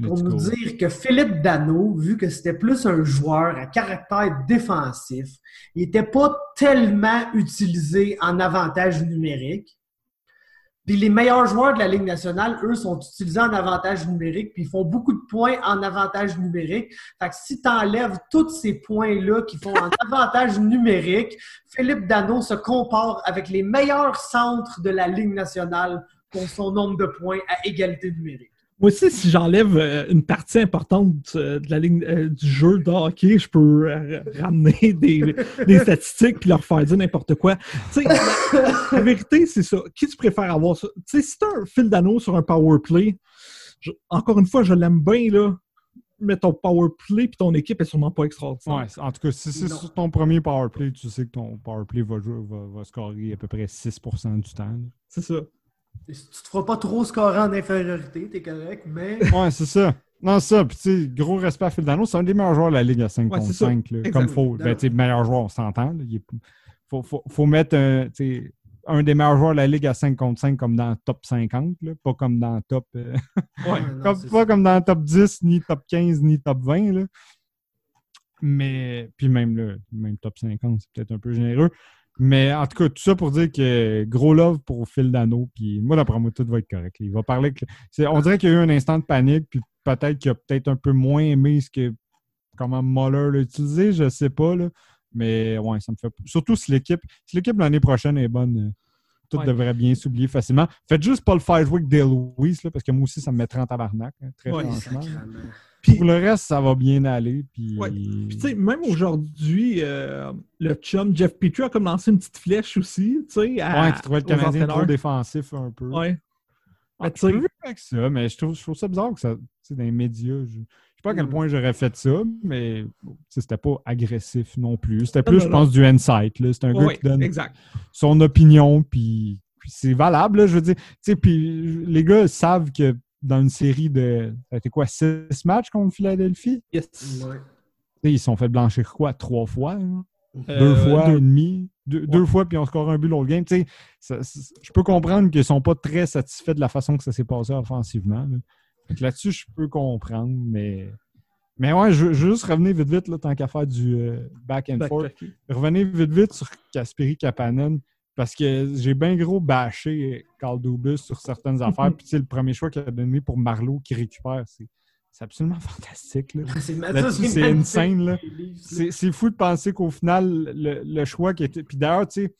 [SPEAKER 2] Pour nous dire que Philippe Dano, vu que c'était plus un joueur à caractère défensif, il n'était pas tellement utilisé en avantage numérique. Puis les meilleurs joueurs de la Ligue nationale, eux, sont utilisés en avantage numérique, puis ils font beaucoup de points en avantage numérique. Fait que si tu enlèves tous ces points-là qui font en avantage numérique, Philippe Dano se compare avec les meilleurs centres de la Ligue nationale pour son nombre de points à égalité numérique.
[SPEAKER 3] Moi aussi, si j'enlève euh, une partie importante euh, de la ligne euh, du jeu de hockey, je peux ramener des, des statistiques puis leur faire dire n'importe quoi. La, la vérité, c'est ça. Qui tu préfères avoir ça? Tu sais, si t'as un fil d'anneau sur un power play, je- encore une fois, je l'aime bien, là. Mais ton power play puis ton équipe est sûrement pas extraordinaire.
[SPEAKER 1] Ouais, en tout cas, si c'est sur ton premier power play, tu sais que ton power play va, jouer, va, va scorer à peu près 6% du temps.
[SPEAKER 3] C'est ça.
[SPEAKER 2] Tu te feras pas trop scorer en infériorité, t'es correct, mais.
[SPEAKER 1] Ouais, c'est ça. Non, c'est ça. Puis, tu sais, gros respect à Phil Dano. C'est un des meilleurs joueurs de la Ligue à 5
[SPEAKER 3] Ouais,
[SPEAKER 1] contre
[SPEAKER 3] c'est ça.
[SPEAKER 1] 5. là,
[SPEAKER 3] Exact.
[SPEAKER 1] comme faut. Ben, tu sais, meilleur joueur, on s'entend. Il est- faut, faut, faut mettre un, des meilleurs joueurs de la Ligue à 5 contre 5 comme dans le top 50, là, pas comme dans le top. euh,
[SPEAKER 3] Ouais.
[SPEAKER 2] non,
[SPEAKER 1] comme,
[SPEAKER 2] c'est
[SPEAKER 1] pas
[SPEAKER 2] ça.
[SPEAKER 1] comme dans le top 10, ni top 15, ni top 20. Là. Mais, puis même là, même top 50, c'est peut-être un peu généreux. Mais en tout cas, tout ça pour dire que gros love pour Phil Dano. Puis moi, d'après moi, tout va être correct. Il va parler. que- On dirait qu'il y a eu un instant de panique, puis peut-être qu'il a peut-être un peu moins aimé ce que comment Muller l'a utilisé, je sais pas. Là. Mais ouais, ça me fait. Surtout si l'équipe. Si l'équipe l'année prochaine est bonne, euh, tout
[SPEAKER 3] Ouais.
[SPEAKER 1] devrait bien s'oublier facilement. Faites juste pas le Dale Lewis, là, parce que moi aussi, ça me mettrait en tabarnak, hein, très
[SPEAKER 3] Ouais,
[SPEAKER 1] franchement.
[SPEAKER 3] Puis,
[SPEAKER 1] Pour le reste, ça va bien aller. Puis...
[SPEAKER 3] Ouais. Puis, tu sais, même aujourd'hui, euh, le chum Jeff Petrie a comme lancé une petite flèche aussi, tu sais.
[SPEAKER 1] Ouais, qui trouvait le Canadien trop défensif un peu.
[SPEAKER 3] Ouais.
[SPEAKER 1] Ah,
[SPEAKER 3] tu
[SPEAKER 1] vivre avec ça, mais je trouve, je trouve ça bizarre que ça. Tu sais, dans les médias, je, je sais pas à quel
[SPEAKER 2] Mm.
[SPEAKER 1] point j'aurais fait ça, mais bon, c'était pas agressif non plus. C'était plus,
[SPEAKER 3] non,
[SPEAKER 1] je pense, du insight. C'est un gars qui donne
[SPEAKER 3] exact.
[SPEAKER 1] son opinion, puis, puis c'est valable, là, je veux dire. Tu sais, puis les gars savent que dans une série de. Ça a été quoi, six matchs contre Philadelphie?
[SPEAKER 3] Yes.
[SPEAKER 2] Ouais.
[SPEAKER 1] Ils se sont fait blanchir quoi, trois fois? hein? deux
[SPEAKER 3] Euh,
[SPEAKER 1] fois
[SPEAKER 3] deux.
[SPEAKER 1] et demi? Deux, deux fois, puis on score un but l'autre game. Ça- je peux comprendre qu'ils ne sont pas très satisfaits de la façon que ça s'est passé offensivement. là. Là-dessus, je peux comprendre, mais. Mais ouais, je, je veux juste revenir vite vite, là, tant qu'à faire du euh, back and forth. Revenez vite vite sur Kasperi Kapanen, parce que j'ai bien gros bâché Carl Dubus sur certaines affaires. Puis tu sais, le premier choix qu'il a donné pour Marlowe qui récupère, c'est absolument fantastique. Là.
[SPEAKER 2] C'est
[SPEAKER 1] c'est
[SPEAKER 2] livres, ça.
[SPEAKER 1] C'est fou de penser qu'au final, le, le choix qui était. Puis d'ailleurs, tu sais,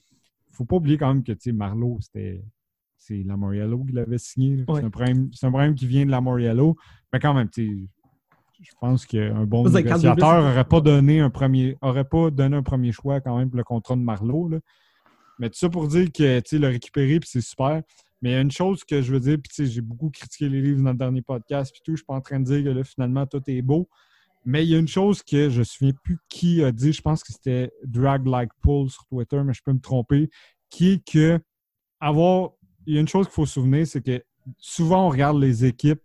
[SPEAKER 1] faut pas oublier quand même que tu sais, Marlowe, c'était. C'est Lamoriello qui l'avait signé.
[SPEAKER 3] Ouais.
[SPEAKER 1] C'est un, problème- c'est un problème qui vient de Lamoriello. Mais quand même, tu sais, je pense qu'un bon négociateur n'aurait pas donné un premier aurait pas donné un premier choix quand même pour le contrat de Marlowe. Mais tout ça pour dire que tu le récupérer, puis c'est super. Mais il y a une chose que je veux dire, puis j'ai beaucoup critiqué les livres dans le dernier podcast, puis tout. Je suis pas en train de dire que là, finalement, tout est beau. Mais il y a une chose que je ne me souviens plus qui a dit, je pense que c'était Drag Like Pull sur Twitter, mais je peux me tromper, qui est que avoir. Il y a une chose qu'il faut se souvenir, c'est que souvent on regarde les équipes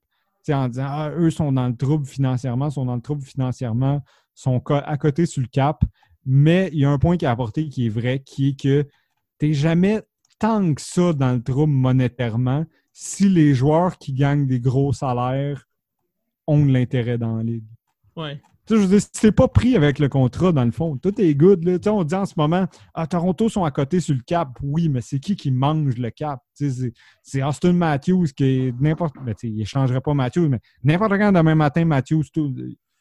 [SPEAKER 1] en disant ah, eux sont dans le trouble financièrement, sont dans le trouble financièrement, sont à côté sur le cap. Mais il y a un point qui a apporté qui est vrai, qui est que tu n'es jamais tant que ça dans le trouble monétairement si les joueurs qui gagnent des gros salaires ont de l'intérêt dans la ligue.
[SPEAKER 3] Ouais.
[SPEAKER 1] Tu sais, je veux dire, si t'es pas pris avec le contrat, dans le fond, tout est good. Là. Tu sais, on dit en ce moment, ah, Toronto sont à côté sur le cap. Oui, mais c'est qui qui mange le cap? Tu sais, C'est Austin Matthews qui est n'importe. Ben, tu sais, il ne changerait pas Matthews, mais n'importe quand demain matin, Matthews, tout-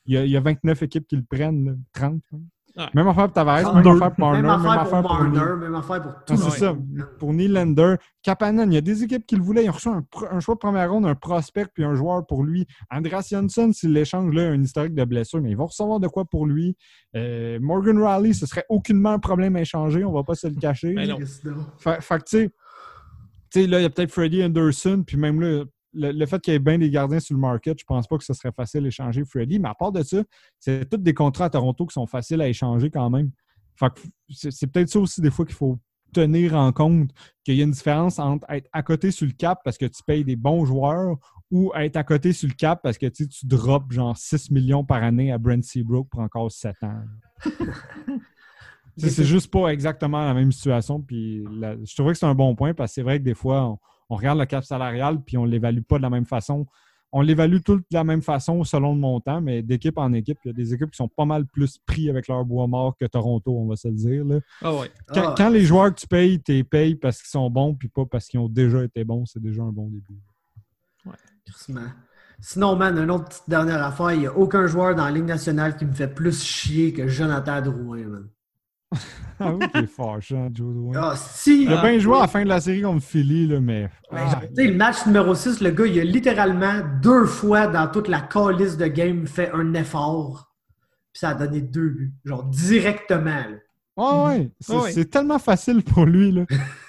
[SPEAKER 1] il y, a, il y a 29 équipes qui le prennent, là, 30. là.
[SPEAKER 3] Ouais.
[SPEAKER 1] Même affaire pour Tavares, même
[SPEAKER 3] 32.
[SPEAKER 1] affaire pour Marner,
[SPEAKER 2] Même affaire pour
[SPEAKER 1] Neil-
[SPEAKER 2] Marner, même affaire pour tout
[SPEAKER 1] Ah, c'est ça. Pour Nylander, Kapanen, il y a des équipes qui le voulaient. Ils ont reçu un, choix de première ronde, un prospect puis un joueur pour lui. Andreas Janssen, s'il l'échange là, a un historique de blessure, mais ils vont recevoir de quoi pour lui. Euh, Morgan Riley, ce serait aucunement un problème à échanger, on va pas se le cacher. Fait, fait que, tu sais, tu sais, là, il y a peut-être Freddie Anderson, puis même là, le, le fait qu'il y ait bien des gardiens sur le market, je pense pas que ce serait facile d'échanger Freddie. Mais à part de ça, c'est tous des contrats à Toronto qui sont faciles à échanger quand même. Fait que c'est peut-être ça aussi des fois qu'il faut tenir en compte qu'il y a une différence entre être à côté sur le cap parce que tu payes des bons joueurs ou être à côté sur le cap parce que tu, sais, tu drops genre 6 millions par année à Brent Seabrook pour encore 7 ans. C'est juste pas exactement la même situation. Puis je trouvais que c'est un bon point parce que c'est vrai que des fois, on, on regarde le cap salarial puis on l'évalue pas de la même façon. On l'évalue tout de la même façon selon le montant, mais d'équipe en équipe, il y a des équipes qui sont pas mal plus pris avec leur bois mort que Toronto, on va se le dire. là.
[SPEAKER 3] Ah ouais.
[SPEAKER 1] Quand,
[SPEAKER 2] Ah,
[SPEAKER 1] quand les joueurs que tu payes, tu les payes parce qu'ils sont bons puis pas parce qu'ils ont déjà été bons, c'est déjà un bon début.
[SPEAKER 2] Crissement. Sinon, man, une autre petite dernière affaire, il n'y a aucun joueur dans la Ligue nationale qui me fait plus chier que Jonathan Drouin, man.
[SPEAKER 1] Ah oui, qui est fâchant, Joe Drouin.
[SPEAKER 2] Ah, si!
[SPEAKER 1] Il a bien joué à la fin de la série contre Philly, là, mais. Ah,
[SPEAKER 2] genre, tu sais, le match numéro 6, le gars, il a littéralement deux fois dans toute la calice de game fait un effort. Puis ça a donné deux buts. Genre directement. là.
[SPEAKER 1] Ah ouais, c'est
[SPEAKER 3] Ah ouais.
[SPEAKER 1] c'est tellement facile pour lui. Là.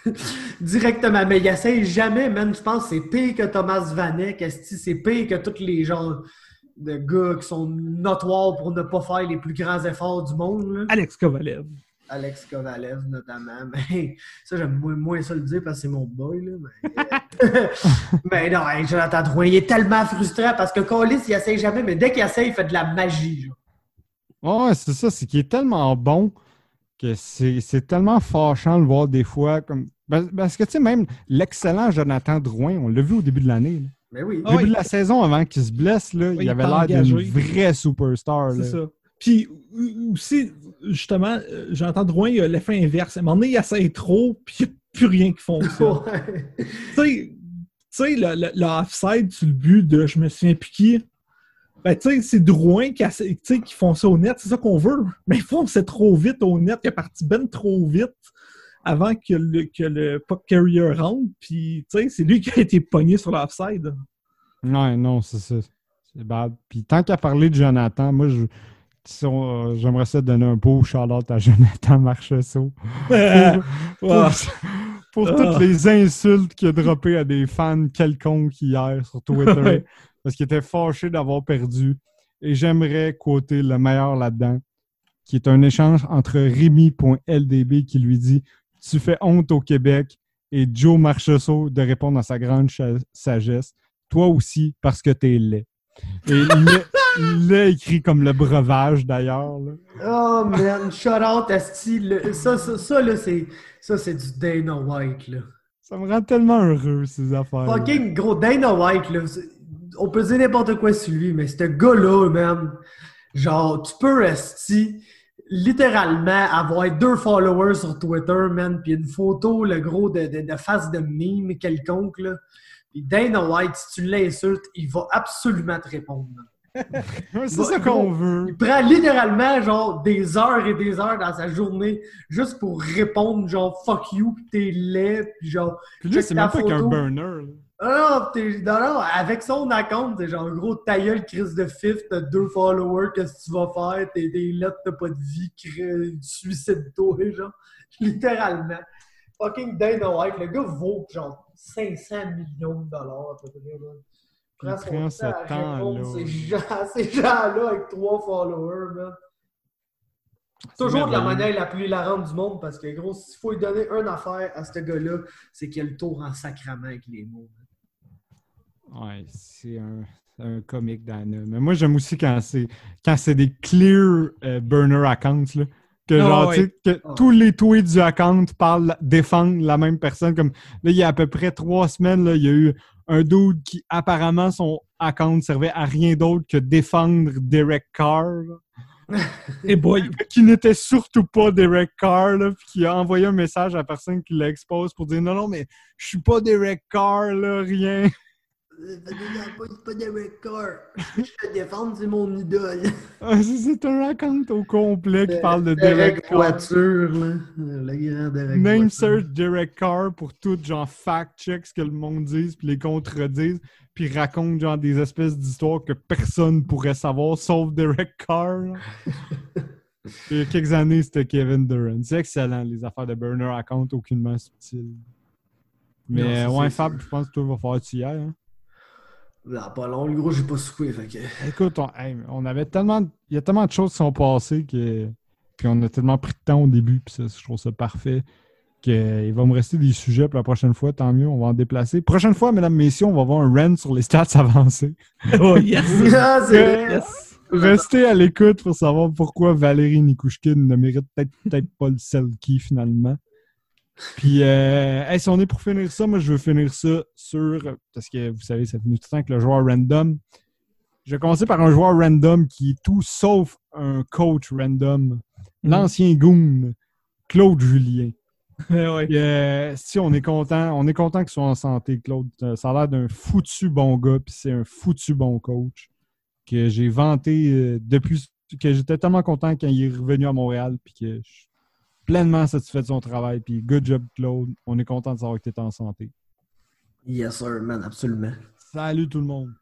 [SPEAKER 2] Directement. Mais il essaye jamais, man. Je pense que c'est pire que Thomas Vanek. C'est pire que tous les gens de gars qui sont notoires pour ne pas faire les plus grands efforts du monde. là.
[SPEAKER 3] Alex Kovalev.
[SPEAKER 2] Alex Kovalev, notamment. Mais ça, j'aime moins, moins ça le dire parce que c'est mon boy. Là, mais... euh, mais non, hey, Jonathan Drouin, il est tellement frustrant parce que Collis, il essaye jamais, mais dès qu'il essaye, il fait de la magie. Genre.
[SPEAKER 1] Ah Ouais, c'est ça, c'est qu'il est tellement bon que c'est c'est tellement fâchant de le voir des fois. Comme... Parce que, tu sais, même l'excellent Jonathan Drouin, on l'a vu au début de l'année.
[SPEAKER 2] Mais oui.
[SPEAKER 1] Au
[SPEAKER 3] Ah
[SPEAKER 1] début
[SPEAKER 3] oui.
[SPEAKER 1] de la saison, avant qu'il se blesse, là,
[SPEAKER 3] il
[SPEAKER 1] il avait l'air d'une vraie superstar.
[SPEAKER 3] C'est ça. Puis aussi, justement, euh, j'entends Drouin, il a l'effet inverse. À un moment donné, il essaie trop, puis il n'y a plus rien qui fonctionne.
[SPEAKER 2] Ouais.
[SPEAKER 3] tu sais, tu sais, le, le, le offside sur le but de je me souviens plus qui. Ben, tu sais, c'est Drouin qui, qui font ça au net, c'est ça qu'on veut. Mais ils font c'est trop vite au net, il est parti ben trop vite avant que le, que le puck carrier rentre. Puis, tu sais, c'est lui qui a été pogné sur l'offside.
[SPEAKER 1] Ouais, non, c'est ça. C'est bad. Puis tant qu'à parler de Jonathan, moi, je. Euh, J'aimerais ça donner un beau shout-out à Jonathan Marchessault.
[SPEAKER 3] Ah,
[SPEAKER 1] pour, pour
[SPEAKER 3] Ah.
[SPEAKER 1] toutes les insultes qu'il a droppées à des fans quelconques hier sur Twitter. Parce qu'il était fâché d'avoir perdu. Et j'aimerais quoter le meilleur là-dedans, qui est un échange entre Rémi.ldb qui lui dit Tu fais honte au Québec et Joe Marchessault de répondre à sa grande sagesse Toi aussi, parce que t'es laid. Et il l'a écrit comme le breuvage d'ailleurs.
[SPEAKER 2] Oh man, shout out Asti. Ça, ça, ça, là, c'est ça, c'est du Dana White. Là.
[SPEAKER 1] Ça me rend tellement heureux, ces affaires.
[SPEAKER 2] Fucking gros Dana White, là. On peut dire n'importe quoi sur lui, mais ce gars-là, man, genre, tu peux Asti, littéralement avoir deux followers sur Twitter, man, puis une photo, le gros, de, de, de face de mime quelconque, là. Puis Dana White, si tu l'insultes, il va absolument te répondre.
[SPEAKER 1] C'est ça qu'on veut.
[SPEAKER 2] Il prend littéralement genre des heures et des heures dans sa journée juste pour répondre genre fuck you pis t'es laid pis genre
[SPEAKER 1] Puis lui, c'est même pas qu'un burner. là.
[SPEAKER 2] ah non, t'es- non, non, avec son account, t'es genre gros ta gueule Chris de fifth, t'as deux followers, qu'est-ce que tu vas faire? T'es des lettres, t'as pas de vie, suicide-toi, genre. Littéralement. Fucking Dana White, le gars vaut genre 500 millions de dollars Prends son
[SPEAKER 1] prend
[SPEAKER 2] temps à répondre ces gens- ces gens-là avec trois followers, man. Toujours de la manière la plus hilarante du monde parce que, gros, s'il faut lui donner une affaire à ce gars-là, c'est qu'il a le tour en sacrament avec les mots.
[SPEAKER 1] Ouais, c'est un. un comique Dana. Mais moi, j'aime aussi quand c'est quand c'est des clear euh, burner accounts. Là. Que
[SPEAKER 3] Ah
[SPEAKER 1] genre,
[SPEAKER 3] ouais.
[SPEAKER 1] tu sais, que
[SPEAKER 2] Ah.
[SPEAKER 1] tous les tweets du account parlent, défendent la même personne. Comme là, il y a à peu près trois semaines, là, il y a eu un dude qui apparemment son account servait à rien d'autre que défendre Derek Carr.
[SPEAKER 3] Et boy,
[SPEAKER 1] qui n'était surtout pas Derek Carr, là, puis qui a envoyé un message à la personne qui l'expose pour dire non, non, mais je suis pas Derek Carr, là, rien.
[SPEAKER 2] Pas, pas Derek Carr. Je te défendre, c'est mon idole.
[SPEAKER 1] Ah, c'est- un account au complet qui parle de Derek
[SPEAKER 2] Derek
[SPEAKER 1] Carr.
[SPEAKER 2] Voiture, là. Le grand Derek
[SPEAKER 1] Name
[SPEAKER 2] Voiture.
[SPEAKER 1] search Derek Carr pour tout, genre fact-check ce que le monde dit, puis les contredisent, puis raconte genre des espèces d'histoires que personne pourrait savoir, sauf Derek Carr. Il y a quelques années, c'était Kevin Durant. C'est excellent, les affaires de burner account, aucunement subtiles. Mais
[SPEAKER 2] Non,
[SPEAKER 1] ouais, Fab, je pense que toi, va falloir que tu y ailles. hein.
[SPEAKER 2] Là, pas long, le gros, j'ai pas fait que...
[SPEAKER 1] Écoute, on, hey, on avait tellement. Il y a tellement de choses qui sont passées que. Puis on a tellement pris de temps au début, puis ça, je trouve ça parfait. qu'il va me rester des sujets pour la prochaine fois, tant mieux, on va en déplacer. Prochaine fois, mesdames, messieurs, on va avoir un run sur les stats avancés.
[SPEAKER 3] oh yes!
[SPEAKER 2] Ah,
[SPEAKER 3] yes.
[SPEAKER 1] Restez à l'écoute pour savoir pourquoi Valérie Nikouchkin ne mérite peut-être peut-être pas le Selkie finalement. Puis, euh, hey, si on est pour finir ça, moi je veux finir ça sur. Parce que vous savez, ça fait tout le temps que le joueur random. Je vais commencer par un joueur random qui est tout sauf un coach random. L'ancien goon, Claude Julien.
[SPEAKER 3] Ouais.
[SPEAKER 1] Puis, euh, si on est content, on est content qu'il soit en santé, Claude. Euh, Ça a l'air d'un foutu bon gars, puis c'est un foutu bon coach que j'ai vanté depuis que j'étais tellement content quand il est revenu à Montréal, puis que je pleinement satisfait de son travail. Puis good job, Claude. On est content de savoir que tu es en santé.
[SPEAKER 2] Yes, sir, man, absolument.
[SPEAKER 1] Salut tout le monde.